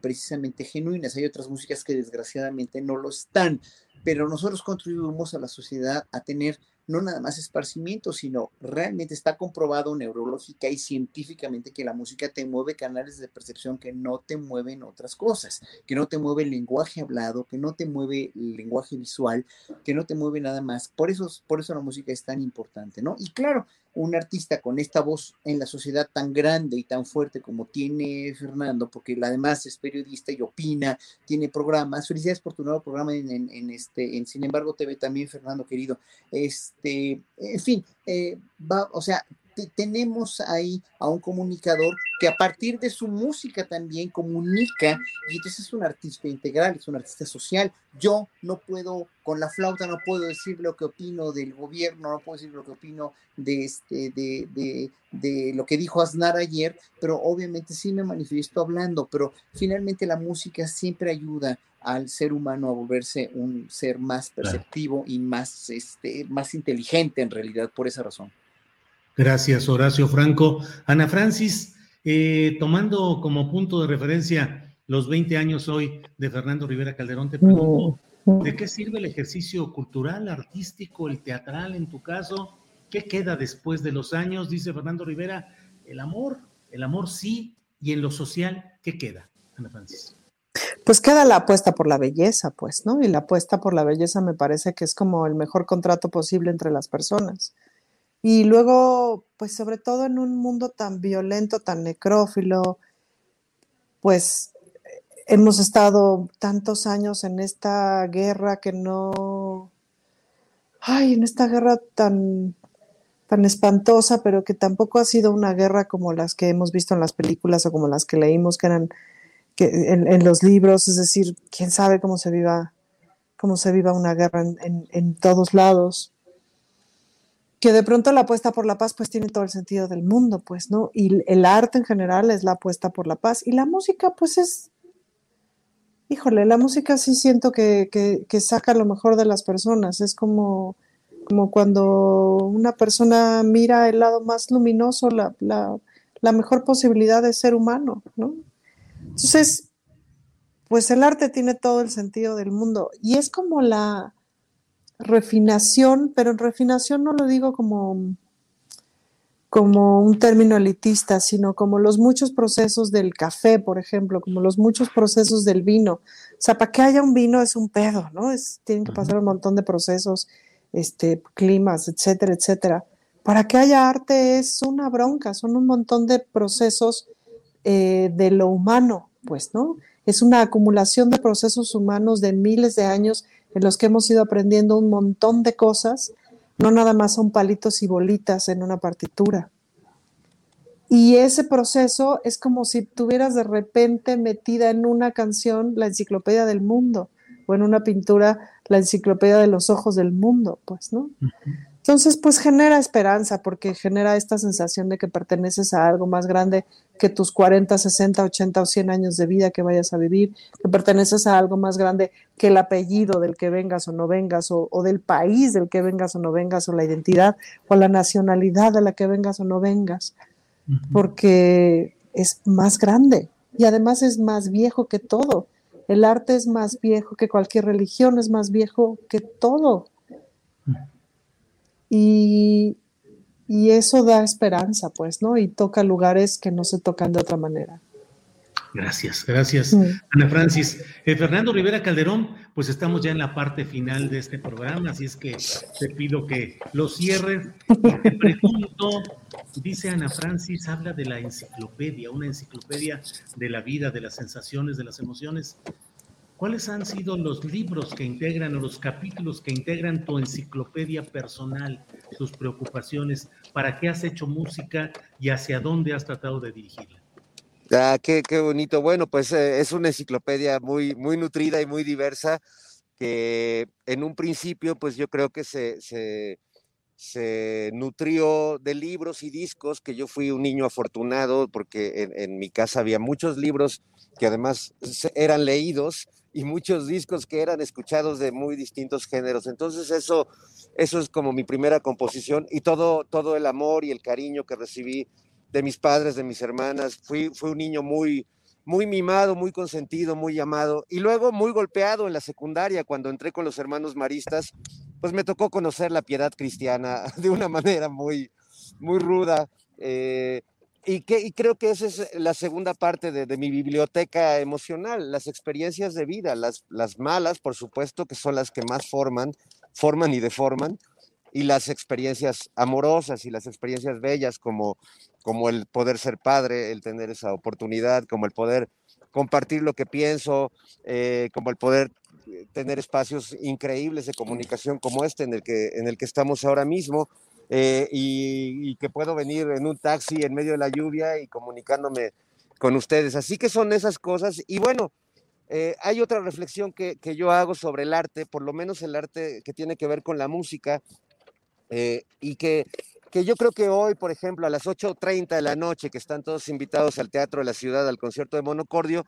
precisamente genuinas. Hay otras músicas que desgraciadamente no lo están, pero nosotros contribuimos a la sociedad a tener no nada más esparcimiento, sino realmente está comprobado neurológica y científicamente que la música te mueve canales de percepción que no te mueven otras cosas, que no te mueve el lenguaje hablado, que no te mueve el lenguaje visual, que no te mueve nada más. Por eso, por eso la música es tan importante, ¿no? Y claro, un artista con esta voz en la sociedad tan grande y tan fuerte como tiene Fernando, porque además es periodista y opina, tiene programas. Felicidades por tu nuevo programa en, este, en Sin embargo TV también, Fernando querido. Este, en fin, eh, va, o sea, tenemos ahí a un comunicador que a partir de su música también comunica y entonces es un artista integral, es un artista social. Yo no puedo, con la flauta no puedo decir lo que opino del gobierno, no puedo decir lo que opino de, este, de, de, de lo que dijo Aznar ayer, pero obviamente sí me manifiesto hablando, pero finalmente la música siempre ayuda al ser humano a volverse un ser más perceptivo y más, este, más inteligente en realidad, por esa razón. Gracias, Horacio Franco. Ana Francis, eh, tomando como punto de referencia los 20 años hoy de Fernando Rivera Calderón, te pregunto, ¿de qué sirve el ejercicio cultural, artístico, el teatral en tu caso? ¿Qué queda después de los años? Dice Fernando Rivera, el amor, el amor sí, y en lo social, ¿qué queda? Ana Francis. Pues queda la apuesta por la belleza, pues, ¿no? Y la apuesta por la belleza me parece que es como el mejor contrato posible entre las personas. Y luego, pues sobre todo en un mundo tan violento, tan necrófilo, pues hemos estado tantos años en esta guerra que no, ay, en esta guerra tan, tan espantosa, pero que tampoco ha sido una guerra como las que hemos visto en las películas o como las que leímos que eran que en, los libros, es decir, quién sabe cómo se viva, cómo se viva una guerra en- en todos lados. Que de pronto la apuesta por la paz pues tiene todo el sentido del mundo, pues, ¿no? Y el arte en general es la apuesta por la paz. Y la música pues es, híjole, la música sí siento que, que, saca lo mejor de las personas. Es como, como cuando una persona mira el lado más luminoso, la, la, la mejor posibilidad de ser humano, ¿no? Entonces, pues el arte tiene todo el sentido del mundo y es como la refinación, pero en refinación no lo digo como como un término elitista, sino como los muchos procesos del café, por ejemplo, como los muchos procesos del vino. O sea, para que haya un vino es un pedo, ¿no? Es, tienen que pasar un montón de procesos, este, climas, etcétera, etcétera. Para que haya arte es una bronca, son un montón de procesos eh, de lo humano, pues, ¿no? Es una acumulación de procesos humanos de miles de años en los que hemos ido aprendiendo un montón de cosas no nada más son palitos y bolitas en una partitura. Y ese proceso es como si tuvieras de repente metida en una canción la enciclopedia del mundo o en una pintura la enciclopedia de los ojos del mundo, pues, ¿no? Entonces, pues genera esperanza porque genera esta sensación de que perteneces a algo más grande que tus 40, 60, 80 o 100 años de vida que vayas a vivir, que perteneces a algo más grande que el apellido del que vengas o no vengas, o, del país del que vengas o no vengas, o la identidad o la nacionalidad de la que vengas o no vengas, porque es más grande y además es más viejo que todo. El arte es más viejo que cualquier religión, es más viejo que todo. Y, eso da esperanza, pues, ¿no? Y toca lugares que no se tocan de otra manera. Gracias, gracias, Ana Francis. Eh, Fernando Rivera Calderón, pues estamos ya en la parte final de este programa, así es que te pido que lo cierres y te pregunto, dice Ana Francis, habla de la enciclopedia, una enciclopedia de la vida, de las sensaciones, de las emociones. ¿Cuáles han sido los libros que integran o los capítulos que integran tu enciclopedia personal, tus preocupaciones? ¿Para qué has hecho música y hacia dónde has tratado de dirigirla? Ah, qué, qué bonito. Bueno, pues eh, es una enciclopedia muy, muy nutrida y muy diversa que en un principio, pues yo creo que se, se, se nutrió de libros y discos, que yo fui un niño afortunado porque en, en mi casa había muchos libros que además eran leídos y muchos discos que eran escuchados de muy distintos géneros. Entonces eso, eso es como mi primera composición y todo, todo el amor y el cariño que recibí de mis padres, de mis hermanas. Fui, fui un niño muy, muy mimado, muy consentido, muy amado y luego muy golpeado en la secundaria cuando entré con los hermanos maristas, pues me tocó conocer la piedad cristiana *laughs* de una manera muy, muy ruda. Eh, y, que, creo que esa es la segunda parte de, mi biblioteca emocional, las experiencias de vida, las, las malas, por supuesto, que son las que más forman, forman y deforman, y las experiencias amorosas y las experiencias bellas, como, como el poder ser padre, el tener esa oportunidad, como el poder compartir lo que pienso, eh, como el poder eh, tener espacios increíbles de comunicación como este en el que, en el que estamos ahora mismo eh, y, que puedo venir en un taxi en medio de la lluvia y comunicándome con ustedes. Así que son esas cosas. Y bueno, eh, hay otra reflexión que, que, yo hago sobre el arte, por lo menos el arte que tiene que ver con la música, eh, y que, que yo creo que hoy, por ejemplo, a las 8.30 de la noche, que están todos invitados al Teatro de la Ciudad, al concierto de Monocordio,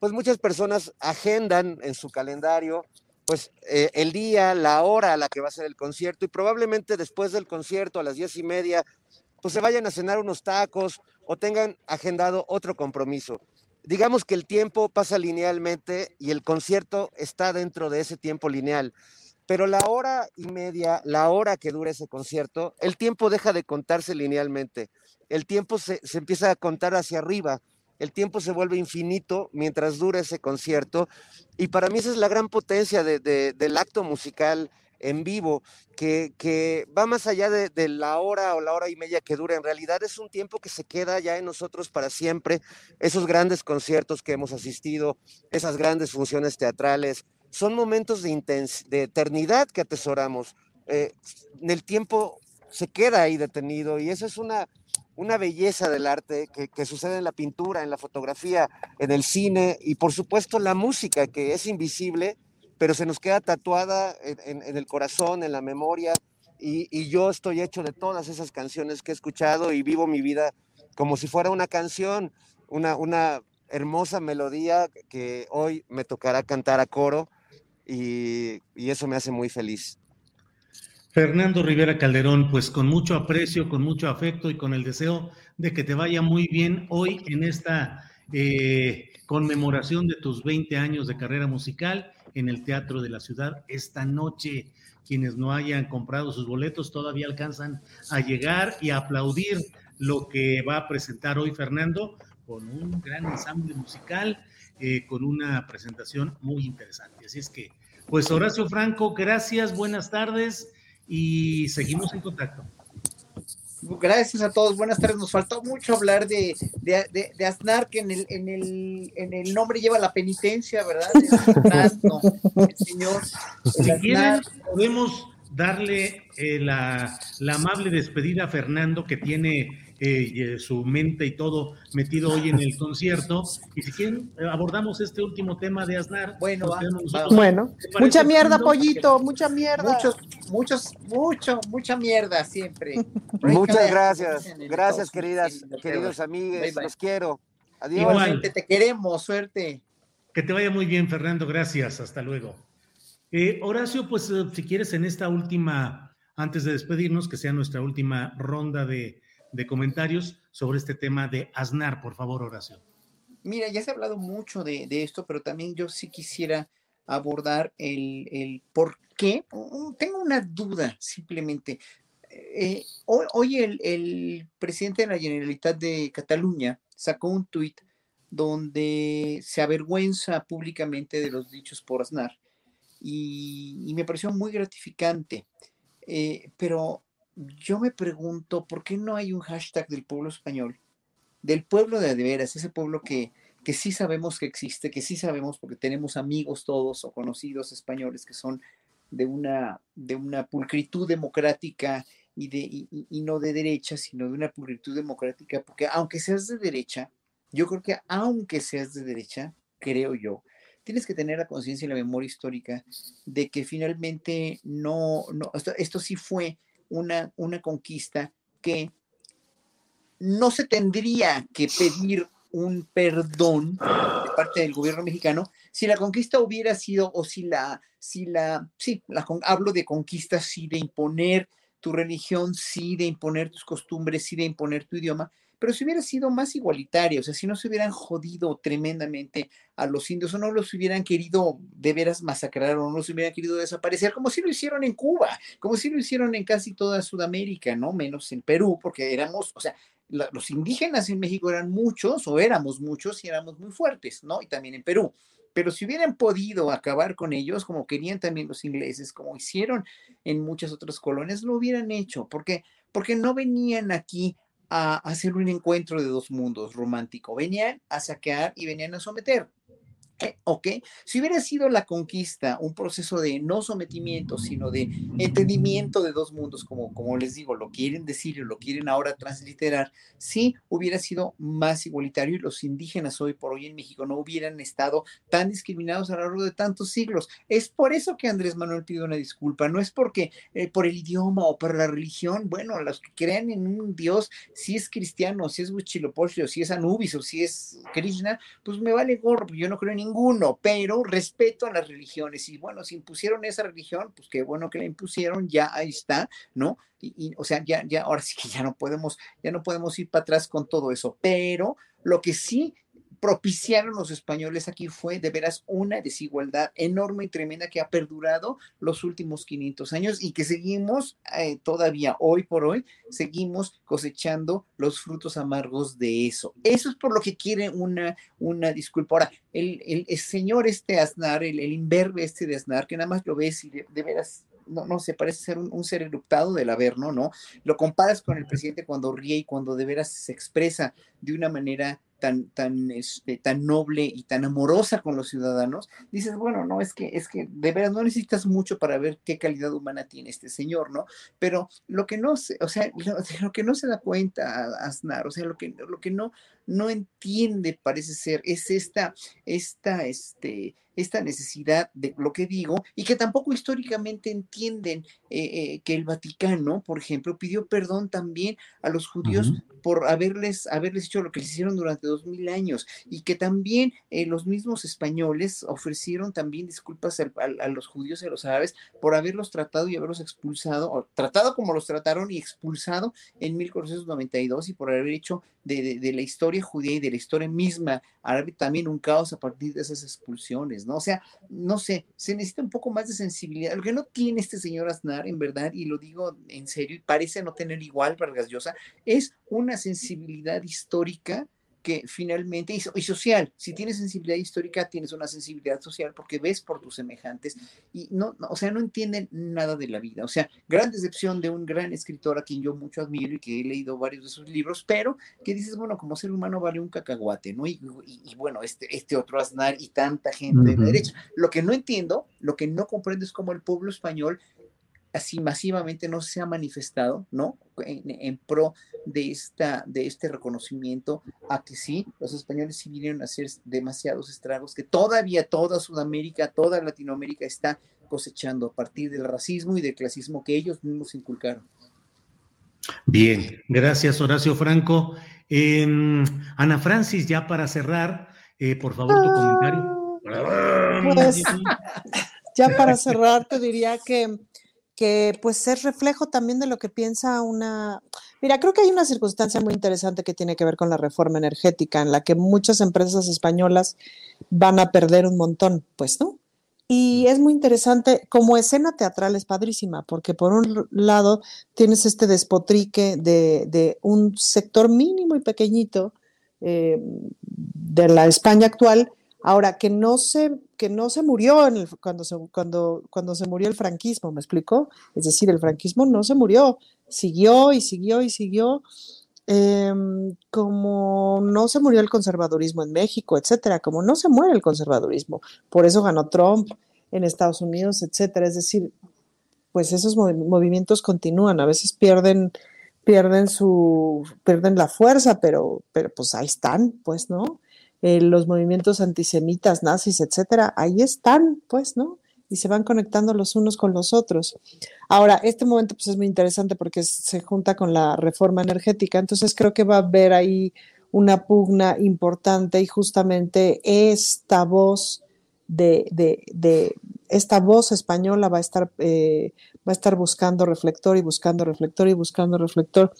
pues muchas personas agendan en su calendario pues eh, el día, la hora a la que va a ser el concierto y probablemente después del concierto a las diez y media, pues se vayan a cenar unos tacos o tengan agendado otro compromiso. Digamos que el tiempo pasa linealmente y el concierto está dentro de ese tiempo lineal, pero la hora y media, la hora que dura ese concierto, el tiempo deja de contarse linealmente, el tiempo se, se empieza a contar hacia arriba el tiempo se vuelve infinito mientras dura ese concierto y para mí esa es la gran potencia del acto musical en vivo, que, va más allá de, la hora o la hora y media que dura. En realidad es un tiempo que se queda ya en nosotros para siempre. Esos grandes conciertos que hemos asistido, esas grandes funciones teatrales, son momentos de, de eternidad que atesoramos. Eh, el tiempo se queda ahí detenido y eso es una, una belleza del arte que, sucede en la pintura, en la fotografía, en el cine y por supuesto la música que es invisible, pero se nos queda tatuada en, el corazón, en la memoria y, yo estoy hecho de todas esas canciones que he escuchado y vivo mi vida como si fuera una canción, una, hermosa melodía que hoy me tocará cantar a coro y eso me hace muy feliz. Fernando Rivera Calderón, pues con mucho aprecio, con mucho afecto y con el deseo de que te vaya muy bien hoy en esta eh, conmemoración de tus 20 años de carrera musical en el Teatro de la Ciudad esta noche. Quienes no hayan comprado sus boletos todavía alcanzan a llegar y a aplaudir lo que va a presentar hoy Fernando con un gran ensamble musical, eh, con una presentación muy interesante. Así es que, pues Horacio Franco, gracias, buenas tardes y seguimos en contacto. Gracias a todos, buenas tardes. Nos faltó mucho hablar de, de, de, Aznar, que en el, en, el, en el nombre lleva la penitencia, ¿verdad? *laughs* el señor. Si quieren, podemos darle eh, la, la amable despedida a Fernando, que tiene eh, su mente y todo metido hoy en el concierto. Y si quieren, eh, abordamos este último tema de Aznar. Bueno, bueno, mucha mierda, pollito, mucha mierda. Muchos, muchos, mucho, mucha mierda siempre. *laughs* Muchas gracias. Gracias, queridas, queridos amigos. Los quiero. Adiós. Igualmente te queremos, suerte. Que te vaya muy bien, Fernando. Gracias. Hasta luego. Eh, Horacio, pues si quieres en esta última, antes de despedirnos, que sea nuestra última ronda de, de comentarios sobre este tema de Aznar, por favor, Horacio. Mira, ya se ha hablado mucho de, esto, pero también yo sí quisiera abordar el, por qué. Tengo una duda, simplemente. Eh, hoy, el, presidente de la Generalitat de Cataluña sacó un tuit donde se avergüenza públicamente de los dichos por Aznar y, me pareció muy gratificante. Eh, pero yo me pregunto, ¿por qué no hay un hashtag del pueblo español? Del pueblo de veras, ese pueblo que, que sí sabemos que existe, que sí sabemos porque tenemos amigos todos o conocidos españoles que son de una, de una pulcritud democrática y, de, y, no de derecha, sino de una pulcritud democrática, porque aunque seas de derecha, yo creo que aunque seas de derecha, creo yo, tienes que tener la conciencia y la memoria histórica de que finalmente no, no esto sí fue una, una conquista que no se tendría que pedir un perdón de parte del gobierno mexicano si la conquista hubiera sido o si la, si la, sí, la, hablo de conquista, sí, de imponer tu religión, sí, de imponer tus costumbres, sí, de imponer tu idioma, pero si hubiera sido más igualitario, o sea, si no se hubieran jodido tremendamente a los indios o no los hubieran querido de veras masacrar o no los hubieran querido desaparecer, como si lo hicieron en Cuba, como si lo hicieron en casi toda Sudamérica, ¿no? Menos en Perú, porque éramos, o sea, los indígenas en México eran muchos o éramos muchos y éramos muy fuertes, ¿no? Y también en Perú. Pero si hubieran podido acabar con ellos, como querían también los ingleses, como hicieron en muchas otras colonias, lo hubieran hecho, porque porque no venían aquí a hacer un encuentro de dos mundos romántico. Venían a saquear y venían a someter. ¿Ok? Si hubiera sido la conquista un proceso de no sometimiento, sino de entendimiento de dos mundos, como, como les digo, lo quieren decir y lo quieren ahora transliterar, sí hubiera sido más igualitario y los indígenas hoy por hoy en México no hubieran estado tan discriminados a lo largo de tantos siglos. Es por eso que Andrés Manuel pide una disculpa, no es porque eh, por el idioma o por la religión, bueno, los que crean en un Dios, si es cristiano, si es Huitzilopochtli, o si es Anubis, o si es Krishna, pues me vale gorro, yo no creo en ningún ninguno, pero respeto a las religiones. Y bueno, si impusieron esa religión, pues qué bueno que la impusieron, ya ahí está, ¿no? Y, o sea, ya, ya, ahora sí que ya no podemos, ya no podemos ir para atrás con todo eso. Pero lo que sí propiciaron los españoles aquí fue de veras una desigualdad enorme y tremenda que ha perdurado los últimos 500 años y que seguimos eh, todavía hoy por hoy, seguimos cosechando los frutos amargos de eso. Eso es por lo que quiere una, una disculpa. Ahora, el, el, señor este Aznar, el, el, imberbe este de Aznar, que nada más lo ves y de, veras no, no sé, parece ser un, un, ser eruptado del Averno, ¿no? Lo comparas con el presidente cuando ríe y cuando de veras se expresa de una manera tan, tan, este, tan noble y tan amorosa con los ciudadanos, dices, bueno, no, es que, es que de veras no necesitas mucho para ver qué calidad humana tiene este señor, ¿no? Pero lo que no se, o sea, *laughs* lo, que no se da cuenta Aznar, o sea, lo que, lo que no, no entiende, parece ser, es esta, esta, este, esta necesidad de lo que digo y que tampoco históricamente entienden eh, eh, que el Vaticano, por ejemplo, pidió perdón también a los judíos por haberles, haberles hecho lo que les hicieron durante dos mil años y que también eh, los mismos españoles ofrecieron también disculpas a, a, los judíos y a los árabes por haberlos tratado y haberlos expulsado, o tratado como los trataron y expulsado en 1492 y por haber hecho de, de, la historia judía y de la historia misma árabe también un caos a partir de esas expulsiones, ¿no? O sea, no sé, se necesita un poco más de sensibilidad. Lo que no tiene este señor Aznar, en verdad, y lo digo en serio, y parece no tener igual Vargas Llosa, es una sensibilidad histórica que finalmente, y, social, si tienes sensibilidad histórica, tienes una sensibilidad social porque ves por tus semejantes y no, o sea, no entienden nada de la vida. O sea, gran decepción de un gran escritor a quien yo mucho admiro y que he leído varios de sus libros, pero que dices, bueno, como ser humano vale un cacahuate, ¿no? Y, bueno, este, este otro Aznar y tanta gente de la derecha. Lo que no entiendo, lo que no comprendo es cómo el pueblo español así masivamente no se ha manifestado, ¿no? En, pro de, esta, de este reconocimiento a que sí, los españoles sí vinieron a hacer demasiados estragos, que todavía toda Sudamérica, toda Latinoamérica está cosechando a partir del racismo y del clasismo que ellos mismos inculcaron. Bien, gracias Horacio Franco. Em, Ana Francis, ya para cerrar, eh, por favor, tu comentario. Pues, ya para cerrar, te diría que que pues es reflejo también de lo que piensa una... Mira, creo que hay una circunstancia muy interesante que tiene que ver con la reforma energética, en la que muchas empresas españolas van a perder un montón, pues, ¿no? Y es muy interesante, como escena teatral es padrísima, porque por un lado tienes este despotrique de, un sector mínimo y pequeñito eh, de la España actual, Ahora, que no se, que no se murió en cuando, se, cuando, cuando se murió el franquismo, ¿me explico? Es decir, el franquismo no se murió, siguió y siguió y siguió, em, como no se murió el conservadurismo en México, etcétera, como no se muere el conservadurismo. Por eso ganó Trump en Estados Unidos, etcétera. Es decir, pues esos movimientos continúan, a veces pierden pierden su pierden la fuerza, pero pero pues ahí están, pues, ¿no? Eh, los movimientos antisemitas, nazis, etcétera, ahí están, pues, ¿no? Y se van conectando los unos con los otros. Ahora, este momento pues, es muy interesante porque se junta con la reforma energética, entonces creo que va a haber ahí una pugna importante y justamente esta voz de, de, esta voz española va a estar eh, va a estar buscando reflector y buscando reflector y buscando reflector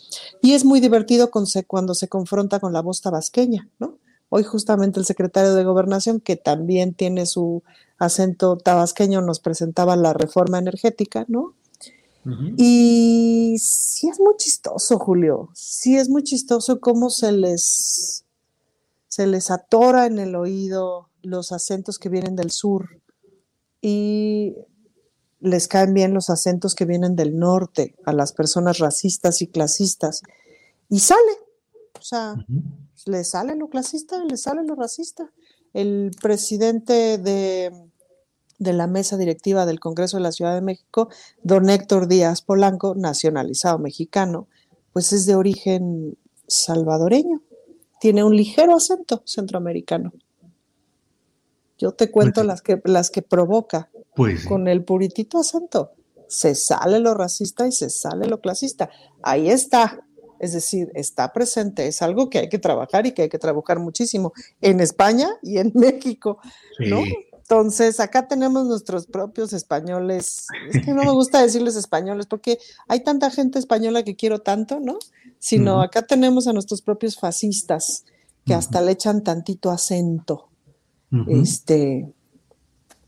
y es muy divertido cuando se confronta con la voz tabasqueña, ¿no? Hoy justamente el secretario de Gobernación, que también tiene su acento tabasqueño, nos presentaba la reforma energética, ¿no? Y sí es muy chistoso, Julio, sí es muy chistoso cómo se les, se les atora en el oído los acentos que vienen del sur y les caen bien los acentos que vienen del norte a las personas racistas y clasistas. Y sale, o sea, le sale lo clasista, le sale lo racista. El presidente de, de, la mesa directiva del Congreso de la Ciudad de México, don Héctor Díaz Polanco, nacionalizado mexicano, pues es de origen salvadoreño. Tiene un ligero acento centroamericano. Yo te cuento pues las, que, las que provoca pues con el puritito acento. Se sale lo racista y se sale lo clasista. Ahí está, es decir, está presente, es algo que hay que trabajar y que hay que trabajar muchísimo en España y en *laughs* México, ¿no? Entonces, acá tenemos nuestros propios españoles. Es que no me gusta decirles españoles porque hay tanta gente española que quiero tanto, ¿no? Sino acá tenemos a nuestros propios fascistas que hasta le echan tantito acento, este,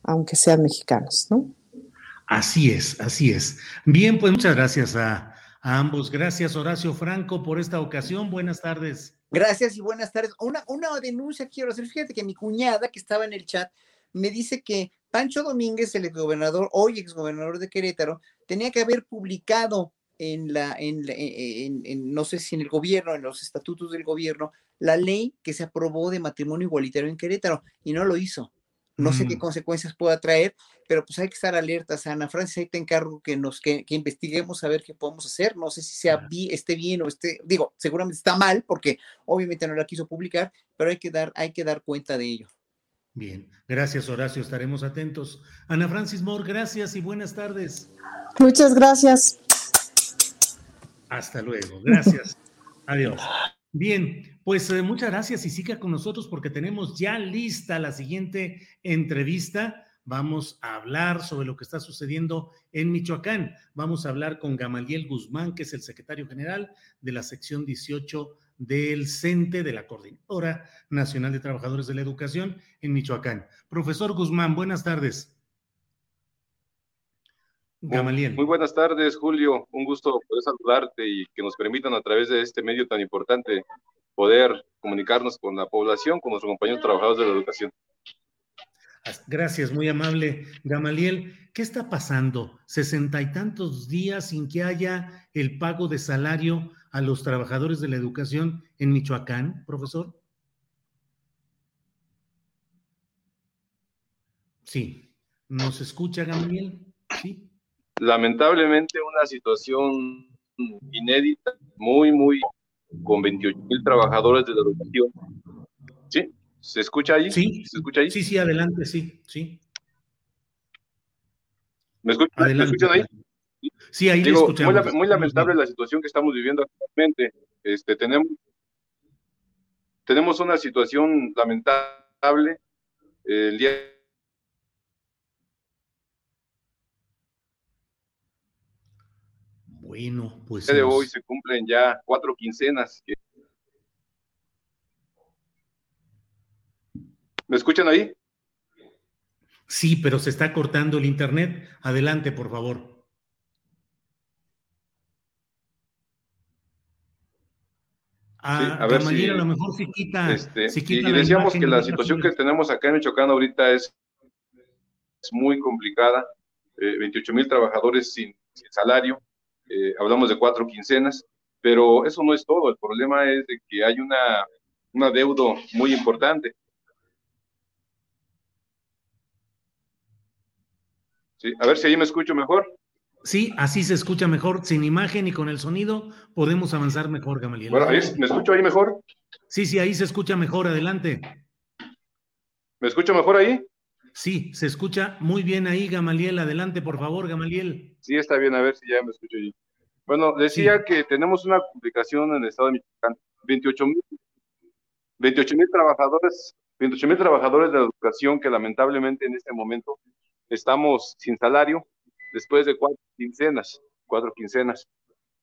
aunque sean mexicanos, ¿no? Así es, así es. Bien, pues muchas gracias a ambos. Gracias, Horacio Franco, por esta ocasión. Buenas tardes. Gracias y buenas tardes. Una, una denuncia quiero hacer. Fíjate que mi cuñada, que estaba en el chat, me dice que Pancho Domínguez, el exgobernador, hoy exgobernador de Querétaro, tenía que haber publicado en la, en, en, no sé si en el gobierno, en los estatutos del gobierno, la ley que se aprobó de matrimonio igualitario en Querétaro y no lo hizo. No sé qué mm. consecuencias pueda traer, pero pues hay que estar alertas, Ana Francis, ahí te encargo que nos que, investiguemos a ver qué podemos hacer. No sé si sea esté bien o esté, digo, seguramente está mal porque obviamente no la quiso publicar, pero hay que dar, hay que dar cuenta de ello. Bien, gracias Horacio, estaremos atentos. Ana Francis Moore, gracias y buenas tardes. Muchas gracias. Hasta luego, gracias. Adiós. Bien, pues eh, muchas gracias y siga con nosotros porque tenemos ya lista la siguiente entrevista. Vamos a hablar sobre lo que está sucediendo en Michoacán. Vamos a hablar con Gamaliel Guzmán, que es el secretario general de la sección 18 del CENTE, de la Coordinadora Nacional de Trabajadores de la Educación en Michoacán. Profesor Guzmán, buenas tardes. Gamaliel. Muy buenas tardes, Julio. Un gusto poder saludarte y que nos permitan a través de este medio tan importante poder comunicarnos con la población, con nuestros compañeros trabajadores de la educación. Gracias, muy amable, Gamaliel. ¿Qué está pasando? Sesenta y tantos días sin que haya el pago de salario a los trabajadores de la educación en Michoacán, profesor. Sí. ¿Nos escucha, Gamaliel? Sí lamentablemente una situación inédita, muy, muy, con 28 mil trabajadores de la educación. ¿Sí? ¿Se escucha ahí? Sí. ¿Se escucha ahí? Sí, sí, adelante, sí, sí. ¿Me, escuchan, ahí? Sí, ahí Digo, escuchamos. Muy, muy, lamentable la situación que estamos viviendo actualmente. Este, tenemos, tenemos una situación lamentable. El día Bueno, pues. El día de hoy se cumplen ya cuatro quincenas. ¿Me escuchan ahí? Sí, pero se está cortando el internet. Adelante, por favor. Ah, a ver si, a lo mejor si quita. Este, y, decíamos que la situación que tenemos acá en Michoacán ahorita es, es muy complicada. 28 eh, mil trabajadores sin, sin salario eh, hablamos de cuatro quincenas, pero eso no es todo, el problema es de que hay una, una deuda muy importante. Sí, a ver si ahí me escucho mejor. Sí, así se escucha mejor, sin imagen y con el sonido podemos avanzar mejor, Gamaliel. Bueno, ¿me escucho ahí mejor? Sí, sí, ahí se escucha mejor, adelante. ¿Me escucho mejor ahí? Sí, se escucha muy bien ahí, Gamaliel. Adelante, por favor, Gamaliel. Sí, está bien, a ver si ya me escucho yo. Bueno, decía que tenemos una complicación en el estado de Michoacán. 28 mil 28 mil trabajadores, 28 mil trabajadores de la educación que lamentablemente en este momento estamos sin salario después de cuatro quincenas, cuatro quincenas.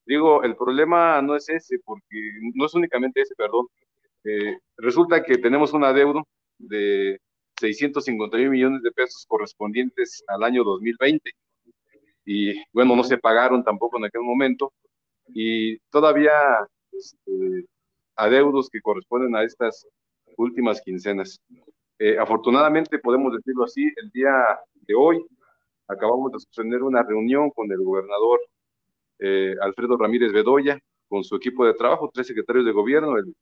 Digo, el problema no es ese, porque no es únicamente ese, perdón. Eh, resulta que tenemos una deuda de 651 millones de pesos correspondientes al año 2020. Y bueno, no se pagaron tampoco en aquel momento. Y todavía este, adeudos que corresponden a estas últimas quincenas. Eh, afortunadamente, podemos decirlo así, el día de hoy acabamos de suspender una reunión con el gobernador eh, Alfredo Ramírez Bedoya, con su equipo de trabajo, tres secretarios de gobierno, el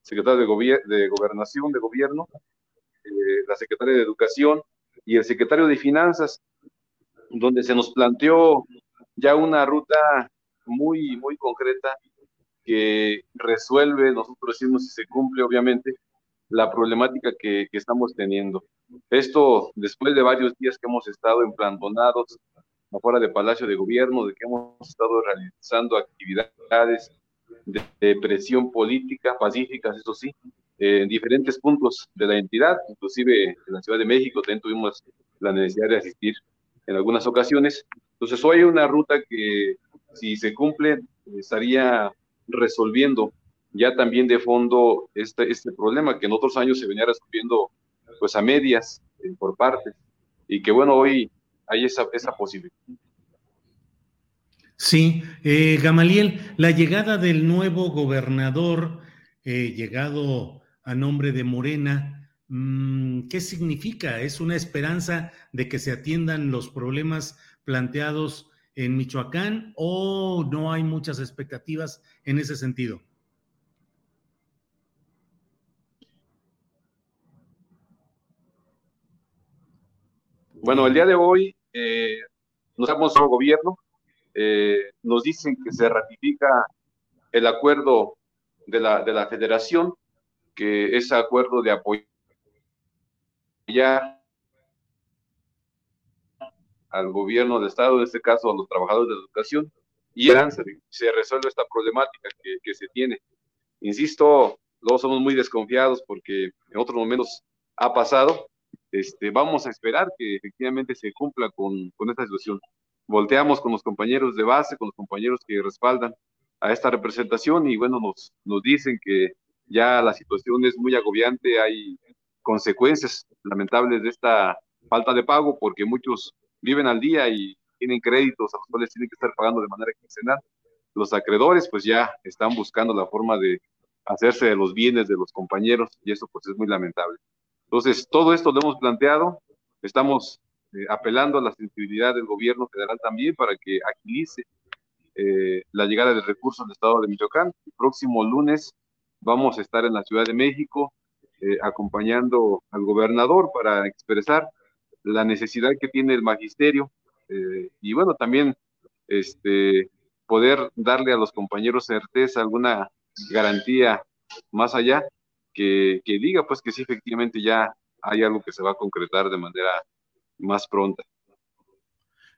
secretario de, de Gobernación de Gobierno, eh, la secretaria de Educación y el secretario de Finanzas, donde se nos planteó ya una ruta muy, muy concreta que resuelve, nosotros decimos si se cumple, obviamente, la problemática que, estamos teniendo. Esto después de varios días que hemos estado emplantonados afuera del Palacio de Gobierno, de que hemos estado realizando actividades de presión política, pacíficas, eso sí, en diferentes puntos de la entidad, inclusive en la Ciudad de México también tuvimos la necesidad de asistir en algunas ocasiones. Entonces hoy hay una ruta que si se cumple estaría resolviendo ya también de fondo este, este problema que en otros años se venía resolviendo pues a medias eh, por partes y que bueno hoy hay esa, esa posibilidad. Sí, eh, Gamaliel, la llegada del nuevo gobernador, eh, llegado a nombre de Morena. Mm, ¿Qué significa? ¿Es una esperanza de que se atiendan los problemas planteados en Michoacán o no hay muchas expectativas en ese sentido? Bueno, el día de hoy eh, nos damos al gobierno, eh, nos dicen que se ratifica el acuerdo de la, de la federación que ese acuerdo de apoyar al gobierno del Estado, en este caso a los trabajadores de educación, y se resuelve esta problemática que, se tiene. insisto, luego somos muy desconfiados porque en otros momentos ha pasado, este, vamos a esperar que efectivamente se cumpla con, con esta situación. Volteamos con los compañeros de base, con los compañeros que respaldan a esta representación y bueno, nos, nos dicen que ya la situación es muy agobiante, hay consecuencias lamentables de esta falta de pago porque muchos viven al día y tienen créditos a los cuales tienen que estar pagando de manera quincenal. Los acreedores pues ya están buscando la forma de hacerse de los bienes de los compañeros y eso pues es muy lamentable. Entonces, todo esto lo hemos planteado, estamos eh, apelando a la sensibilidad del gobierno federal también para que agilice eh, la llegada de recursos al estado de Michoacán. El próximo lunes vamos a estar en la Ciudad de México eh, acompañando al gobernador para expresar la necesidad que tiene el magisterio y bueno, también este, poder darle a los compañeros certeza, alguna garantía más allá que, diga pues que sí efectivamente ya hay algo que se va a concretar de manera más pronta.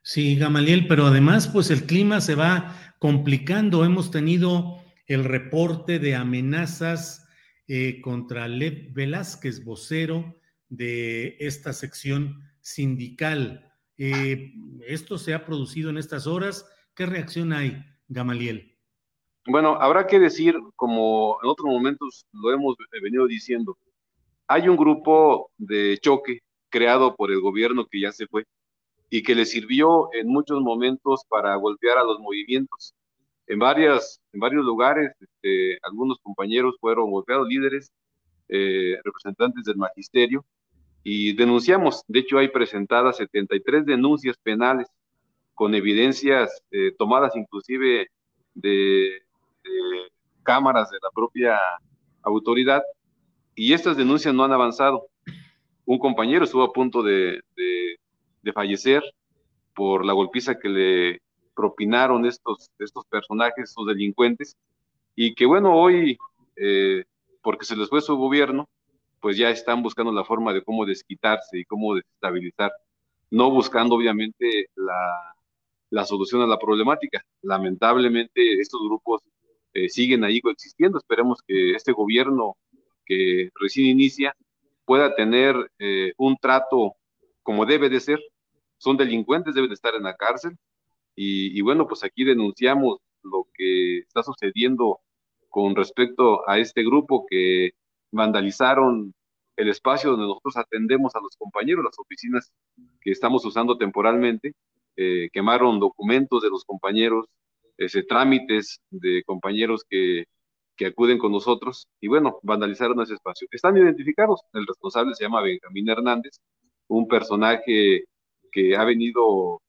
Sí, Gamaliel, pero además pues el clima se va complicando. Hemos tenido el reporte de amenazas eh, contra Lev Velázquez, vocero de esta sección sindical. Eh, esto se ha producido en estas horas. ¿Qué reacción hay, Gamaliel? Bueno, habrá que decir, como en otros momentos lo hemos venido diciendo, hay un grupo de choque creado por el gobierno que ya se fue y que le sirvió en muchos momentos para golpear a los movimientos. En, varias, en varios lugares, este, algunos compañeros fueron golpeados, líderes, eh, representantes del magisterio, y denunciamos, de hecho hay presentadas 73 denuncias penales con evidencias eh, tomadas inclusive de cámaras de la propia autoridad y estas denuncias no han avanzado. Un compañero estuvo a punto de, fallecer por la golpiza que le propinaron estos, estos personajes, estos delincuentes, y que bueno, hoy, eh, porque se les fue su gobierno, pues ya están buscando la forma de cómo desquitarse y cómo desestabilizar, no buscando obviamente la, la solución a la problemática. Lamentablemente estos grupos eh, siguen ahí coexistiendo. Esperemos que este gobierno que recién inicia pueda tener eh, un trato como debe de ser. Son delincuentes, deben de estar en la cárcel. Y, bueno, pues aquí denunciamos lo que está sucediendo con respecto a este grupo que vandalizaron el espacio donde nosotros atendemos a los compañeros, las oficinas que estamos usando temporalmente, eh, quemaron documentos de los compañeros, ese, trámites de compañeros que, que acuden con nosotros y bueno, vandalizaron ese espacio. Están identificados, el responsable se llama Benjamín Hernández, un personaje que ha venido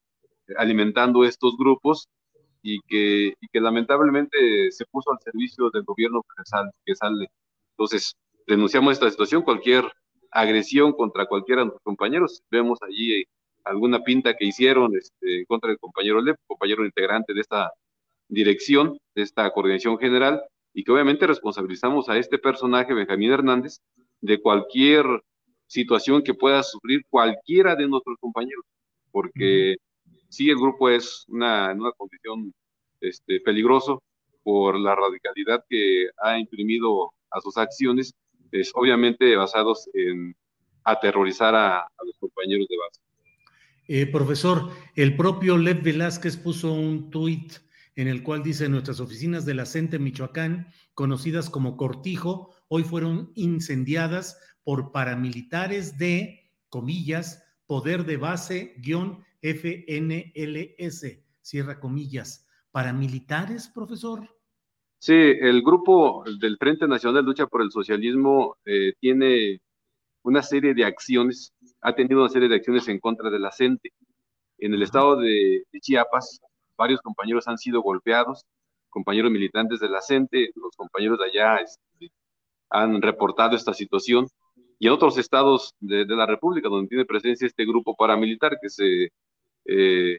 alimentando estos grupos y que, y que lamentablemente se puso al servicio del gobierno que sale, que sale. Entonces, denunciamos esta situación, cualquier agresión contra cualquiera de nuestros compañeros, vemos allí alguna pinta que hicieron este, contra el compañero Lev, compañero integrante de esta dirección de esta coordinación general y que obviamente responsabilizamos a este personaje, Benjamín Hernández, de cualquier situación que pueda sufrir cualquiera de nuestros compañeros, porque sí el grupo es una, en una condición este, peligroso por la radicalidad que ha imprimido a sus acciones, es obviamente basados en aterrorizar a, los compañeros de base. Eh, profesor, el propio Lev Velázquez puso un tuit en el cual dice nuestras oficinas de la CENTE Michoacán, conocidas como Cortijo, hoy fueron incendiadas por paramilitares de, comillas, poder de base guion FNLS, cierra comillas. ¿Paramilitares, profesor? Sí, el grupo del Frente Nacional de Lucha por el Socialismo eh, tiene una serie de acciones, ha tenido una serie de acciones en contra de la CENTE. En el estado de Chiapas, varios compañeros han sido golpeados, compañeros militantes de la CENTE, los compañeros de allá este, han reportado esta situación, y en otros estados de, la República donde tiene presencia este grupo paramilitar que se eh,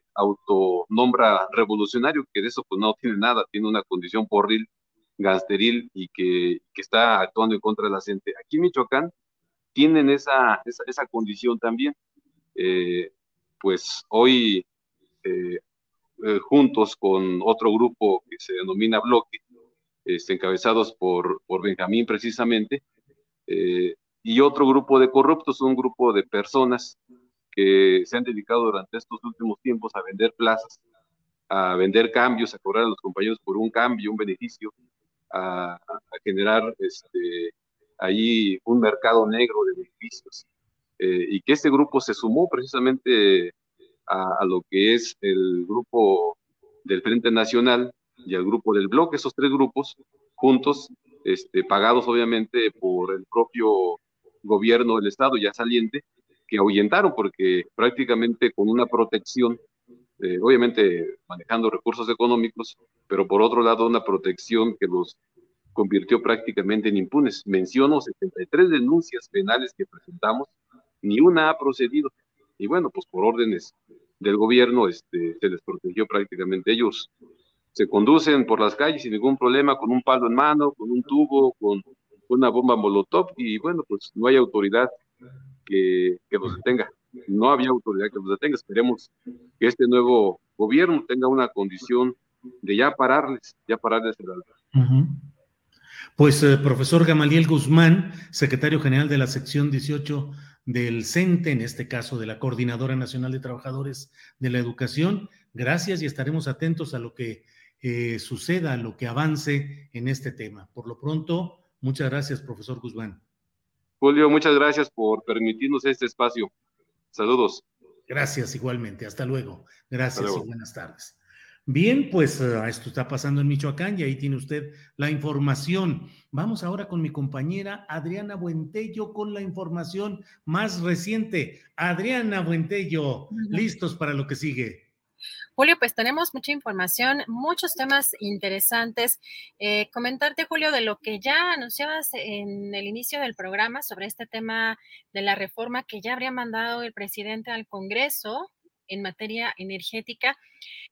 revolucionario, que de eso pues no tiene nada, tiene una condición porril, gasteril y que, que está actuando en contra de la CENTE. Aquí en Michoacán tienen esa, esa, condición también. Eh, pues hoy eh, eh, juntos con otro grupo que se denomina Bloque, este, encabezados por, por Benjamín precisamente, y otro grupo de corruptos, un grupo de personas que se han dedicado durante estos últimos tiempos a vender plazas, a vender cambios, a cobrar a los compañeros por un cambio, un beneficio, a, generar este, ahí un mercado negro de beneficios. Eh, y que este grupo se sumó precisamente a, lo que es el grupo del Frente Nacional y al grupo del Bloque, esos tres grupos juntos, este, pagados obviamente por el propio gobierno del Estado ya saliente, que ahuyentaron porque prácticamente con una protección, eh, obviamente manejando recursos económicos, pero por otro lado una protección que los convirtió prácticamente en impunes. Menciono 73 denuncias penales que presentamos, ni una ha procedido. Y bueno, pues por órdenes del gobierno este, se les protegió prácticamente. Ellos se conducen por las calles sin ningún problema, con un palo en mano, con un tubo, con una bomba molotov, y bueno, pues no hay autoridad que, que los detenga. No había autoridad que los detenga. Esperemos que este nuevo gobierno tenga una condición de ya pararles, ya pararles el alba. Pues eh, profesor Gamaliel Guzmán, secretario general de la sección 18 del CENTE, en este caso de la Coordinadora Nacional de Trabajadores de la Educación, gracias y estaremos atentos a lo que eh, suceda, a lo que avance en este tema. Por lo pronto, muchas gracias, profesor Guzmán. Julio, muchas gracias por permitirnos este espacio. Saludos. Gracias igualmente. Hasta luego. Gracias y buenas tardes. Bien, pues eh, esto está pasando en Michoacán y ahí tiene usted la información. Vamos ahora con mi compañera Adriana Buentello con la información más reciente. Adriana Buentello, listos para lo que sigue. Julio, pues tenemos mucha información, muchos temas interesantes. Eh, comentarte, Julio, de lo que ya anunciabas en el inicio del programa sobre este tema de la reforma que ya habría mandado el presidente al Congreso en materia energética.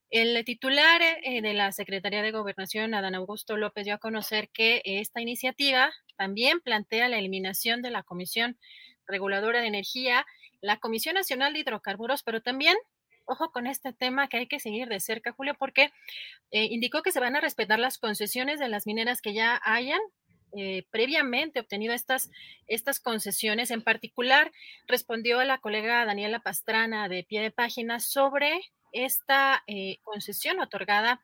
El titular eh, de la Secretaría de Gobernación, Adán Augusto López, dio a conocer que esta iniciativa también plantea la eliminación de la Comisión Reguladora de Energía, la Comisión Nacional de Hidrocarburos, pero también ojo con este tema que hay que seguir de cerca, Julio, porque eh, indicó que se van a respetar las concesiones de las mineras que ya hayan eh, previamente obtenido estas, estas concesiones. En particular, respondió a la colega Daniela Pastrana de pie de página sobre esta eh, concesión otorgada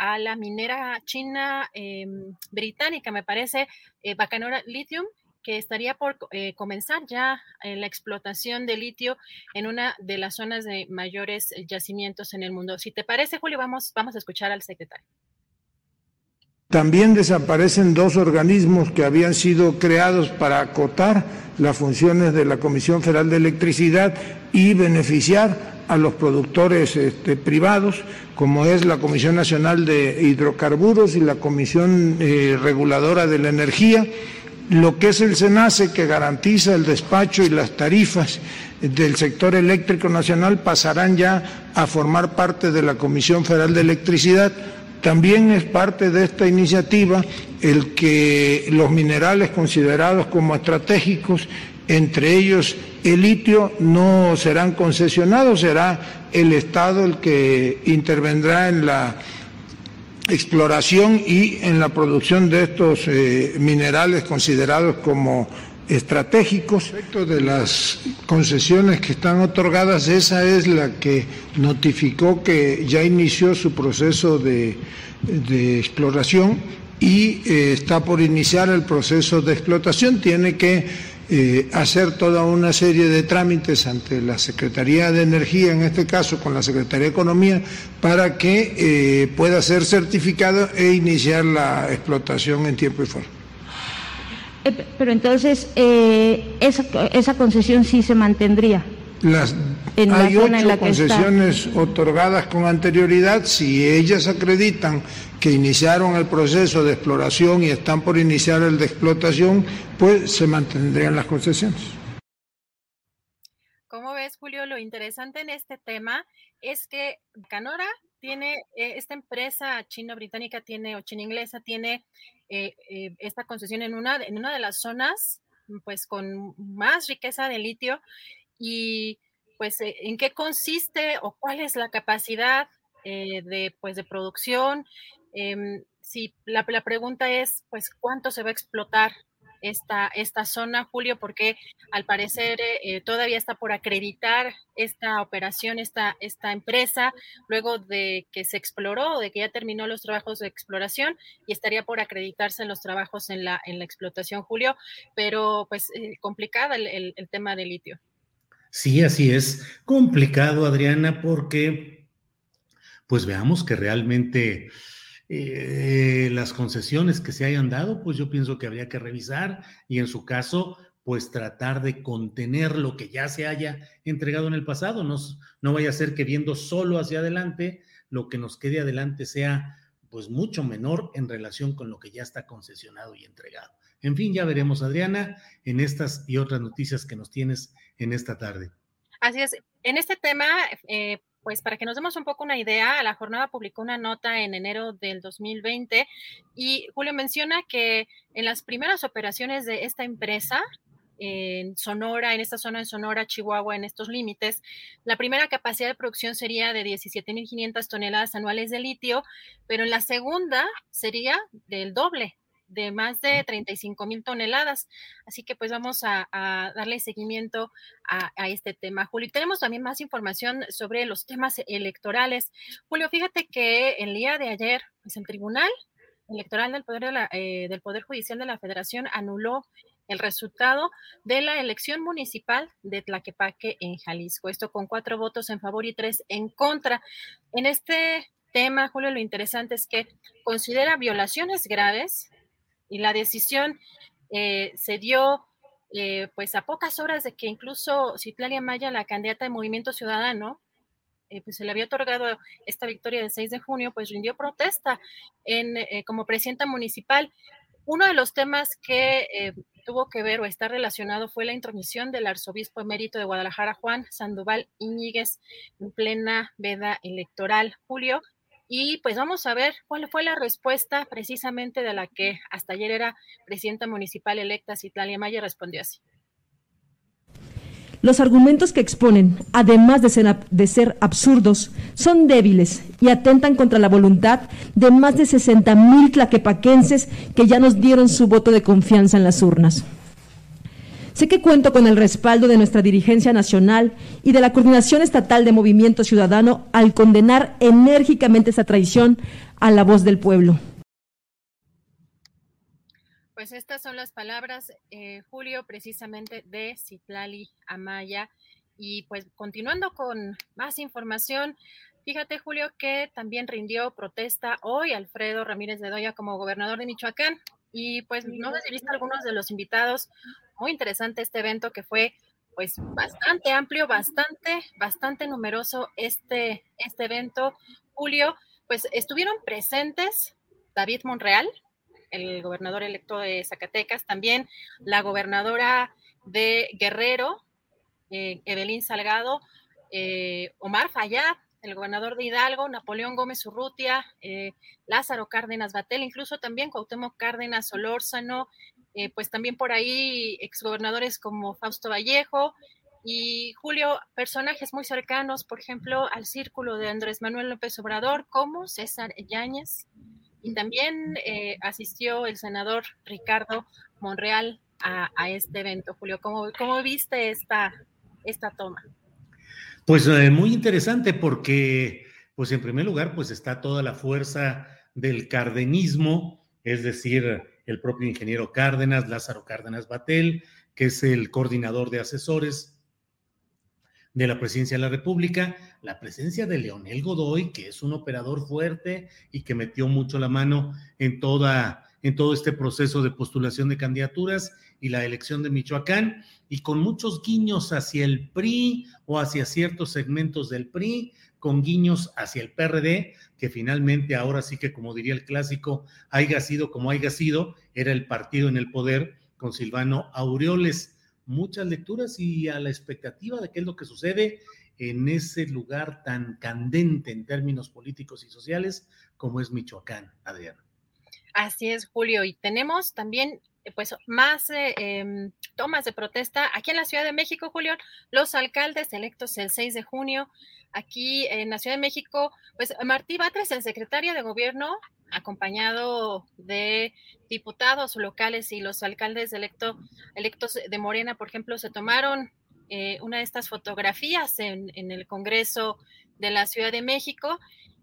a la minera china em, británica, me parece, Bacanora Lithium, que estaría por eh, comenzar ya eh, la explotación de litio en una de las zonas de mayores eh, yacimientos en el mundo. Si te parece, Julio, vamos, vamos a escuchar al secretario. También desaparecen dos organismos que habían sido creados para acotar las funciones de la Comisión Federal de Electricidad y beneficiar a los productores este, privados, como es la Comisión Nacional de Hidrocarburos y la Comisión Reguladora de la Energía lo que es el SENACE, que garantiza el despacho y las tarifas del sector eléctrico nacional, pasarán ya a formar parte de la Comisión Federal de Electricidad. También es parte de esta iniciativa el que los minerales considerados como estratégicos, entre ellos el litio, no serán concesionados, será el Estado el que intervendrá en la exploración y en la producción de estos eh, minerales considerados como estratégicos. Respecto de las concesiones que están otorgadas, esa es la que notificó que ya inició su proceso de, exploración y eh, está por iniciar el proceso de explotación. Tiene que eh, hacer toda una serie de trámites ante la Secretaría de Energía, en este caso con la Secretaría de Economía, para que eh, pueda ser certificado e iniciar la explotación en tiempo y forma. Eh, pero entonces, esa, esa concesión sí se mantendría. Las, hay ocho concesiones otorgadas con anterioridad. Si ellas acreditan que iniciaron el proceso de exploración y están por iniciar el de explotación, pues se mantendrían las concesiones. ¿Cómo ves, Julio? Lo interesante en este tema es que Canora tiene, eh, esta empresa chino-británica tiene, o chino-inglesa tiene eh, eh, esta concesión en una, en una de las zonas, pues con más riqueza de litio y pues en qué consiste o cuál es la capacidad de, pues, de producción Em, si la, la pregunta es, pues, ¿cuánto se va a explotar esta, esta zona, Julio, porque al parecer eh, todavía está por acreditar esta operación, esta, esta empresa, luego de que se exploró, de que ya terminó los trabajos de exploración y estaría por acreditarse en los trabajos en la, en la explotación, Julio, pero pues eh, complicada el, el tema del litio. Sí, así es. Complicado, Adriana, porque pues veamos que realmente eh, las concesiones que se hayan dado, pues yo pienso que habría que revisar y en su caso, pues tratar de contener lo que ya se haya entregado en el pasado. No, no vaya a ser que viendo solo hacia adelante, lo que nos quede adelante sea pues mucho menor en relación con lo que ya está concesionado y entregado. En fin, ya veremos, Adriana, en estas y otras noticias que nos tienes en esta tarde. Así es. En este tema, eh, pues para que nos demos un poco una idea, la jornada publicó una nota en enero del 2020 y Julio menciona que en las primeras operaciones de esta empresa, en Sonora, en esta zona de Sonora, Chihuahua, en estos límites, la primera capacidad de producción sería de 17.500 toneladas anuales de litio, pero en la segunda sería del doble, de más de 35 mil toneladas. Así que pues vamos a, darle seguimiento a, este tema. Julio, tenemos también más información sobre los temas electorales. Julio, fíjate que el día de ayer, pues el Tribunal Electoral del Poder, eh, del Poder Judicial de la Federación anuló el resultado de la elección municipal de Tlaquepaque en Jalisco. Esto con cuatro votos en favor y tres en contra. En este tema, Julio, lo interesante es que considera violaciones graves y la decisión eh, se dio eh, pues a pocas horas de que incluso Citlalia Maya, la candidata de Movimiento Ciudadano, eh, pues se le había otorgado esta victoria del 6 de junio, pues rindió protesta en, como presidenta municipal. Uno de los temas que tuvo que ver o está relacionado fue la intromisión del arzobispo emérito de Guadalajara, Juan Sandoval Iñiguez, en plena veda electoral. Julio, y pues vamos a ver cuál fue la respuesta precisamente de la que hasta ayer era presidenta municipal electa Citlalia Maya, respondió así. Los argumentos que exponen, además de ser, de ser, absurdos, son débiles y atentan contra la voluntad de más de 60 mil tlaquepaquenses que ya nos dieron su voto de confianza en las urnas. Sé que cuento con el respaldo de nuestra dirigencia nacional y de la Coordinación Estatal de Movimiento Ciudadano al condenar enérgicamente esa traición a la voz del pueblo. Pues estas son las palabras, eh, Julio, precisamente de Citlali Amaya. Y pues continuando con más información, fíjate, Julio, que también rindió protesta hoy Alfredo Ramírez de Doya como gobernador de Michoacán. Y pues no sé si viste algunos de los invitados muy interesante este evento que fue pues bastante amplio, bastante, bastante numeroso este, este evento. Julio, pues estuvieron presentes David Monreal, el gobernador electo de Zacatecas, también la gobernadora de Guerrero, eh, Evelyn Salgado, eh, Omar Fayad, el gobernador de Hidalgo, Napoleón Gómez Urrutia, eh, Lázaro Cárdenas Batel, incluso también Cuauhtémoc Cárdenas Solórzano, eh, pues también por ahí exgobernadores como Fausto Vallejo y Julio, personajes muy cercanos, por ejemplo, al círculo de Andrés Manuel López Obrador, como César Yáñez, y también eh, asistió el senador Ricardo Monreal a, este evento. Julio, ¿cómo, cómo viste esta, esta toma? Pues eh, muy interesante porque, pues en primer lugar, pues está toda la fuerza del cardenismo, es decir, el propio ingeniero Cárdenas, Lázaro Cárdenas Batel, que es el coordinador de asesores de la presidencia de la República, la presencia de Leonel Godoy, que es un operador fuerte y que metió mucho la mano en toda en todo este proceso de postulación de candidaturas y la elección de Michoacán, y con muchos guiños hacia el PRI o hacia ciertos segmentos del PRI, con guiños hacia el PRD, que finalmente ahora sí que, como diría el clásico, haya sido como haya sido, era el partido en el poder con Silvano Aureoles. Muchas lecturas y a la expectativa de qué es lo que sucede en ese lugar tan candente en términos políticos y sociales como es Michoacán, Adriana. Así es, Julio. Y tenemos también pues más eh, em, tomas de protesta aquí en la Ciudad de México, Julio. Los alcaldes electos el 6 de junio aquí en la Ciudad de México, pues Martí Batres, el secretario de gobierno, acompañado de diputados locales y los alcaldes electo, electos de Morena, por ejemplo, se tomaron eh, una de estas fotografías en, en, el Congreso de la Ciudad de México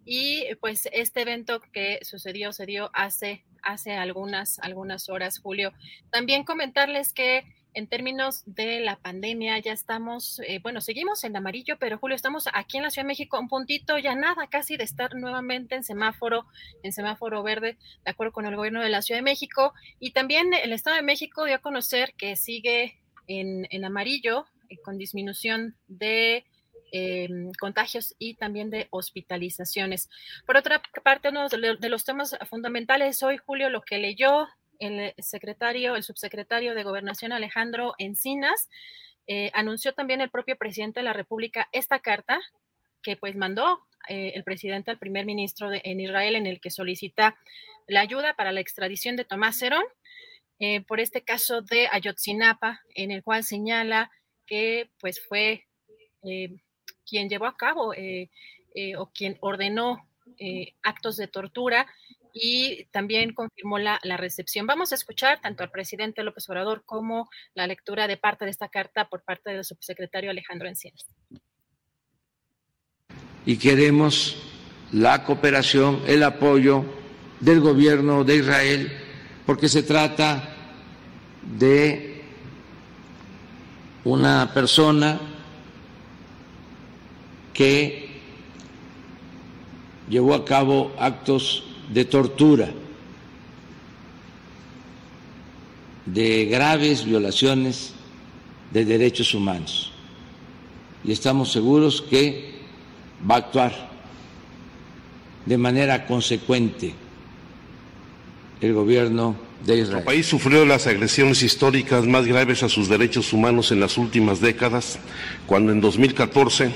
y pues este evento que sucedió se dio hace, hace algunas, algunas horas, Julio. También comentarles que en términos de la pandemia, ya estamos, eh, bueno, seguimos en amarillo, pero Julio, estamos aquí en la Ciudad de México, un puntito, ya nada casi de estar nuevamente en semáforo, en semáforo verde, de acuerdo con el gobierno de la Ciudad de México. Y también el Estado de México dio a conocer que sigue en, en amarillo, eh, con disminución de eh, contagios y también de hospitalizaciones. Por otra parte, uno de los temas fundamentales hoy, Julio, lo que leyó el secretario, el subsecretario de Gobernación Alejandro Encinas, eh, anunció también el propio presidente de la República esta carta que pues mandó eh, el presidente al primer ministro de, en Israel en el que solicita la ayuda para la extradición de Tomás Cerón eh, por este caso de Ayotzinapa, en el cual señala que pues fue quien llevó a cabo o quien ordenó actos de tortura y también confirmó la, la, recepción. Vamos a escuchar tanto al presidente López Obrador como la lectura de parte de esta carta por parte del subsecretario Alejandro Encinas. Y queremos la cooperación, el apoyo del gobierno de Israel, porque se trata de una persona que llevó a cabo actos de tortura, de graves violaciones de derechos humanos. Y estamos seguros que va a actuar de manera consecuente el gobierno de Israel. El país sufrió las agresiones históricas más graves a sus derechos humanos en las últimas décadas, cuando en 2014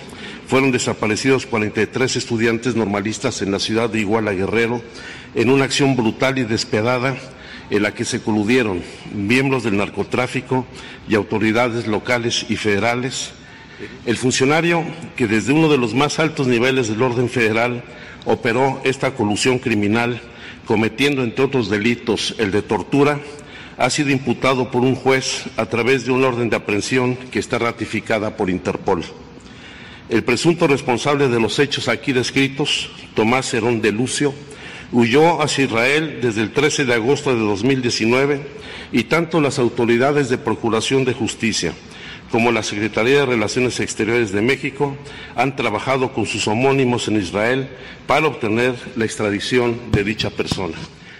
fueron desaparecidos 43 estudiantes normalistas en la ciudad de Iguala Guerrero en una acción brutal y despiadada en la que se coludieron miembros del narcotráfico y autoridades locales y federales. El funcionario que desde uno de los más altos niveles del orden federal operó esta colusión criminal, cometiendo entre otros delitos el de tortura, ha sido imputado por un juez a través de una orden de aprehensión que está ratificada por Interpol. El presunto responsable de los hechos aquí descritos, Tomás Herón de Lucio, huyó hacia Israel desde el 13 de agosto de 2019 y tanto las autoridades de Procuración de Justicia como la Secretaría de Relaciones Exteriores de México han trabajado con sus homónimos en Israel para obtener la extradición de dicha persona.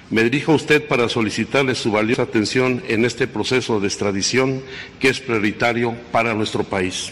Me dirijo a usted para solicitarle su valiosa atención en este proceso de extradición que es prioritario para nuestro país.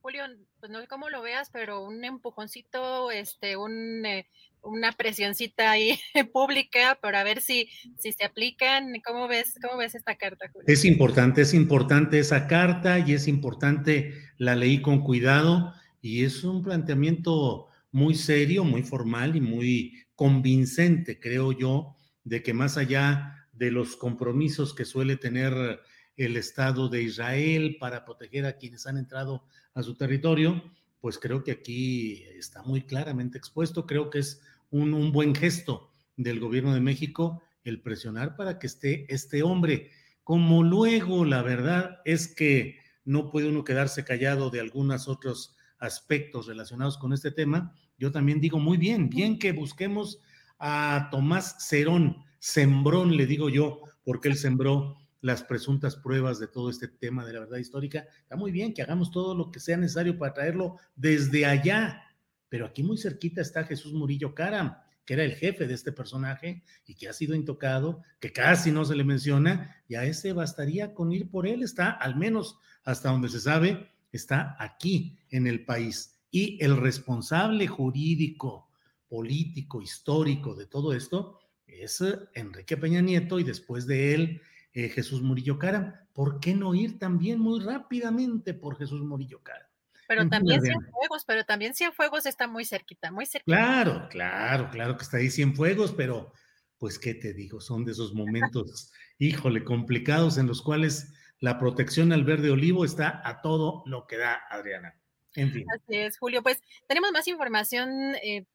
Julio, pues no sé cómo lo veas, pero un empujoncito, este, un, eh, una presioncita ahí *laughs* pública para ver si, si se aplican. ¿Cómo ves, ¿Cómo ves esta carta, Julio? Es importante, es importante esa carta y es importante la leí con cuidado y es un planteamiento muy serio, muy formal y muy convincente, creo yo, de que más allá de los compromisos que suele tener el Estado de Israel para proteger a quienes han entrado a su territorio, pues creo que aquí está muy claramente expuesto. Creo que es un, un, buen gesto del gobierno de México el presionar para que esté este hombre. Como luego, la verdad es que no puede uno quedarse callado de algunos otros aspectos relacionados con este tema. Yo también digo muy bien, bien que busquemos a Tomás Cerón, Sembrón, le digo yo, porque él sembró las presuntas pruebas de todo este tema de la verdad histórica. Está muy bien que hagamos todo lo que sea necesario para traerlo desde allá, pero aquí muy cerquita está Jesús Murillo Caram, que era el jefe de este personaje y que ha sido intocado, que casi no se le menciona, y a ese bastaría con ir por él, está al menos hasta donde se sabe, está aquí en el país. Y el responsable jurídico, político, histórico de todo esto es Enrique Peña Nieto y después de él eh, Jesús Murillo Cara. ¿Por qué no ir también muy rápidamente por Jesús Murillo Cara? Pero también Cienfuegos, pero también Cienfuegos está muy cerquita, muy cerquita. Claro, claro, claro que está ahí Cienfuegos, pero pues qué te digo, son de esos momentos, *laughs* híjole, complicados en los cuales la protección al verde olivo está a todo lo que da, Adriana. En fin. Así es, Julio. Pues tenemos más información. Eh,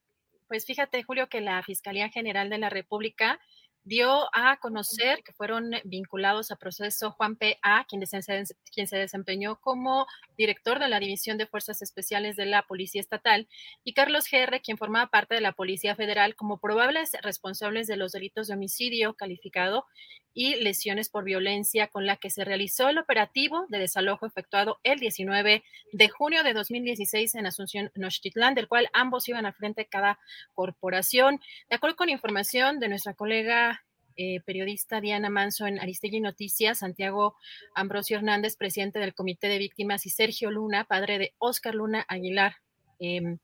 pues fíjate, Julio, que la Fiscalía General de la República dio a conocer que fueron vinculados a proceso Juan P.A., quien, quien se desempeñó como director de la División de Fuerzas Especiales de la Policía Estatal, y Carlos G.R., quien formaba parte de la Policía Federal como probables responsables de los delitos de homicidio calificado y lesiones por violencia con la que se realizó el operativo de desalojo efectuado el 19 de junio de 2016 en Asunción, Nochtitlán, del cual ambos iban al frente de cada corporación. De acuerdo con información de nuestra colega eh, periodista Diana Manso en Aristegui Noticias, Santiago Ambrosio Hernández, presidente del Comité de Víctimas, y Sergio Luna, padre de Oscar Luna Aguilar. Em,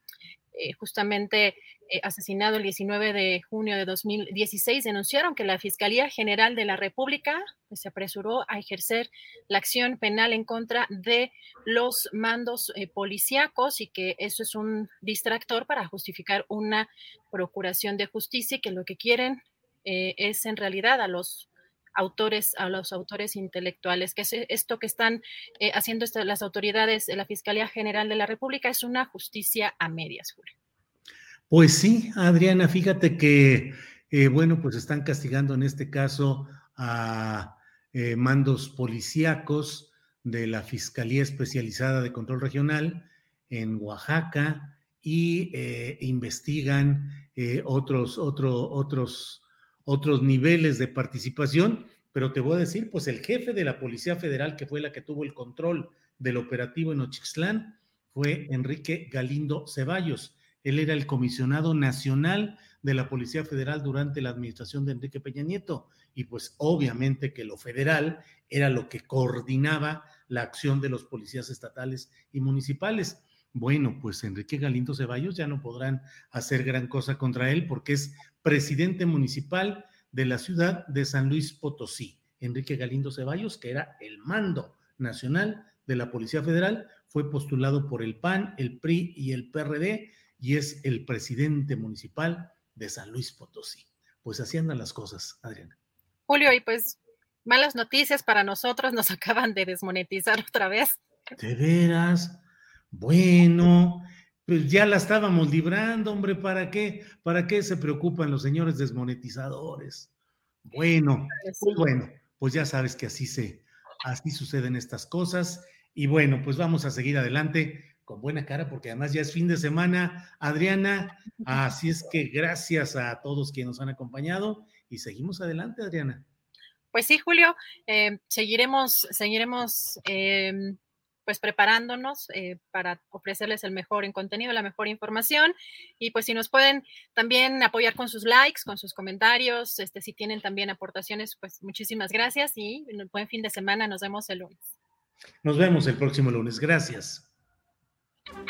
eh, justamente eh, asesinado el 19 de junio de 2016, denunciaron que la Fiscalía General de la República pues, se apresuró a ejercer la acción penal en contra de los mandos policíacos y que eso es un distractor para justificar una procuración de justicia y que lo que quieren es en realidad a los autores, a los autores intelectuales, que es esto que están haciendo las autoridades de la Fiscalía General de la República es una justicia a medias, Julio. Pues sí, Adriana, fíjate que, eh, bueno, pues están castigando en este caso a eh, mandos policíacos de la Fiscalía Especializada de Control Regional en Oaxaca y eh, investigan otros, otros, otros niveles de participación, pero te voy a decir, pues el jefe de la Policía Federal, que fue la que tuvo el control del operativo en Ochixtlán, fue Enrique Galindo Ceballos él era el comisionado nacional de la Policía Federal durante la administración de Enrique Peña Nieto. Y pues obviamente que lo federal era lo que coordinaba la acción de los policías estatales y municipales. Bueno, pues Enrique Galindo Ceballos ya no podrán hacer gran cosa contra él porque es presidente municipal de la ciudad de San Luis Potosí. Enrique Galindo Ceballos, que era el mando nacional de la Policía Federal, fue postulado por el PAN, el PRI y el PRD y es el presidente municipal de San Luis Potosí. Pues así andan las cosas, Adriana. Julio, y pues malas noticias para nosotros, nos *laughs* acaban de desmonetizar otra vez. ¿De veras? Bueno, pues ya la estábamos librando, hombre, ¿para qué? ¿Para qué se preocupan los señores desmonetizadores? Bueno, pues bueno, pues ya sabes que así se, así suceden estas cosas. Y bueno, pues vamos a seguir adelante con buena cara, porque además ya es fin de semana, Adriana. Así es que gracias a todos quienes nos han acompañado y seguimos adelante, Adriana. Pues sí, Julio, eh, seguiremos, seguiremos em, pues preparándonos eh, para ofrecerles el mejor en contenido, la mejor información. Y pues si nos pueden también apoyar con sus likes, con sus comentarios, este, si tienen también aportaciones, pues muchísimas gracias y un buen fin de semana. Nos vemos el lunes. Nos vemos el próximo lunes. Gracias.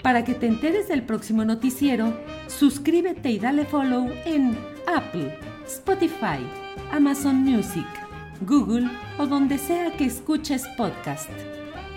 Para que te enteres del próximo noticiero, suscríbete y dale follow en Apple, Spotify, Amazon Music, Google o donde sea que escuches podcast.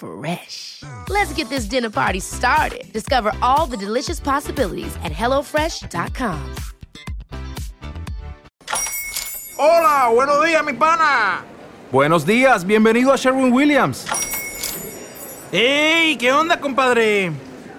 Fresh. Let's get this dinner party started. Discover all the delicious possibilities at hellofresh.com. Hola, buenos días, mi pana. Buenos días, bienvenido a Sherwin Williams. ¡Ey! ¿Qué onda, compadre?